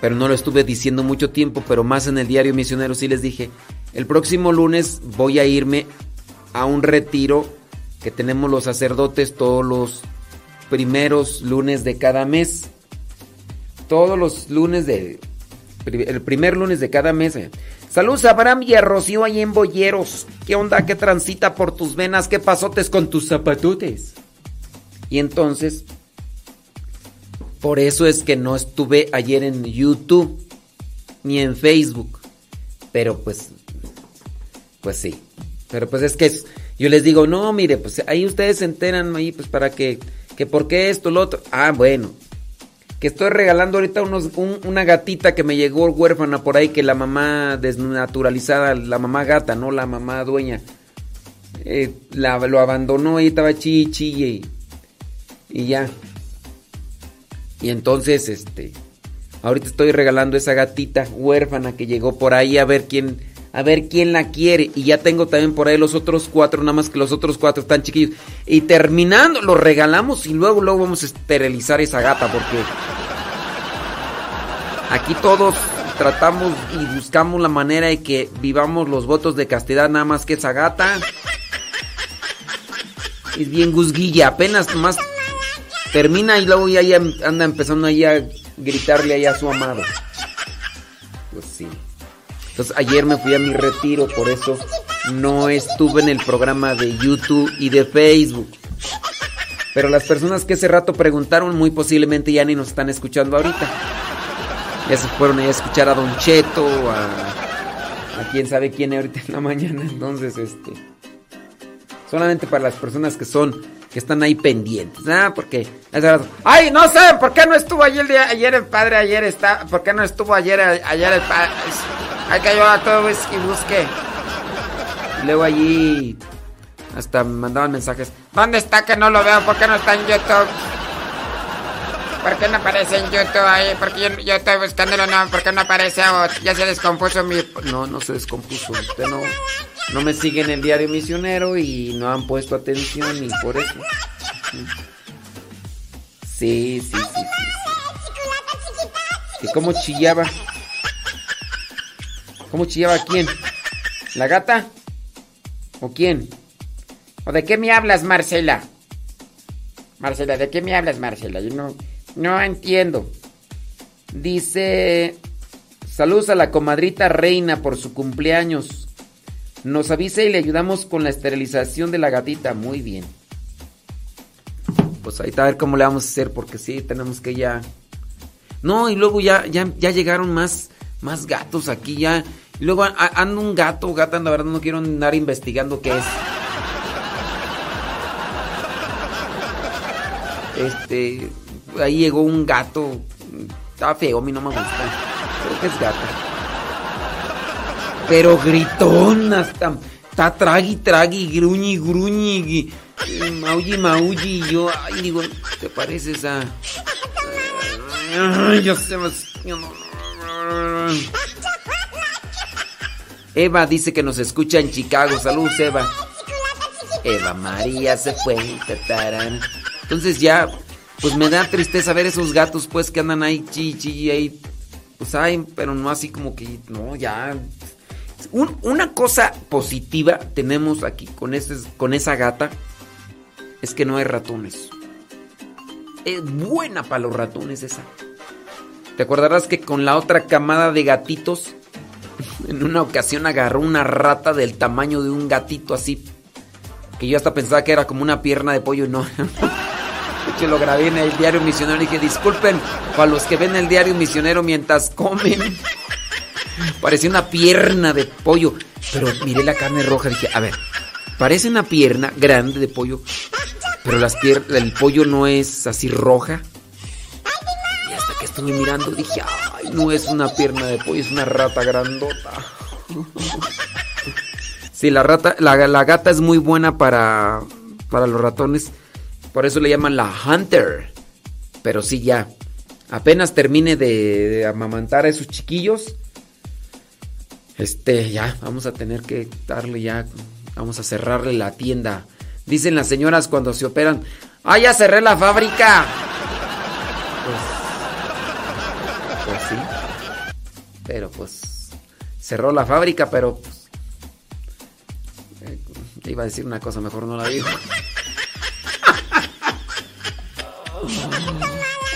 pero no lo estuve diciendo mucho tiempo, pero más en el diario misionero sí les dije, el próximo lunes voy a irme a un retiro que tenemos los sacerdotes todos los primeros lunes de cada mes todos los lunes de. El primer lunes de cada mes. eh. Saludos a Abraham y a Rocío ahí en Boyeros. ¿Qué onda? ¿Qué transita por tus venas? ¿Qué pasotes con tus zapatutes? Y entonces. Por eso es que no estuve ayer en YouTube. Ni en Facebook. Pero pues. Pues sí. Pero pues es que yo les digo, no, mire, pues ahí ustedes se enteran ahí, pues para que. Que por qué esto, lo otro. Ah, bueno. Estoy regalando ahorita unos, una gatita que me llegó huérfana por ahí, que la mamá desnaturalizada, la mamá gata, no la mamá dueña, eh, la, lo abandonó y estaba chichi y, y ya. Y entonces, este, ahorita estoy regalando esa gatita huérfana que llegó por ahí a ver quién a ver quién la quiere. Y ya tengo también por ahí los otros cuatro, nada más que los otros cuatro están chiquillos. Y terminando, los regalamos y luego, luego vamos a esterilizar esa gata porque aquí todos tratamos y buscamos la manera de que vivamos los votos de castidad, nada más que esa gata. Es bien guzguilla, apenas más termina y luego ya, ya anda empezando ahí a gritarle ahí a su amado. Pues sí. Entonces ayer me fui a mi retiro, por eso no estuve en el programa de YouTube y de Facebook. Pero las personas que ese rato preguntaron muy posiblemente ya ni nos están escuchando ahorita. Ya se fueron a escuchar a Don Cheto, a, a quién sabe quién ahorita en la mañana. Entonces, este... Solamente para las personas que son que están ahí pendientes, ¿ah? Porque ay, no sé, ¿por qué no estuvo ayer ayer el padre, ayer está, ¿por qué no estuvo ayer ayer el padre? Hay que ayudar a todo y busque. Y luego allí hasta me mandaban mensajes. ¿Dónde está que no lo veo? ¿Por qué no está en YouTube? ¿Por qué no aparece en YouTube ahí? Porque yo, yo estoy buscándolo, no, ¿por qué no aparece? ya se descompuso mi... No, no se descompuso. Usted no, no me sigue en el diario misionero y no han puesto atención y por eso. Sí, sí, sí, sí. ¿Y cómo chillaba? ¿Cómo chillaba quién? ¿La gata? ¿O quién? ¿O de qué me hablas, Marcela? Marcela, ¿de qué me hablas, Marcela? Yo no, no entiendo. Dice, saludos a la comadrita Reina por su cumpleaños. Nos avisa y le ayudamos con la esterilización de la gatita. Muy bien. Pues está a ver cómo le vamos a hacer, porque sí, tenemos que ya... No, y luego ya, ya, ya llegaron más, más gatos aquí, ya... Y luego anda un gato, gata, la verdad no quiero andar investigando qué es. Este, ahí llegó un gato, estaba feo, a mí no me gusta. Creo que es gata. Pero gritón, hasta, está tragui, tragui, gruñi, gruñi, maulli, maulli. Y yo, ay, digo, ¿te pareces a...? Ay, yo sé más... Eva dice que nos escucha en Chicago. Saludos, Eva. Eva María se fue. Entonces ya, pues me da tristeza ver esos gatos, pues, que andan ahí, chichi, ahí. Pues hay, pero no así como que, no, ya. una cosa positiva tenemos aquí con, con esa gata es que no hay ratones. Es buena para los ratones esa. ¿Te acordarás que con la otra camada de gatitos <laughs> en una ocasión agarró una rata del tamaño de un gatito así. Que yo hasta pensaba que era como una pierna de pollo y no. <laughs> que lo grabé en el diario misionero y dije, disculpen para los que ven el diario misionero mientras comen. <laughs> Parecía una pierna de pollo. Pero miré la carne roja y dije, a ver, parece una pierna grande de pollo. Pero las el pollo no es así roja. Y estuve mirando dije, ay, no es una pierna de pollo, es una rata grandota. Sí, la rata, la, gata es muy buena para, para los ratones. Por eso le llaman la Hunter. Pero sí, ya. Apenas termine de, amamantar a esos chiquillos. Este, ya, vamos a tener que darle ya. Vamos a cerrarle la tienda. Dicen las señoras cuando se operan. ¡Ah, ya cerré la fábrica! Pero pues cerró la fábrica, pero pues, eh, iba a decir una cosa, mejor no la digo.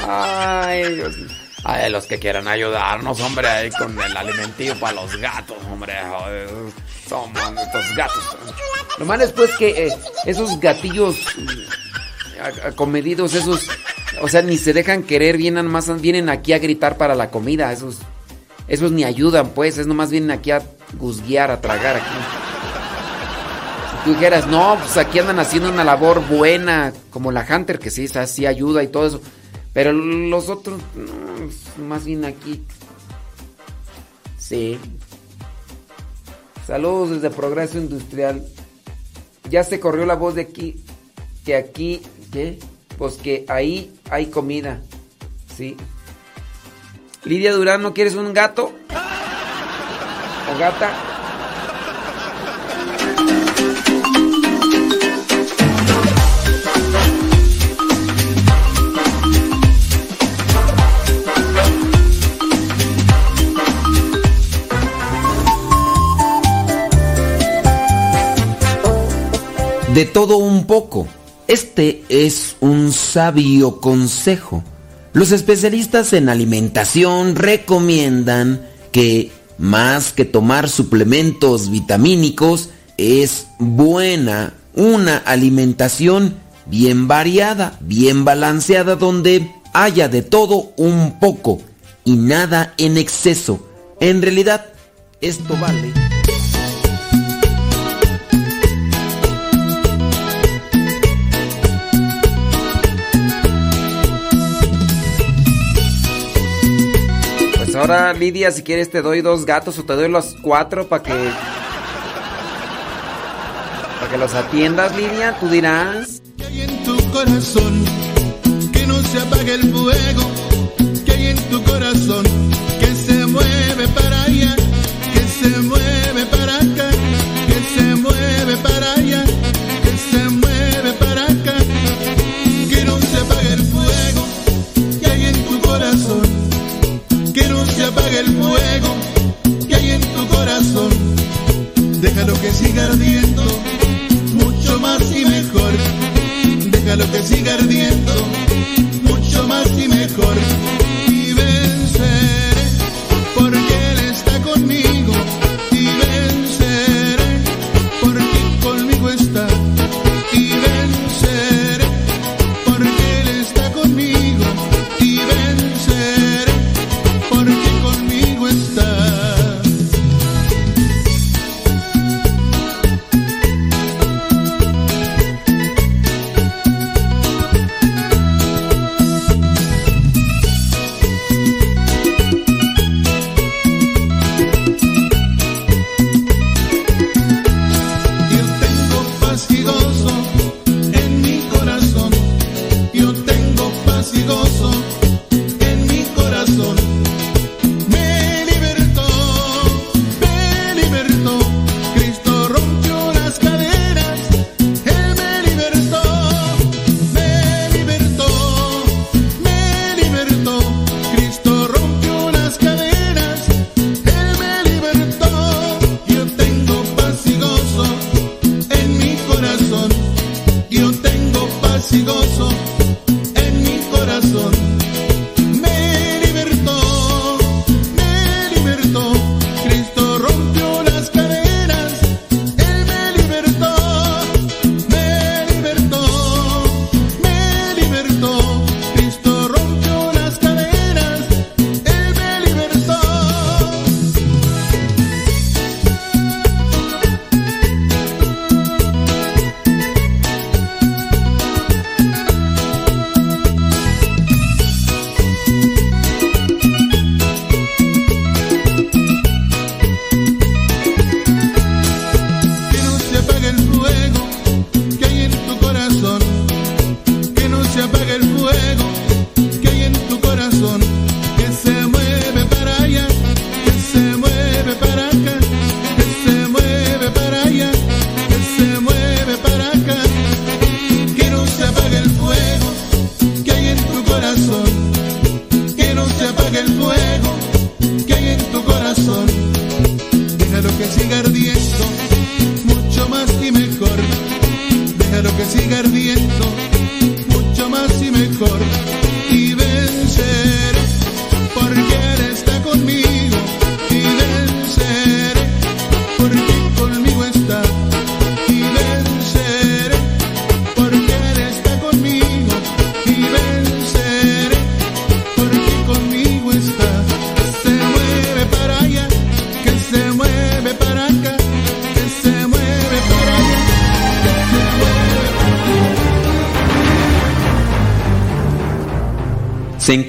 Ay, Dios Ay, los que quieran ayudarnos, hombre, ahí con el alimentillo para los gatos, hombre. Somos estos gatos. Lo malo es pues que eh, esos gatillos mm, acomedidos, esos, o sea, ni se dejan querer, vienen más, vienen aquí a gritar para la comida, esos, esos ni ayudan, pues, es nomás vienen aquí a guzguear, a tragar aquí. Si tú dijeras, no, pues aquí andan haciendo una labor buena, como la Hunter, que sí, sí ayuda y todo eso Pero los otros, no, más bien aquí. Sí. Saludos desde Progreso Industrial. Ya se corrió la voz de aquí, que aquí, ¿qué? Pues que ahí hay comida. Sí. Lidia Durán, ¿no quieres un gato? ¿O gata? de todo un poco. Este es un sabio consejo. Los especialistas en alimentación recomiendan que más que tomar suplementos vitamínicos, es buena una alimentación bien variada, bien balanceada, donde haya de todo un poco y nada en exceso. En realidad, esto vale. Ahora, Lidia, si quieres te doy dos gatos o te doy los cuatro para que... Para que los atiendas, Lidia, tú dirás. Que hay en tu corazón, que no se apague el fuego, que hay en tu corazón, que se mueve para allá, que se mueve el fuego que hay en tu corazón. Déjalo que siga ardiendo, mucho más y mejor. Déjalo que siga ardiendo, mucho más y mejor.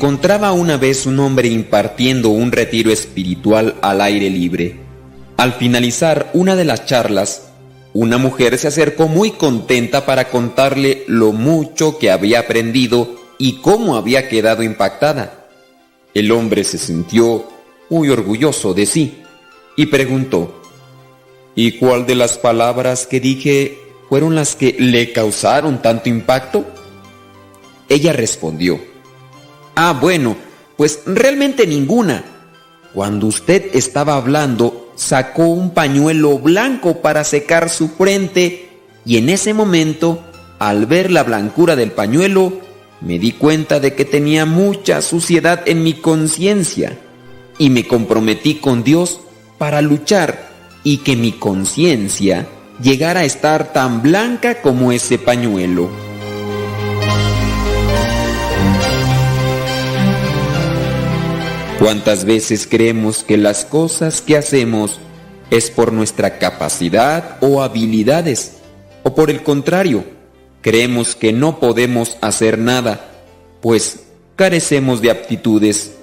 Encontraba una vez un hombre impartiendo un retiro espiritual al aire libre. Al finalizar una de las charlas, una mujer se acercó muy contenta para contarle lo mucho que había aprendido y cómo había quedado impactada. El hombre se sintió muy orgulloso de sí y preguntó, ¿y cuál de las palabras que dije fueron las que le causaron tanto impacto? Ella respondió, Ah, bueno, pues realmente ninguna. Cuando usted estaba hablando, sacó un pañuelo blanco para secar su frente y en ese momento, al ver la blancura del pañuelo, me di cuenta de que tenía mucha suciedad en mi conciencia y me comprometí con Dios para luchar y que mi conciencia llegara a estar tan blanca como ese pañuelo. ¿Cuántas veces creemos que las cosas que hacemos es por nuestra capacidad o habilidades? O por el contrario, creemos que no podemos hacer nada, pues carecemos de aptitudes.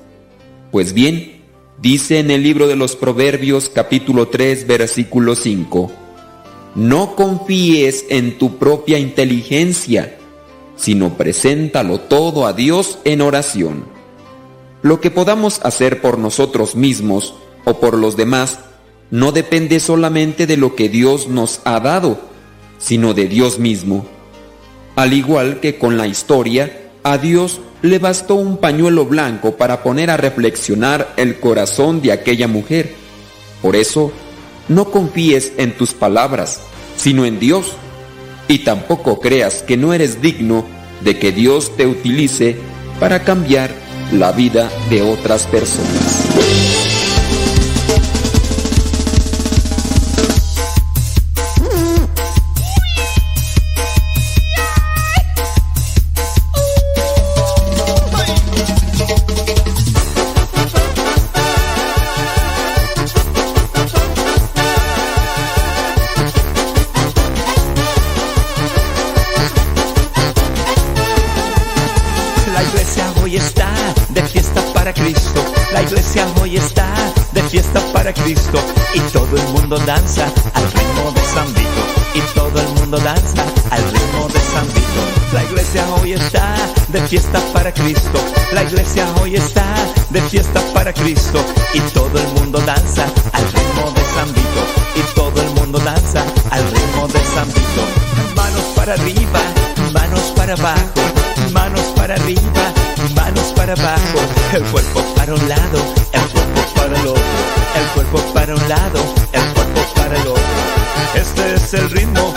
Pues bien, dice en el libro de los Proverbios capítulo 3 versículo 5, no confíes en tu propia inteligencia, sino preséntalo todo a Dios en oración. Lo que podamos hacer por nosotros mismos o por los demás no depende solamente de lo que Dios nos ha dado, sino de Dios mismo. Al igual que con la historia, a Dios le bastó un pañuelo blanco para poner a reflexionar el corazón de aquella mujer. Por eso, no confíes en tus palabras, sino en Dios. Y tampoco creas que no eres digno de que Dios te utilice para cambiar la vida de otras personas. Cristo y todo el mundo danza al ritmo de San Vito y todo el mundo danza al ritmo de San Vito. La iglesia hoy está de fiesta para Cristo. La iglesia hoy está de fiesta para Cristo y todo el mundo danza al ritmo de San Vito y todo el mundo danza al ritmo de San Vito. Manos para arriba, manos para abajo, manos para arriba, manos para abajo, el cuerpo para un lado, el cuerpo para un lado, el cuerpo para el otro. Este es el ritmo,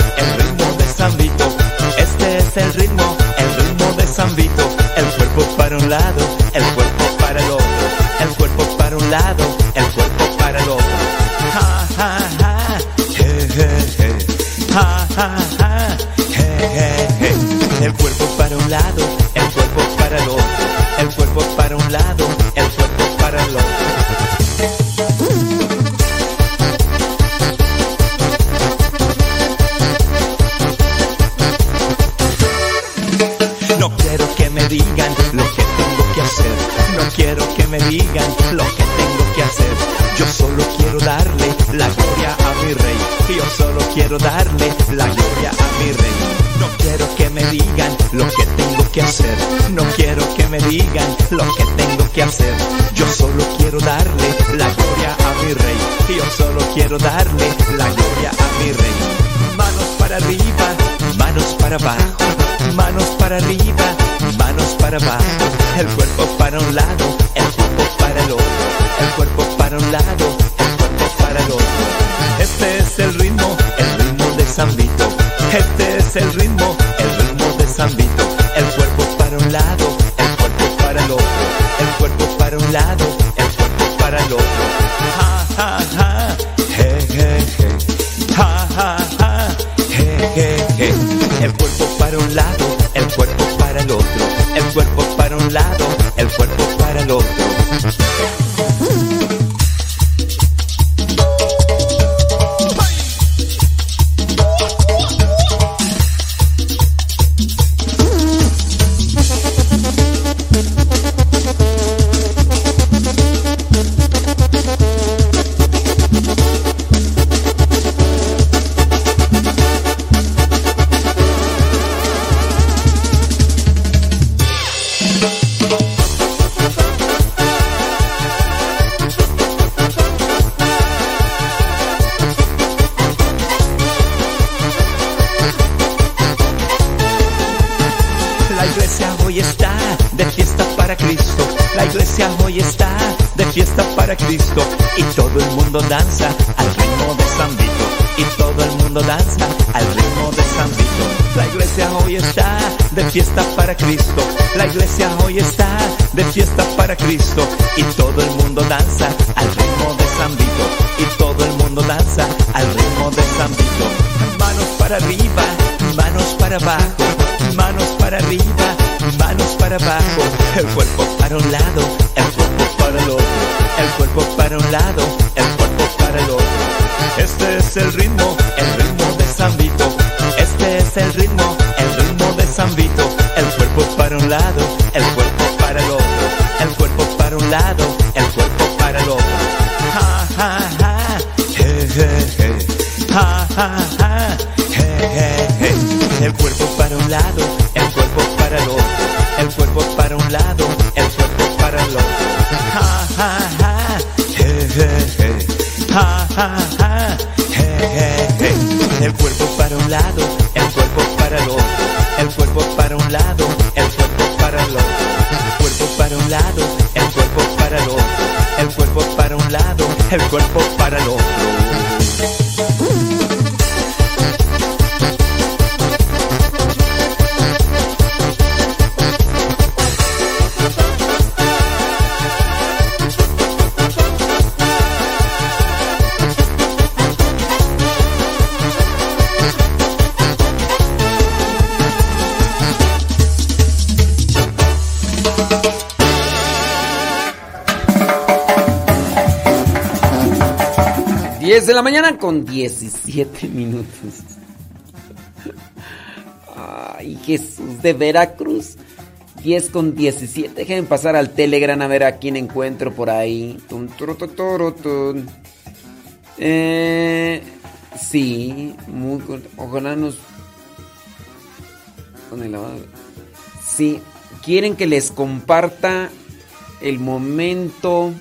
darle la gloria a mi rey. Manos para arriba, manos para abajo. Manos para arriba, manos para abajo. El cuerpo para un lado, con 17 minutos. Ay, Jesús de Veracruz. 10 con 17. Déjenme pasar al Telegram a ver a quién encuentro por ahí. Eh, sí, muy, ojalá nos. Sí, quieren que les comparta el momento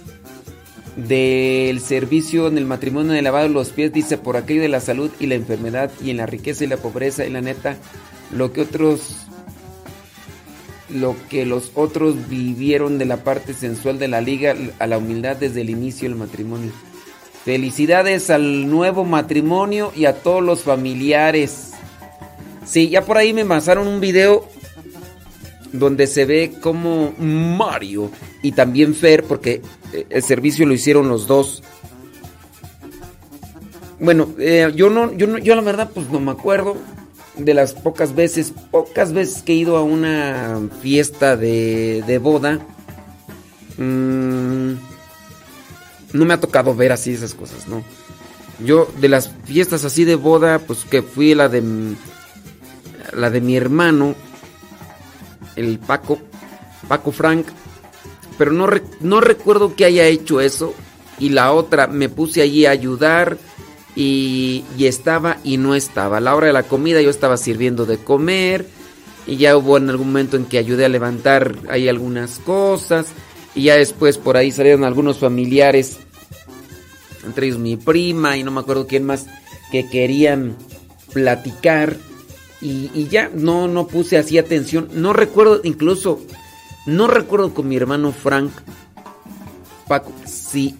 del servicio en el matrimonio de lavado de los pies, dice, por aquello de la salud y la enfermedad y en la riqueza y la pobreza y la neta, lo que otros, lo que los otros vivieron de la parte sensual de la liga a la humildad desde el inicio del matrimonio. Felicidades al nuevo matrimonio y a todos los familiares. Sí, ya por ahí me pasaron un video donde se ve como Mario y también Fer, porque eh, el servicio lo hicieron los dos. Bueno, eh, yo no, yo no, yo la verdad pues no me acuerdo de las pocas veces, pocas veces que he ido a una fiesta de, de boda. Mm, no me ha tocado ver así esas cosas, ¿no? Yo de las fiestas así de boda, pues que fui la de la de mi hermano, el Paco, Paco Frank, pero no, no recuerdo que haya hecho eso. Y la otra, me puse allí a ayudar y, y estaba y no estaba. A la hora de la comida yo estaba sirviendo de comer y ya hubo en algún momento en que ayudé a levantar ahí algunas cosas y ya después por ahí salieron algunos familiares, entre ellos mi prima y no me acuerdo quién más, que querían platicar y, ya no, no puse así atención. No recuerdo, incluso, no recuerdo con mi hermano Frank, Paco, si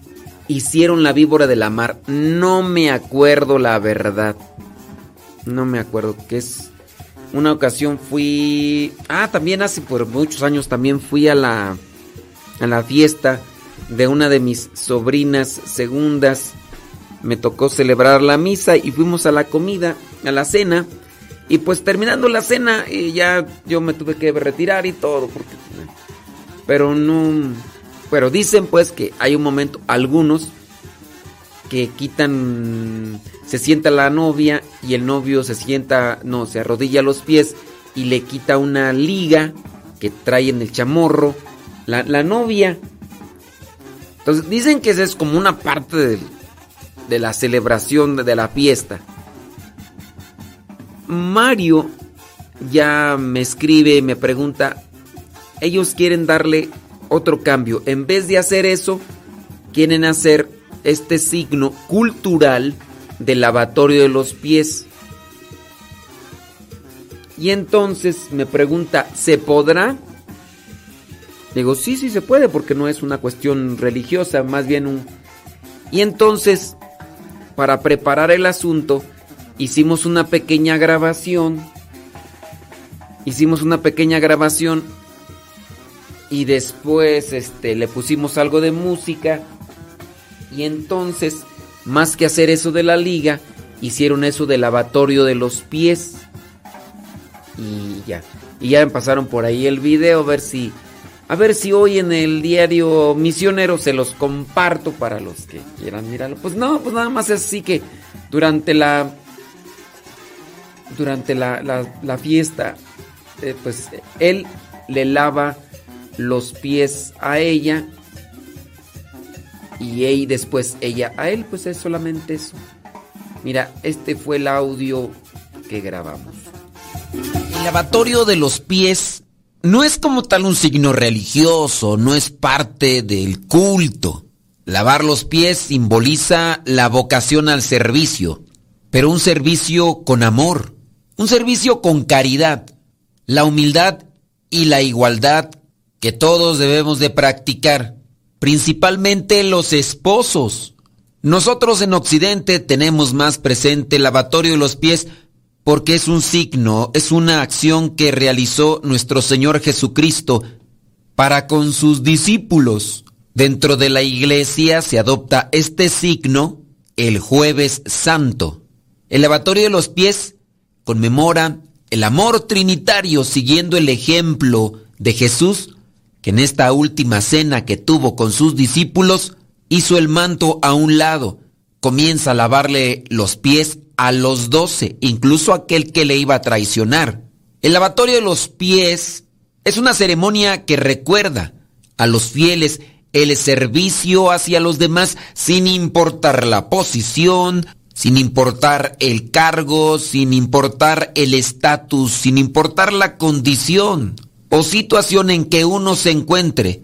hicieron la víbora de la mar. No me acuerdo la verdad. No me acuerdo que es. Una ocasión fui. Ah, también hace por muchos años también fui a la. a la fiesta de una de mis sobrinas segundas. Me tocó celebrar la misa y fuimos a la comida, a la cena. Y pues terminando la cena, eh, ya yo me tuve que retirar y todo. Porque, pero no. Pero dicen pues que hay un momento, algunos, que quitan. Se sienta la novia y el novio se sienta. No, se arrodilla a los pies y le quita una liga que trae en el chamorro. La, la novia. Entonces dicen que esa es como una parte del- de la celebración de la fiesta. Mario ya me escribe, me pregunta, ellos quieren darle otro cambio. En vez de hacer eso, quieren hacer este signo cultural del lavatorio de los pies. Y entonces me pregunta, ¿se podrá? Digo, sí, sí se puede porque no es una cuestión religiosa, más bien un... Y entonces, para preparar el asunto, hicimos una pequeña grabación. Hicimos una pequeña grabación y después este le pusimos algo de música. Y entonces más que hacer eso de la liga hicieron eso del lavatorio de los pies. Y ya. Y ya pasaron por ahí el video a ver si a ver si hoy en el diario misionero se los comparto para los que quieran mirarlo. Pues no pues nada más así que durante la durante la, la, fiesta eh, pues él le lava los pies a ella y ella después ella a él, pues es solamente eso. Mira, este fue el audio que grabamos. El lavatorio de los pies no es como tal un signo religioso, no es parte del culto. Lavar los pies simboliza la vocación al servicio, pero un servicio con amor, un servicio con caridad, la humildad y la igualdad que todos debemos de practicar, principalmente los esposos. Nosotros en Occidente tenemos más presente el lavatorio de los pies porque es un signo, es una acción que realizó nuestro Señor Jesucristo para con sus discípulos. Dentro de la iglesia se adopta este signo el jueves santo. El lavatorio de los pies conmemora el amor trinitario siguiendo el ejemplo de Jesús que en esta última cena que tuvo con sus discípulos, hizo el manto a un lado, comienza a lavarle los pies a los doce, incluso aquel que le iba a traicionar. El lavatorio de los pies es una ceremonia que recuerda a los fieles el servicio hacia los demás sin importar la posición, sin importar el cargo, sin importar el estatus, sin importar la condición o situación en que uno se encuentre,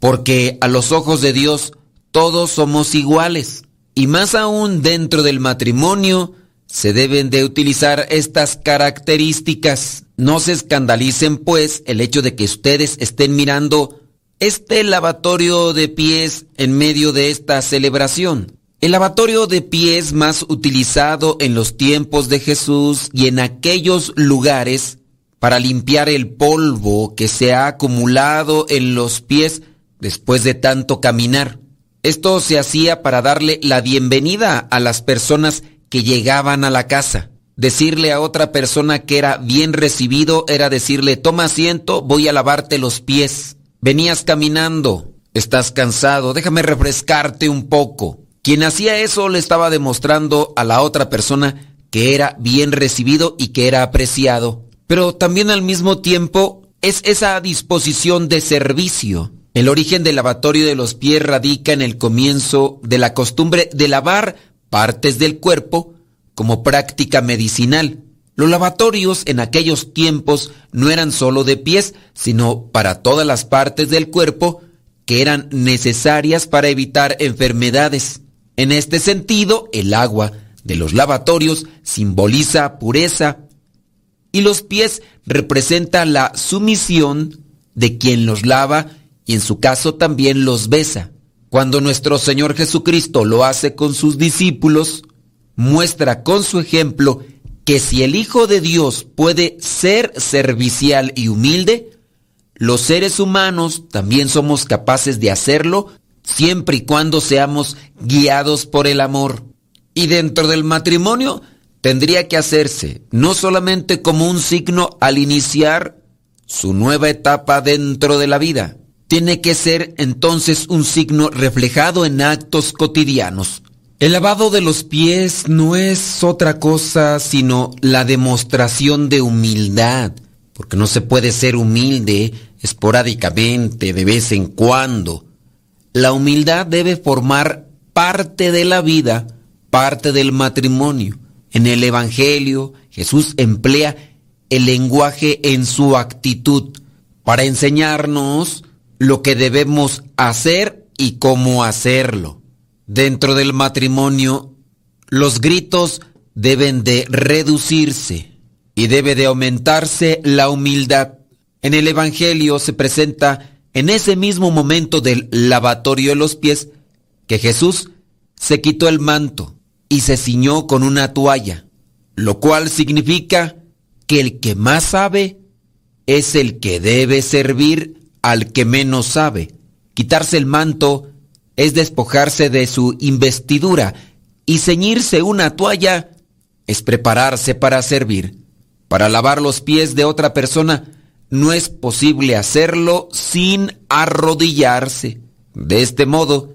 porque a los ojos de Dios todos somos iguales. Y más aún dentro del matrimonio se deben de utilizar estas características. No se escandalicen pues el hecho de que ustedes estén mirando este lavatorio de pies en medio de esta celebración. El lavatorio de pies más utilizado en los tiempos de Jesús y en aquellos lugares para limpiar el polvo que se ha acumulado en los pies después de tanto caminar. Esto se hacía para darle la bienvenida a las personas que llegaban a la casa. Decirle a otra persona que era bien recibido era decirle, toma asiento, voy a lavarte los pies. Venías caminando, estás cansado, déjame refrescarte un poco. Quien hacía eso le estaba demostrando a la otra persona que era bien recibido y que era apreciado pero también al mismo tiempo es esa disposición de servicio. El origen del lavatorio de los pies radica en el comienzo de la costumbre de lavar partes del cuerpo como práctica medicinal. Los lavatorios en aquellos tiempos no eran solo de pies, sino para todas las partes del cuerpo que eran necesarias para evitar enfermedades. En este sentido, el agua de los lavatorios simboliza pureza, y los pies representan la sumisión de quien los lava y en su caso también los besa. Cuando nuestro Señor Jesucristo lo hace con sus discípulos, muestra con su ejemplo que si el Hijo de Dios puede ser servicial y humilde, los seres humanos también somos capaces de hacerlo siempre y cuando seamos guiados por el amor. Y dentro del matrimonio tendría que hacerse no solamente como un signo al iniciar su nueva etapa dentro de la vida, tiene que ser entonces un signo reflejado en actos cotidianos. El lavado de los pies no es otra cosa sino la demostración de humildad, porque no se puede ser humilde esporádicamente, de vez en cuando. La humildad debe formar parte de la vida, parte del matrimonio. En el Evangelio Jesús emplea el lenguaje en su actitud para enseñarnos lo que debemos hacer y cómo hacerlo. Dentro del matrimonio, los gritos deben de reducirse y debe de aumentarse la humildad. En el Evangelio se presenta en ese mismo momento del lavatorio de los pies que Jesús se quitó el manto y se ciñó con una toalla, lo cual significa que el que más sabe es el que debe servir al que menos sabe. Quitarse el manto es despojarse de su investidura y ceñirse una toalla es prepararse para servir. Para lavar los pies de otra persona no es posible hacerlo sin arrodillarse. De este modo,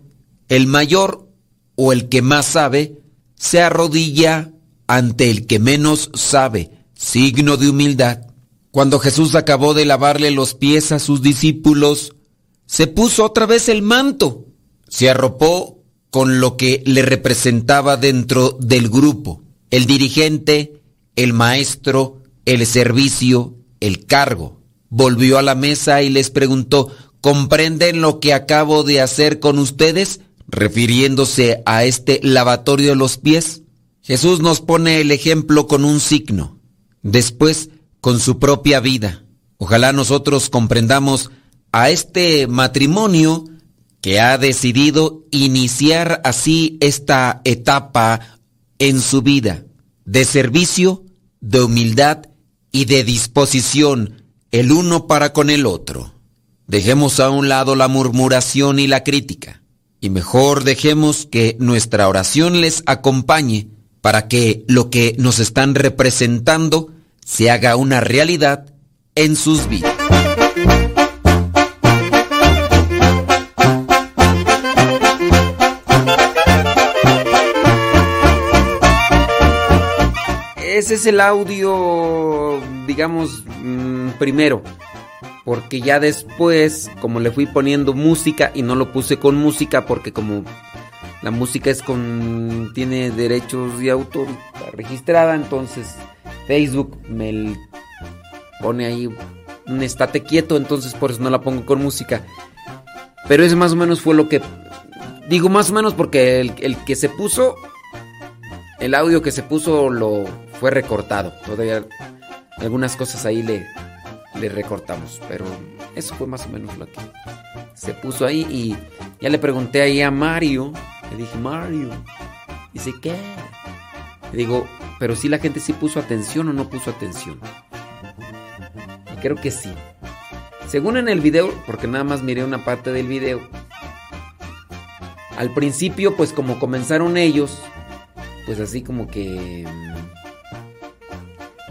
el mayor o el que más sabe se arrodilla ante el que menos sabe, signo de humildad. Cuando Jesús acabó de lavarle los pies a sus discípulos, se puso otra vez el manto, se arropó con lo que le representaba dentro del grupo, el dirigente, el maestro, el servicio, el cargo. Volvió a la mesa y les preguntó, ¿comprenden lo que acabo de hacer con ustedes? refiriéndose a este lavatorio de los pies. Jesús nos pone el ejemplo con un signo, después con su propia vida. Ojalá nosotros comprendamos a este matrimonio que ha decidido iniciar así esta etapa en su vida de servicio, de humildad y de disposición el uno para con el otro. Dejemos a un lado la murmuración y la crítica y mejor dejemos que nuestra oración les acompañe para que lo que nos están representando se haga una realidad en sus vidas. Ese es el audio, digamos, mm, primero. Porque ya después, como le fui poniendo música y no lo puse con música porque como la música es con tiene derechos de autor registrada, entonces Facebook me pone ahí un estate quieto, entonces por eso no la pongo con música. Pero ese más o menos fue lo que digo más o menos porque el, el que se puso el audio que se puso lo fue recortado. Todavía algunas cosas ahí le, le recortamos, pero eso fue más o menos lo que se puso ahí y ya le pregunté ahí a Mario, le dije, Mario, dice, ¿qué? Le digo, pero si la gente sí puso atención o no puso atención. Y creo que sí. Según en el video, porque nada más miré una parte del video, al principio pues como comenzaron ellos, pues así como que mm,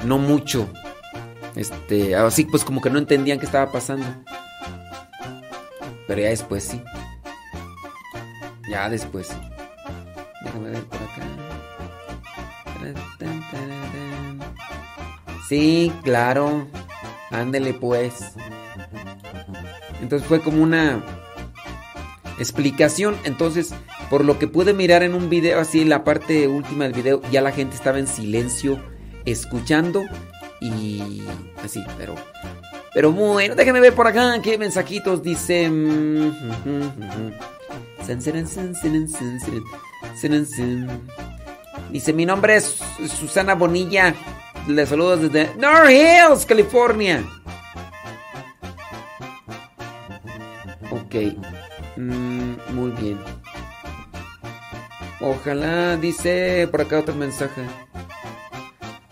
no mucho. Este, así pues como que no entendían qué estaba pasando. Pero ya después sí. Ya después sí. Déjame ver por acá. Sí, claro. Ándele pues. Entonces fue como una explicación. Entonces, por lo que pude mirar en un video, así en la parte última del video, ya la gente estaba en silencio escuchando y así, pero pero bueno, déjenme ver por acá qué mensajitos dice. Dice, mi nombre es Susana Bonilla. Le saludo desde North Hills, California. Ok. Mm, muy bien. Ojalá, dice por acá otro mensaje.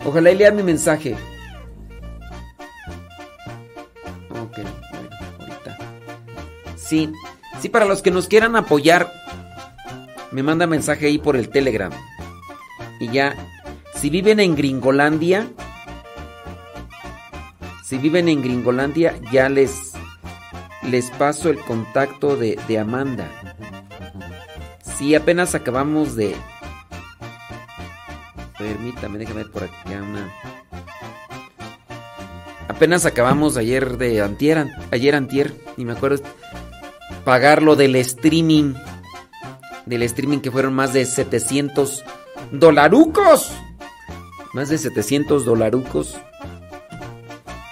Ojalá y lea mi mensaje. Ok, bueno, ahorita. Sí, sí, para los que nos quieran apoyar, me manda mensaje ahí por el Telegram. Y ya, si viven en Gringolandia, si viven en Gringolandia, ya les, les paso el contacto de, de Amanda. Sí, apenas acabamos de... Permítame, déjame ver por aquí una... Apenas acabamos ayer de antier, ayer antier, y me acuerdo pagar lo del streaming. Del streaming que fueron más de 700 dolarucos. Más de 700 dolarucos.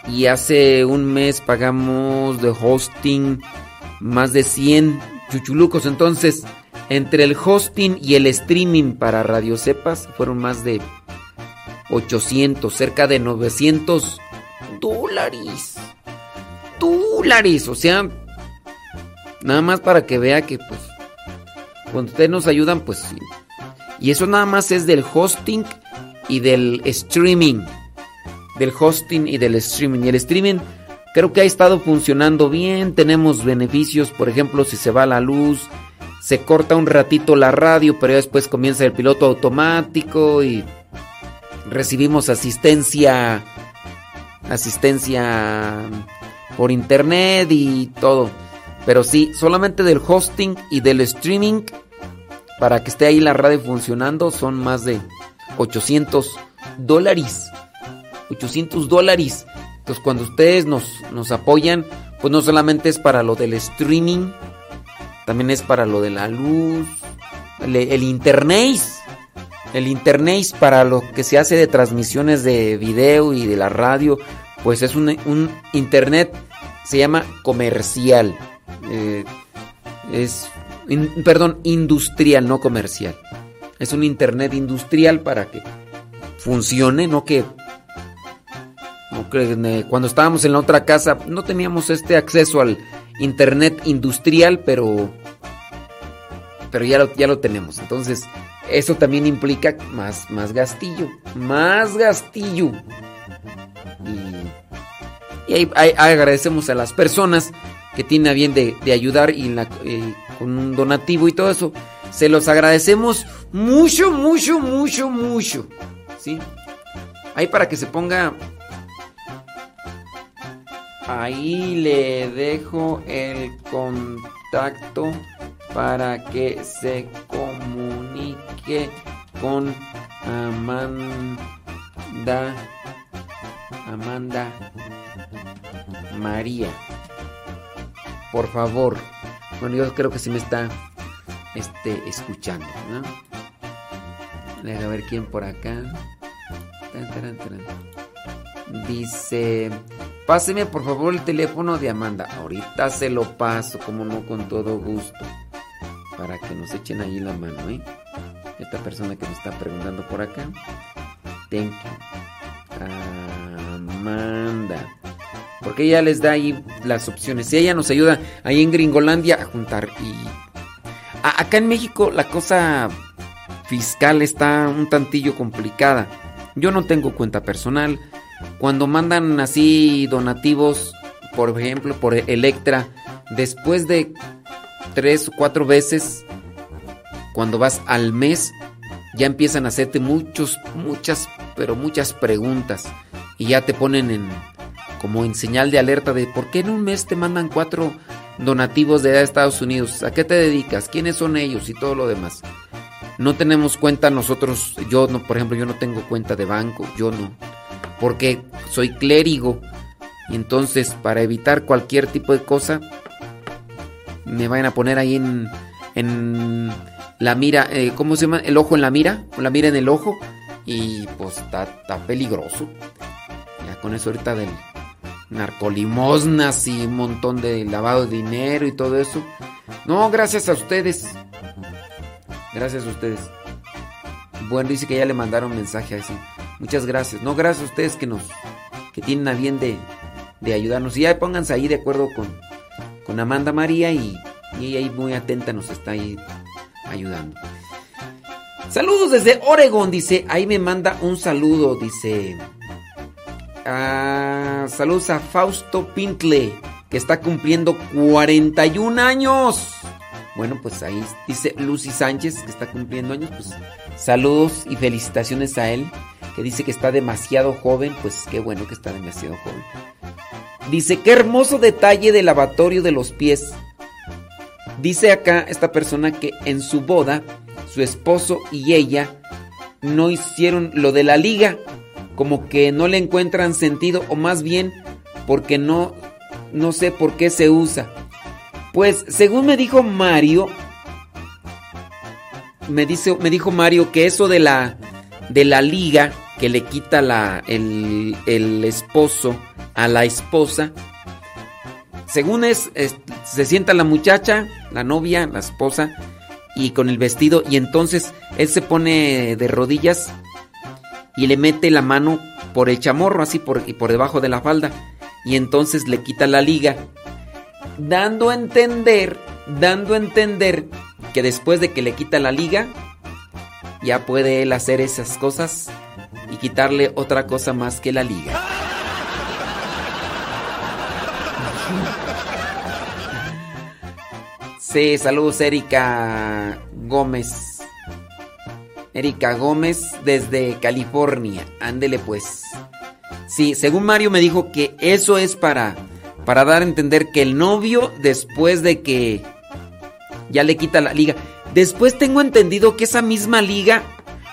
Y hace un mes pagamos de hosting más de 100 chuchulucos. Entonces, entre el hosting y el streaming para Radio Cepas fueron más de 800, cerca de 900 dólares. Dólares, o sea, Nada más para que vea que pues cuando ustedes nos ayudan, pues sí. Y eso nada más es del hosting y del streaming. Del hosting y del streaming. Y el streaming creo que ha estado funcionando bien. Tenemos beneficios, por ejemplo, si se va la luz, se corta un ratito la radio, pero después comienza el piloto automático y recibimos asistencia asistencia por internet y todo. Pero sí, solamente del hosting y del streaming para que esté ahí la radio funcionando son más de 800 dólares. 800 dólares. Entonces cuando ustedes nos, nos apoyan, pues no solamente es para lo del streaming, también es para lo de la luz, el, internet. El internet para lo que se hace de transmisiones de video y de la radio, pues es un, un internet, se llama comercial. Eh, es, perdón, industrial, no comercial. Es un internet industrial para que funcione, no que, no que eh, cuando estábamos en la otra casa no teníamos este acceso al internet industrial, pero pero ya lo, ya lo tenemos. Entonces, eso también implica más, más gastillo. Más gastillo. Y, y ahí, agradecemos a las personas que tienen a bien de, de ayudar y la- eh, con un donativo y todo eso. Se los agradecemos mucho, mucho, mucho, mucho. ¿Sí? Ahí para que se ponga... Ahí le dejo el contacto para que se comunique con Amanda Amanda María. Por favor. Bueno, yo creo que sí me está este escuchando, ¿no? Deja ver quién por acá. Dice, páseme por favor el teléfono de Amanda. Ahorita se lo paso, como no, con todo gusto. Para que nos echen ahí la mano, ¿eh? Esta persona que me está preguntando por acá. Thank you. Amanda. Porque ella les da ahí las opciones. Y ella nos ayuda ahí en Gringolandia a juntar. Y acá en México la cosa fiscal está un tantillo complicada. Yo no tengo cuenta personal. Cuando mandan así donativos, por ejemplo, por Electra, después de tres o cuatro veces, cuando vas al mes, ya empiezan a hacerte muchos, muchas, pero muchas preguntas. Y ya te ponen en como en señal de alerta de por qué en un mes te mandan cuatro donativos de Estados Unidos. ¿A qué te dedicas? ¿Quiénes son ellos? Y todo lo demás. No tenemos cuenta nosotros, yo no, por ejemplo, yo no tengo cuenta de banco, yo no. Porque soy clérigo. Y entonces, para evitar cualquier tipo de cosa, me vayan a poner ahí en, en la mira, eh, ¿cómo se llama? El ojo en la mira, o la mira en el ojo. Y pues está, peligroso. Ya con eso ahorita del narcolimosnas y un montón de lavado de dinero y todo eso. No, gracias a ustedes. Gracias a ustedes. Bueno, dice que ya le mandaron mensaje a ese. Muchas gracias. No, gracias a ustedes que nos que tienen a bien de, de ayudarnos. Y ya pónganse ahí de acuerdo con, con Amanda María y, ella ahí muy atenta nos está ahí ayudando. Saludos desde Oregon, dice. Ahí me manda un saludo, dice. Ah, saludos a Fausto Pintle, que está cumpliendo 41 años. Bueno, pues ahí dice Lucy Sánchez, que está cumpliendo años. Pues saludos y felicitaciones a él, que dice que está demasiado joven. Pues qué bueno que está demasiado joven. Dice, qué hermoso detalle del lavatorio de los pies. Dice acá esta persona que en su boda, su esposo y ella no hicieron lo de la liga, como que no le encuentran sentido, o más bien porque no, no sé por qué se usa. Pues según me dijo Mario, me, dice, me dijo Mario que eso de la, de la liga que le quita el, el esposo a la esposa, según es, es, se sienta la muchacha, la novia, la esposa, y con el vestido, y entonces él se pone de rodillas y le mete la mano por el chamorro, así por, y por debajo de la falda, y entonces le quita la liga, dando a entender dando a entender que después de que le quita la liga, ya puede él hacer esas cosas y quitarle otra cosa más que la liga. Sí, saludos Erika Gómez. Erika Gómez desde California. Ándele pues. Sí, según Mario me dijo que eso es para para dar a entender que el novio después de que ya le quita la liga. Después tengo entendido que esa misma liga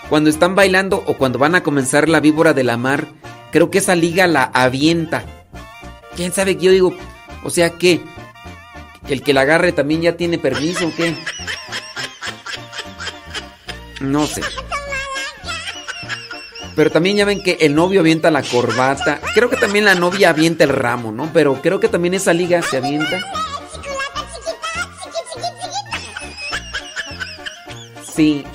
cuando están bailando o cuando van a comenzar la víbora de la mar, creo que esa liga la avienta. ¿Quién sabe qué yo digo? O sea que el que la agarre también ya tiene permiso o qué? No sé. Pero también ya ven que el novio avienta la corbata. Creo que también la novia avienta el ramo, ¿no? Pero creo que también esa liga se avienta. Sí.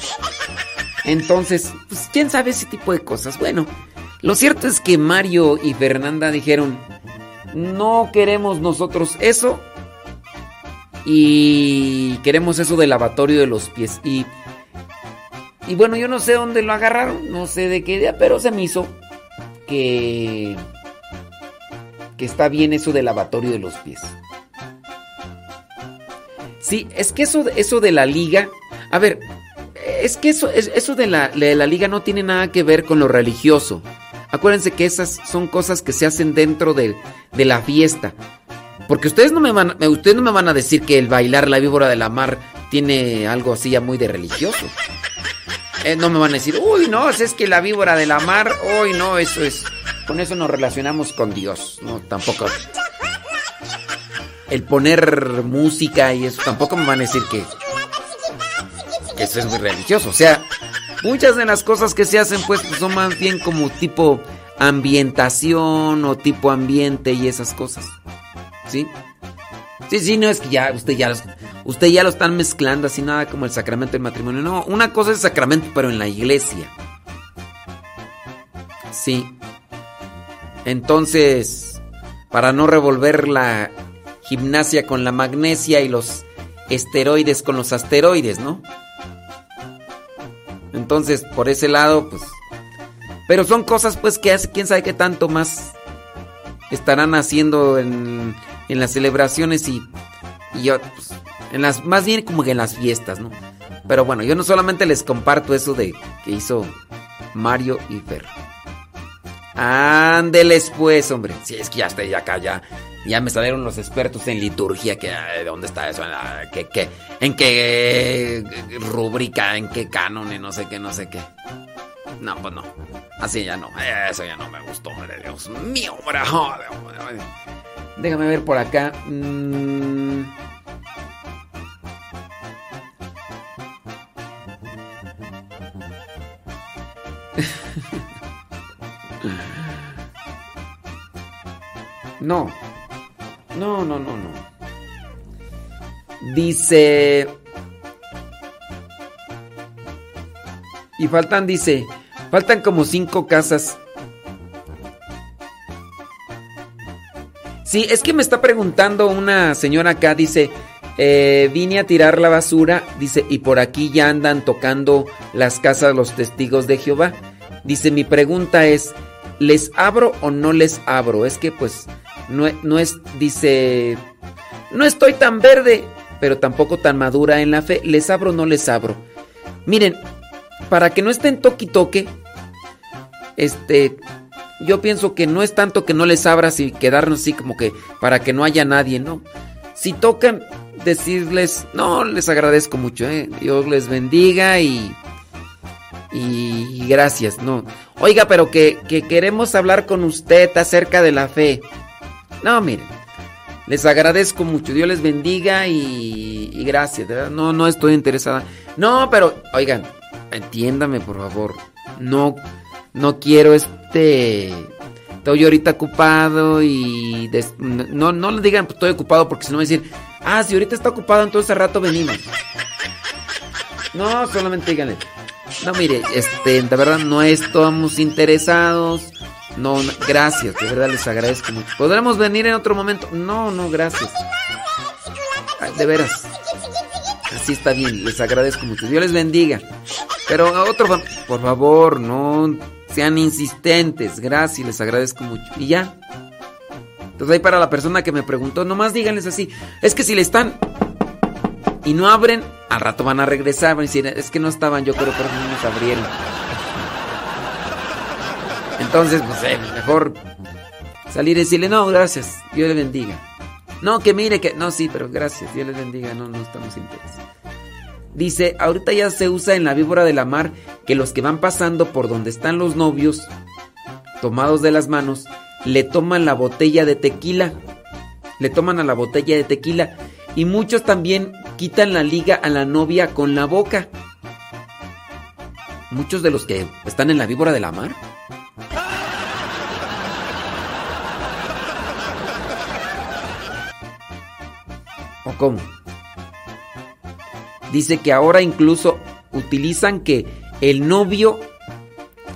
Entonces, pues quién sabe ese tipo de cosas. Bueno, lo cierto es que Mario y Fernanda dijeron, no queremos nosotros eso. Y queremos eso del lavatorio de los pies. Y y bueno, yo no sé dónde lo agarraron, no sé de qué idea, pero se me hizo que que está bien eso del lavatorio de los pies. Sí, es que eso, eso de la liga, a ver, es que eso, eso de, la, de la liga no tiene nada que ver con lo religioso. Acuérdense que esas son cosas que se hacen dentro de, de la fiesta. Porque ustedes no me van, ustedes no me van a decir que el bailar la víbora de la mar tiene algo así ya muy de religioso. Eh, no me van a decir, uy, no, es que la víbora de la mar, uy, no, eso es. Con eso nos relacionamos con Dios, no, tampoco. El poner música y eso, tampoco me van a decir que, que eso es muy religioso. O sea, muchas de las cosas que se hacen, pues, son más bien como tipo ambientación o tipo ambiente y esas cosas. ¿Sí? Sí, sí, no es que ya usted ya usted ya lo están mezclando así nada como el sacramento del matrimonio. No, una cosa es sacramento, pero en la iglesia. Sí. Entonces, para no revolver la gimnasia con la magnesia y los esteroides con los asteroides, ¿no? Entonces, por ese lado, pues. Pero son cosas, pues, que hace quién sabe qué tanto más estarán haciendo en en las celebraciones y, y yo, pues, en las, más bien como que en las fiestas, ¿no? Pero bueno, yo no solamente les comparto eso de que hizo Mario y Fer. Ándeles pues, hombre. Si es que ya estoy acá, ya, ya me salieron los expertos en liturgia, que dónde está eso, ¿Qué, qué, en qué rubrica, en qué canon, y no sé qué, no sé qué. No, pues no. Así ya no. Eso ya no me gustó, hombre. Dios mío, hombre. Déjame ver por acá. Mm. <laughs> No. No, no, no, no. Dice... Y faltan, dice, faltan como cinco casas Sí, es que me está preguntando una señora acá, dice, eh, vine a tirar la basura, dice, y por aquí ya andan tocando las casas los testigos de Jehová. Dice, mi pregunta es, ¿les abro o no les abro? Es que pues no, no es, dice, no estoy tan verde, pero tampoco tan madura en la fe, ¿les abro o no les abro? Miren, para que no estén toque toque, este, yo pienso que no es tanto que no les abras y quedarnos así como que para que no haya nadie, ¿no? Si tocan, decirles, no, les agradezco mucho, ¿eh? Dios les bendiga y... Y gracias, ¿no? Oiga, pero que, queremos hablar con usted acerca de la fe. No, miren, les agradezco mucho, Dios les bendiga y, y gracias, No, no estoy interesada. No, pero, oigan, entiéndame por favor, no no quiero este estoy ahorita ocupado y no, no le digan estoy ocupado porque si no decir, ah, si ahorita está ocupado, entonces al rato venimos. No, solamente díganle. No, mire, este, de verdad no estamos interesados. No, gracias, de verdad les agradezco mucho. ¿Podremos venir en otro momento? No, no, gracias. De veras. sí está bien, les agradezco mucho. Dios les bendiga. Pero otro, por favor, no sean insistentes. Gracias, les agradezco mucho. Y ya. Entonces ahí para la persona que me preguntó, nomás díganles así. Es que si le están y no abren, al rato van a regresar. Van a decir, es que no estaban, yo creo, pero no nos abrieron. Entonces, pues mejor salir y decirle, no, gracias, Dios le bendiga. No, que mire que. No, sí, pero gracias, Dios les bendiga, no, no estamos interesados. Dice, ahorita ya se usa en la víbora de la mar que los que van pasando por donde están los novios, tomados de las manos, le toman la botella de tequila. Le toman a la botella de tequila. Y muchos también quitan la liga a la novia con la boca. Muchos de los que están en la víbora de la mar. ¿O cómo? Dice que ahora incluso utilizan que el novio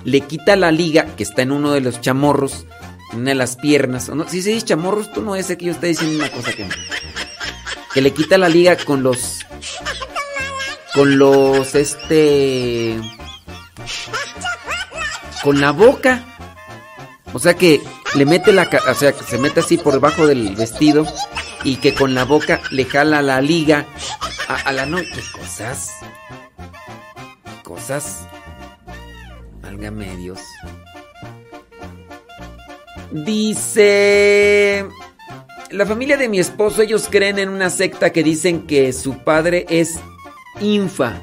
le quita la liga que está en uno de los chamorros, en una de las piernas. ¿o no? Si se dice chamorros, tú no es que yo esté diciendo una cosa que no. Que le quita la liga con los. Con los. Este. Con la boca. O sea que le mete la. O sea que se mete así por debajo del vestido. Y que con la boca le jala la liga a, la. ¿Qué cosas? Cosas. Válgame Dios. Dice... La familia de mi esposo, ellos creen en una secta que dicen que su padre es infa.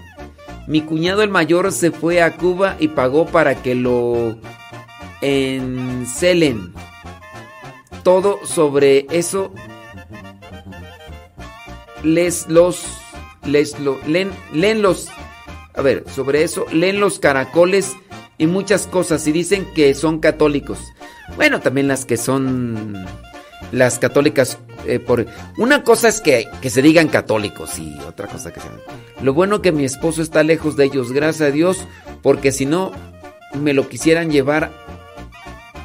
Mi cuñado el mayor se fue a Cuba y pagó para que lo encelen. Todo sobre eso les los les lo leen, leen los a ver, sobre eso leen los caracoles y muchas cosas y dicen que son católicos. Bueno, también las que son las católicas eh, por una cosa es que, que se digan católicos y otra cosa que sean. Lo bueno que mi esposo está lejos de ellos, gracias a Dios, porque si no me lo quisieran llevar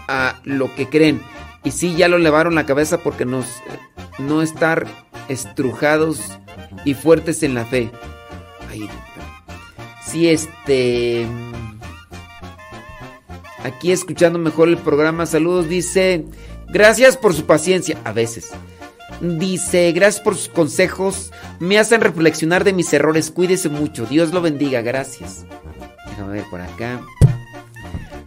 a lo que creen. Y sí, ya lo levaron la cabeza porque nos no estar estrujados y fuertes en la fe. Ay, sí, este. Aquí escuchando mejor el programa. Saludos, dice. Gracias por su paciencia. A veces. Dice, gracias por sus consejos. Me hacen reflexionar de mis errores. Cuídese mucho. Dios lo bendiga. Gracias. Déjame ver por acá.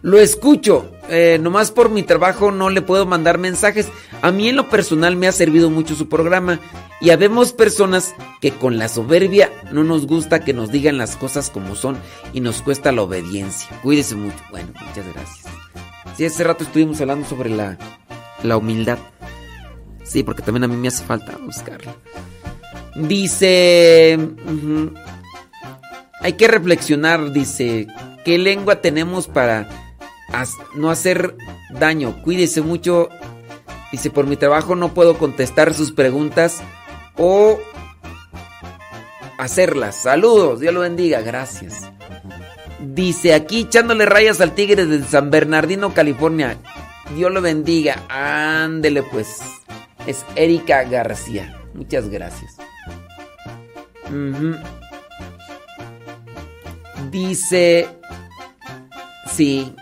Lo escucho. Eh, nomás por mi trabajo no le puedo mandar mensajes. A mí en lo personal me ha servido mucho su programa. Y habemos personas que con la soberbia no nos gusta que nos digan las cosas como son y nos cuesta la obediencia. Cuídese mucho. Bueno, muchas gracias. Sí, hace rato estuvimos hablando sobre la, la humildad. Sí, porque también a mí me hace falta buscarla. Dice... hay que reflexionar, dice, ¿qué lengua tenemos para no hacer daño? Cuídese mucho. Dice, por mi trabajo no puedo contestar sus preguntas o hacerlas. Saludos, Dios lo bendiga, gracias. Dice, aquí echándole rayas al tigre de San Bernardino, California. Dios lo bendiga. Ándele pues. Es Erika García. Muchas gracias. Dice. Sí.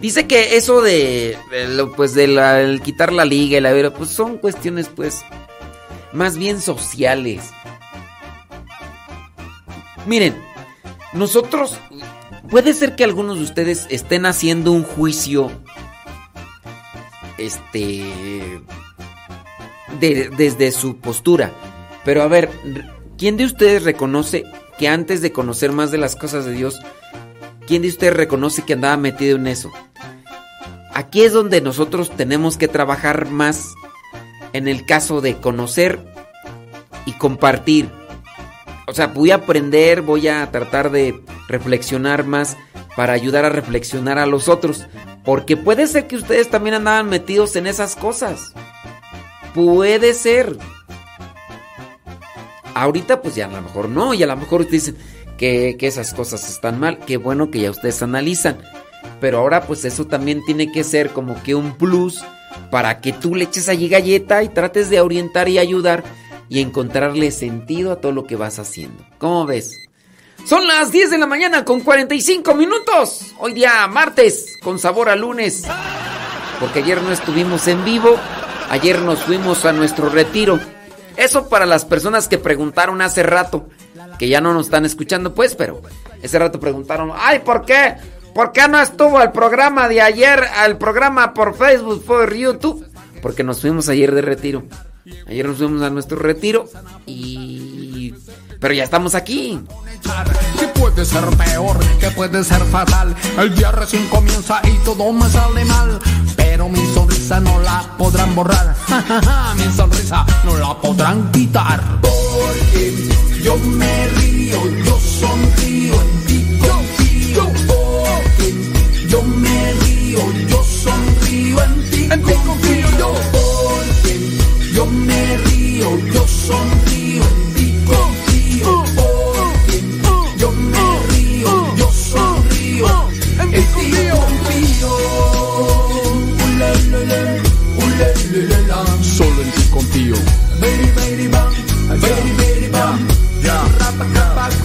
Dice que eso de. pues de la, quitar la liga y la vera, pues son cuestiones, pues. Más bien sociales. Miren, nosotros. Puede ser que algunos de ustedes estén haciendo un juicio. Este. de- desde su postura. Pero a ver, ¿quién de ustedes reconoce que antes de conocer más de las cosas de Dios, quién de ustedes reconoce que andaba metido en eso? Aquí es donde nosotros tenemos que trabajar más en el caso de conocer y compartir. O sea, voy a aprender, voy a tratar de reflexionar más para ayudar a reflexionar a los otros. Porque puede ser que ustedes también andaban metidos en esas cosas. Puede ser. Ahorita pues ya a lo mejor no, y a lo mejor ustedes dicen que, esas cosas están mal. Qué bueno que ya ustedes analizan. Pero ahora pues eso también tiene que ser como que un plus para que tú le eches allí galleta y trates de orientar y ayudar y encontrarle sentido a todo lo que vas haciendo. ¿Cómo ves? Son las 10 de la mañana con 45 minutos. Hoy día martes con sabor a lunes. Porque ayer no estuvimos en vivo. Ayer nos fuimos a nuestro retiro. Eso para las personas que preguntaron hace rato. Que ya no nos están escuchando pues, pero ese rato preguntaron, ay, ¿por qué? ¿Por qué no estuvo el programa de ayer, al programa por Facebook, por YouTube? Porque nos fuimos ayer de retiro. Ayer nos fuimos a nuestro retiro y... Pero ya estamos aquí. Que puede ser peor, que puede ser fatal. El día recién comienza y todo me sale mal. Pero mi sonrisa no la podrán borrar. <laughs> mi sonrisa no la podrán quitar. Porque yo me río, yo sonrío, en ti confío. Porque yo me río, yo sonrío, en ti confío. Yo porque yo me río, yo sonrío, en ti confío. Porque yo me río, yo sonrío, en ti confío. Solo en ti confío.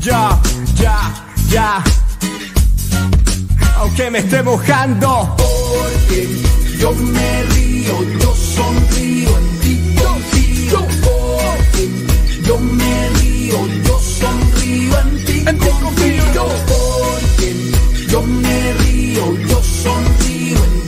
Ya, ya, ya Aunque me esté mojando Porque yo me río, yo sonrío, en ti confío. Porque yo me río, yo sonrío, en ti confío. Yo porque yo me río, yo sonrío, en ti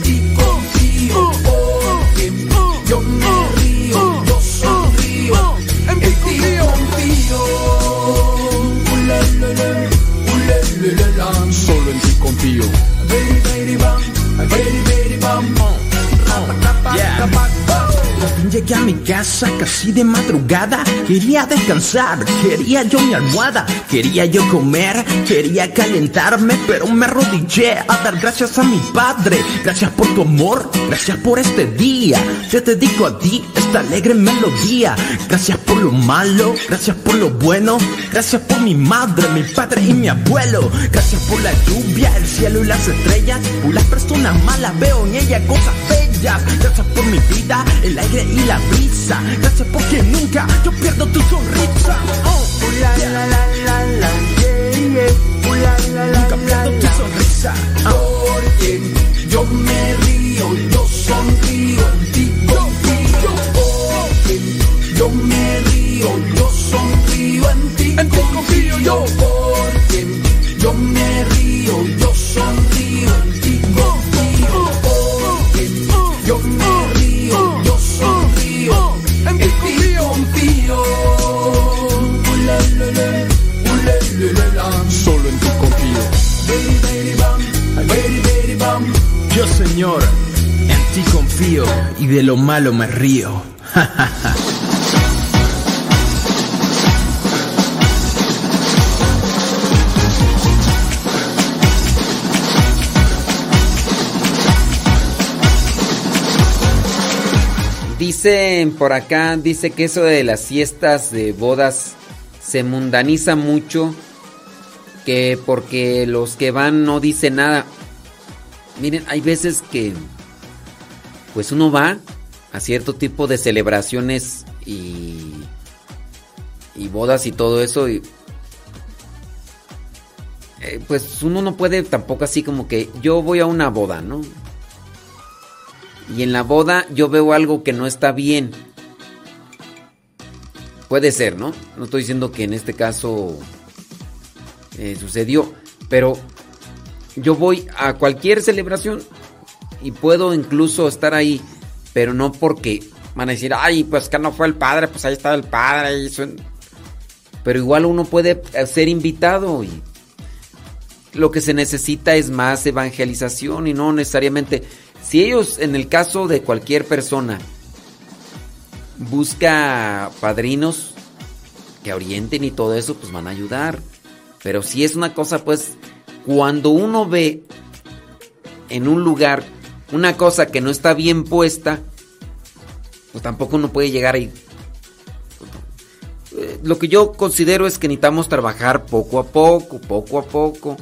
Llegué a mi casa casi de madrugada, quería descansar, quería yo mi almohada, quería yo comer, quería calentarme, pero me arrodillé a dar gracias a mi padre, gracias por tu amor, gracias por este día, te dedico a ti esta alegre melodía, gracias por lo malo, gracias por lo bueno, gracias por mi madre, mi padre y mi abuelo, gracias por la lluvia, el cielo y las estrellas, por las personas malas veo en ella cosas bellas, gracias por mi vida, el aire y la brisa, gracias porque nunca yo pierdo tu sonrisa. Oh, la, la, la, la, la, yeah, yeah. La, la, la, nunca pierdo tu sonrisa. Porque yo me río, yo sonrío, en ti confío. Porque yo me río, yo sonrío, en ti confío. Yo y de lo malo me río. <laughs> Dicen por acá, dice que eso de las fiestas de bodas se mundaniza mucho, que porque los que van no dicen nada. Miren, hay veces que pues uno va a cierto tipo de celebraciones y y bodas y todo eso y eh, pues uno no puede tampoco así como que yo voy a una boda, ¿no? Y en la boda yo veo algo que no está bien. Puede ser, ¿no? No estoy diciendo que en este caso eh, sucedió, pero yo voy a cualquier celebración y puedo incluso estar ahí, pero no porque van a decir, ay, pues que no fue el padre, pues ahí estaba el padre. Y eso". Pero igual uno puede ser invitado y lo que se necesita es más evangelización y no necesariamente... Si ellos, en el caso de cualquier persona, busca padrinos, que orienten y todo eso, pues van a ayudar. Pero si es una cosa, pues, cuando uno ve en un lugar una cosa que no está bien puesta, pues tampoco uno puede llegar ahí. Eh, Lo que yo considero es que necesitamos trabajar poco a poco, poco a poco,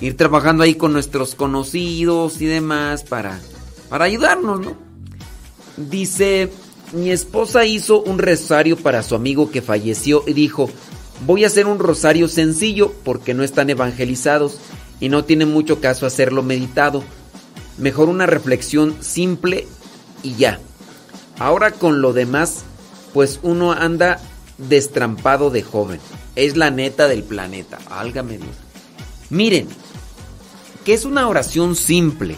ir trabajando ahí con nuestros conocidos y demás para, para ayudarnos, ¿no? Dice, mi esposa hizo un rosario para su amigo que falleció y dijo, voy a hacer un rosario sencillo porque no están evangelizados y no tiene mucho caso hacerlo meditado. Mejor una reflexión simple y ya. Ahora con lo demás, pues uno anda destrampado de joven. Es la neta del planeta. Álgame Dios. Miren, que es una oración simple.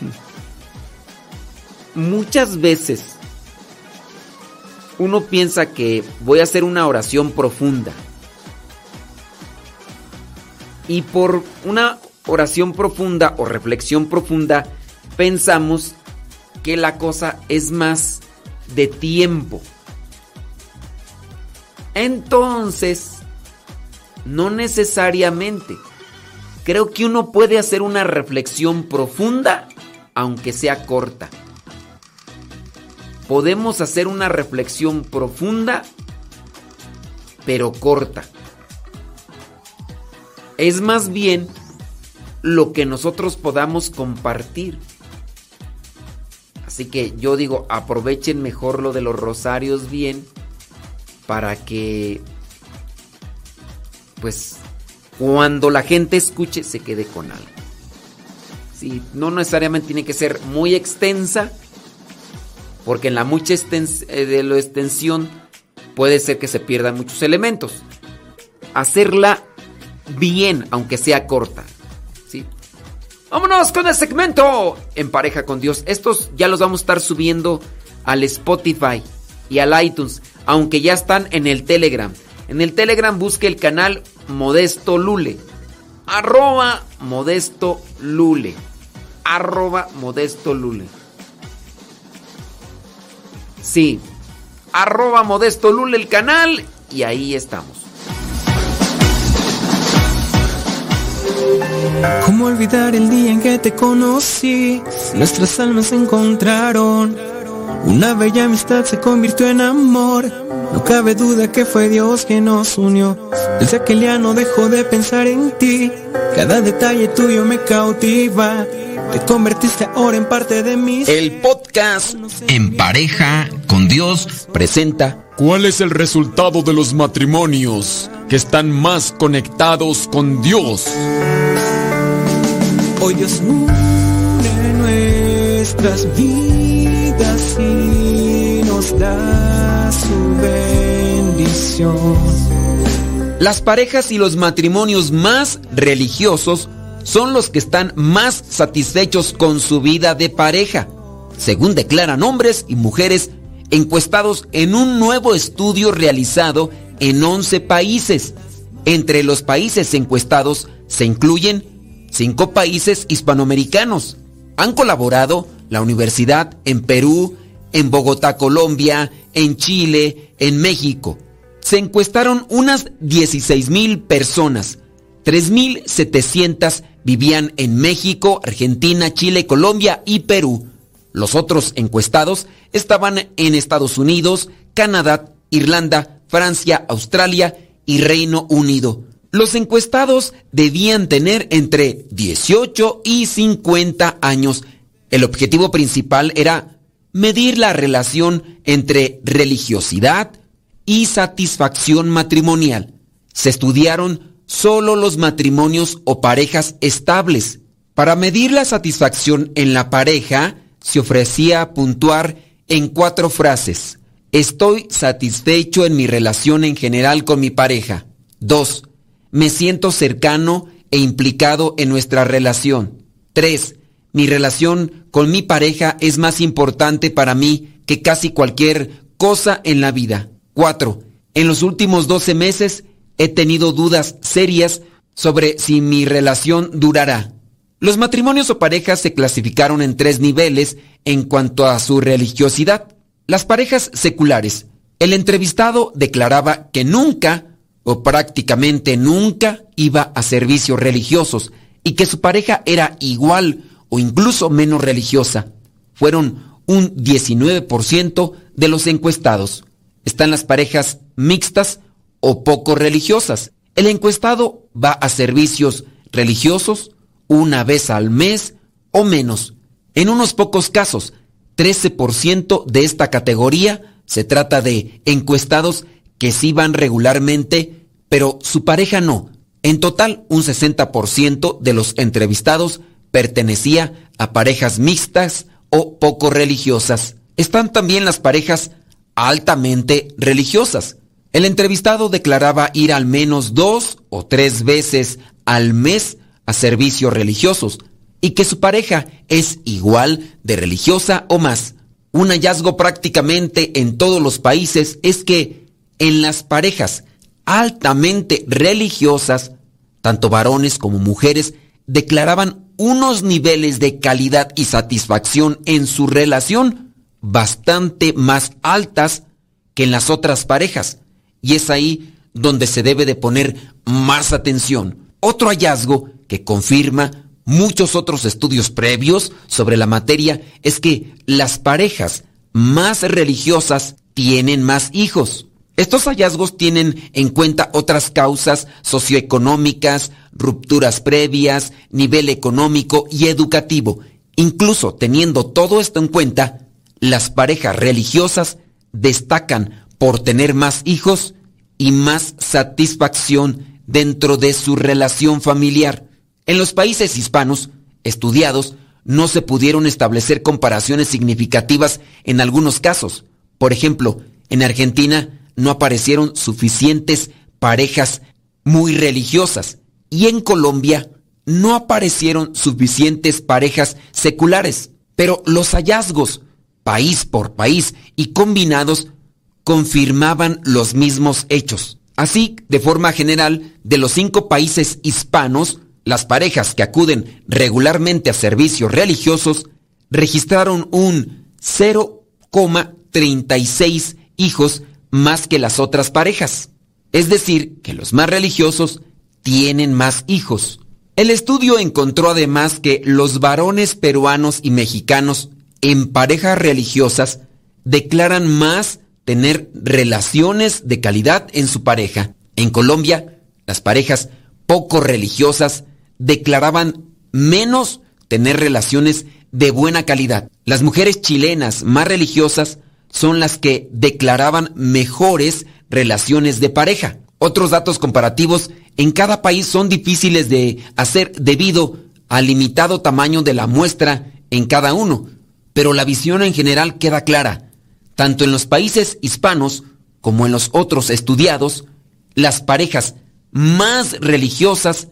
<laughs> Muchas veces uno piensa que voy a hacer una oración profunda. Y por una oración profunda o reflexión profunda, pensamos que la cosa es más de tiempo. Entonces, no necesariamente. Creo que uno puede hacer una reflexión profunda, aunque sea corta. Podemos hacer una reflexión profunda, pero corta. Es más bien lo que nosotros podamos compartir. Así que yo digo, aprovechen mejor lo de los rosarios bien para que, pues, cuando la gente escuche se quede con algo. Sí, no necesariamente tiene que ser muy extensa, porque en la mucha eh, la extensión puede ser que se pierdan muchos elementos. Hacerla bien, aunque sea corta. Vámonos con el segmento en pareja con Dios. Estos ya los vamos a estar subiendo al Spotify y al iTunes, aunque ya están en el Telegram. En el Telegram busque el canal Modesto Lule. Arroba Modesto Lule. Arroba Modesto Lule. Sí. Arroba Modesto Lule el canal y ahí estamos. ¿Cómo olvidar el día en que te conocí? Nuestras almas se encontraron. Una bella amistad se convirtió en amor. No cabe duda que fue Dios quien nos unió. Desde aquel día no dejo de pensar en ti. Cada detalle tuyo me cautiva. Te convertiste ahora en parte de mí. El podcast En pareja con Dios presenta ¿Cuál es el resultado de los matrimonios que están más conectados con Dios? Hoy Dios nuestras vidas y nos da su bendición. Las parejas y los matrimonios más religiosos son los que están más satisfechos con su vida de pareja, según declaran hombres y mujeres encuestados en un nuevo estudio realizado en 11 países. Entre los países encuestados se incluyen cinco países hispanoamericanos. Han colaborado la universidad en Perú, en Bogotá, Colombia, en Chile, en México. Se encuestaron unas 16 mil personas. 3.700 vivían en México, Argentina, Chile, Colombia y Perú. Los otros encuestados estaban en Estados Unidos, Canadá, Irlanda, Francia, Australia y Reino Unido. Los encuestados debían tener entre 18 y 50 años. El objetivo principal era medir la relación entre religiosidad y satisfacción matrimonial. Se estudiaron solo los matrimonios o parejas estables. Para medir la satisfacción en la pareja, se ofrecía puntuar en cuatro frases. Estoy satisfecho en mi relación en general con mi pareja. 2. Me siento cercano e implicado en nuestra relación. 3. Mi relación con mi pareja es más importante para mí que casi cualquier cosa en la vida. 4. En los últimos 12 meses he tenido dudas serias sobre si mi relación durará. Los matrimonios o parejas se clasificaron en tres niveles en cuanto a su religiosidad. Las parejas seculares, El entrevistado declaraba que nunca o prácticamente nunca iba a servicios religiosos y que su pareja era igual o incluso menos religiosa. Fueron un 19% de los encuestados. Están las parejas mixtas o poco religiosas. El encuestado va a servicios religiosos una vez al mes o menos. En unos pocos casos, 13% de esta categoría se trata de encuestados que sí van regularmente, pero su pareja no. En total, un 60% de los entrevistados pertenecía a parejas mixtas o poco religiosas. Están también las parejas altamente religiosas. El entrevistado declaraba ir al menos dos o tres veces al mes a servicios religiosos y que su pareja es igual de religiosa o más. Un hallazgo prácticamente en todos los países es que en las parejas altamente religiosas, tanto varones como mujeres declaraban unos niveles de calidad y satisfacción en su relación bastante más altas que en las otras parejas. Y es ahí donde se debe de poner más atención. Otro hallazgo que confirma muchos otros estudios previos sobre la materia es que las parejas más religiosas tienen más hijos. Estos hallazgos tienen en cuenta otras causas socioeconómicas, rupturas previas, nivel económico y educativo. Incluso teniendo todo esto en cuenta, las parejas religiosas destacan por tener más hijos y más satisfacción dentro de su relación familiar. En los países hispanos estudiados no se pudieron establecer comparaciones significativas en algunos casos. Por ejemplo, en Argentina no aparecieron suficientes parejas muy religiosas y en Colombia no aparecieron suficientes parejas seculares. Pero los hallazgos, país por país y combinados, confirmaban los mismos hechos. Así, de forma general, de los cinco países hispanos, las parejas que acuden regularmente a servicios religiosos registraron un 0,36 hijos más que las otras parejas. Es decir, que los más religiosos tienen más hijos. El estudio encontró además que los varones peruanos y mexicanos en parejas religiosas declaran más tener relaciones de calidad en su pareja. En Colombia, las parejas poco religiosas declaraban menos tener relaciones de buena calidad. Las mujeres chilenas más religiosas son las que declaraban mejores relaciones de pareja. Otros datos comparativos en cada país son difíciles de hacer debido al limitado tamaño de la muestra en cada uno, pero la visión en general queda clara. Tanto en los países hispanos como en los otros estudiados, las parejas más religiosas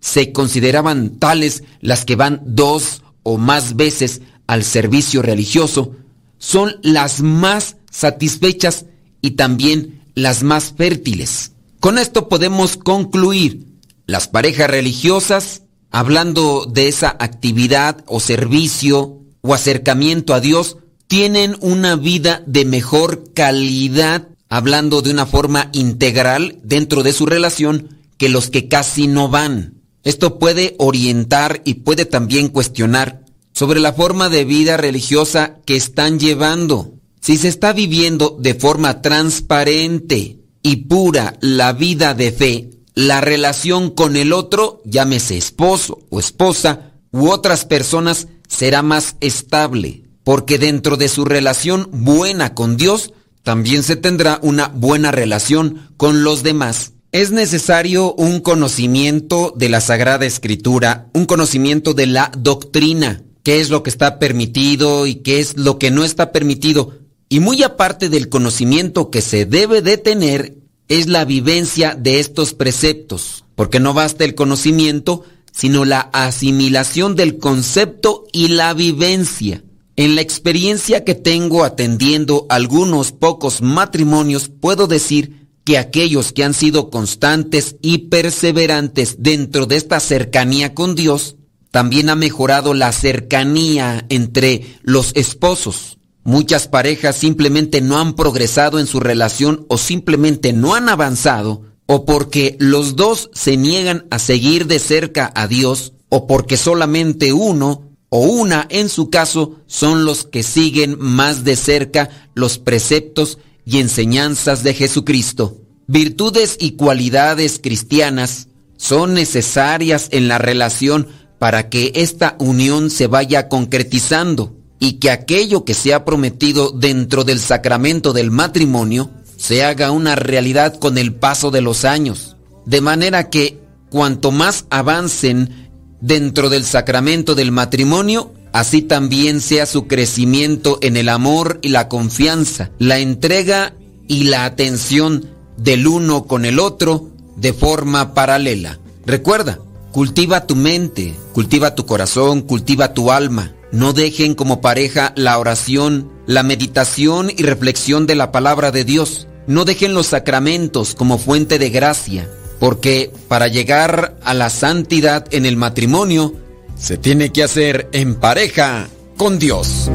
se consideraban tales las que van dos o más veces al servicio religioso, son las más satisfechas y también las más fértiles. Con esto podemos concluir, las parejas religiosas, hablando de esa actividad o servicio o acercamiento a Dios, tienen una vida de mejor calidad, hablando de una forma integral dentro de su relación, que los que casi no van. Esto puede orientar y puede también cuestionar sobre la forma de vida religiosa que están llevando. Si se está viviendo de forma transparente y pura la vida de fe, la relación con el otro, llámese esposo o esposa, u otras personas, será más estable, porque dentro de su relación buena con Dios, también se tendrá una buena relación con los demás es necesario un conocimiento de la Sagrada Escritura, un conocimiento de la doctrina, qué es lo que está permitido y qué es lo que no está permitido. Y muy aparte del conocimiento que se debe de tener, es la vivencia de estos preceptos, porque no basta el conocimiento, sino la asimilación del concepto y la vivencia. En la experiencia que tengo atendiendo algunos pocos matrimonios, puedo decir que aquellos que han sido constantes y perseverantes dentro de esta cercanía con Dios, también ha mejorado la cercanía entre los esposos. Muchas parejas simplemente no han progresado en su relación o simplemente no han avanzado o porque los dos se niegan a seguir de cerca a Dios o porque solamente uno o una en su caso son los que siguen más de cerca los preceptos y enseñanzas de Jesucristo. Virtudes y cualidades cristianas son necesarias en la relación para que esta unión se vaya concretizando y que aquello que se ha prometido dentro del sacramento del matrimonio se haga una realidad con el paso de los años. De manera que cuanto más avancen dentro del sacramento del matrimonio, así también sea su crecimiento en el amor y la confianza, la entrega y la atención del uno con el otro de forma paralela. Recuerda, cultiva tu mente, cultiva tu corazón, cultiva tu alma. No dejen como pareja la oración, la meditación y reflexión de la palabra de Dios. No dejen los sacramentos como fuente de gracia, porque para llegar a la santidad en el matrimonio, se tiene que hacer en pareja con Dios.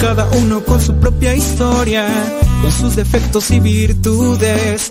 Cada uno con su propia historia, con sus defectos y virtudes.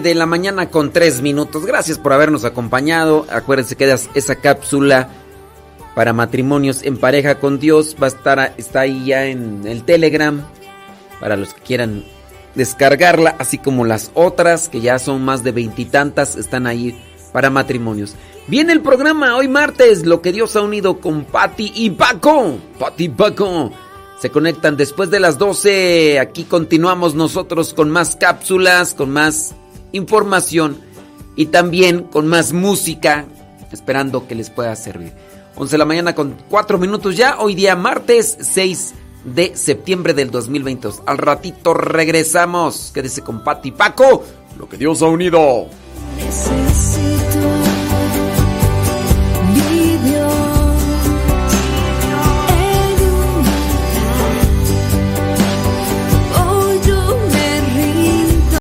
de la mañana con 3 minutos. Gracias por habernos acompañado. Acuérdense que esa cápsula para matrimonios en pareja con Dios va a estar está ahí ya en el Telegram para los que quieran descargarla, así como las otras que ya son más de veintitantas están ahí para matrimonios. Viene el programa hoy martes, lo que Dios ha unido con Patti y Paco. Patti y Paco se conectan después de las 12. Aquí continuamos nosotros con más cápsulas, con más información y también con más música, esperando que les pueda servir. 11 de la mañana con 4 minutos ya, hoy día martes 6 de septiembre del 2022. Al ratito regresamos. Quédese con Pati Paco, lo que Dios ha unido.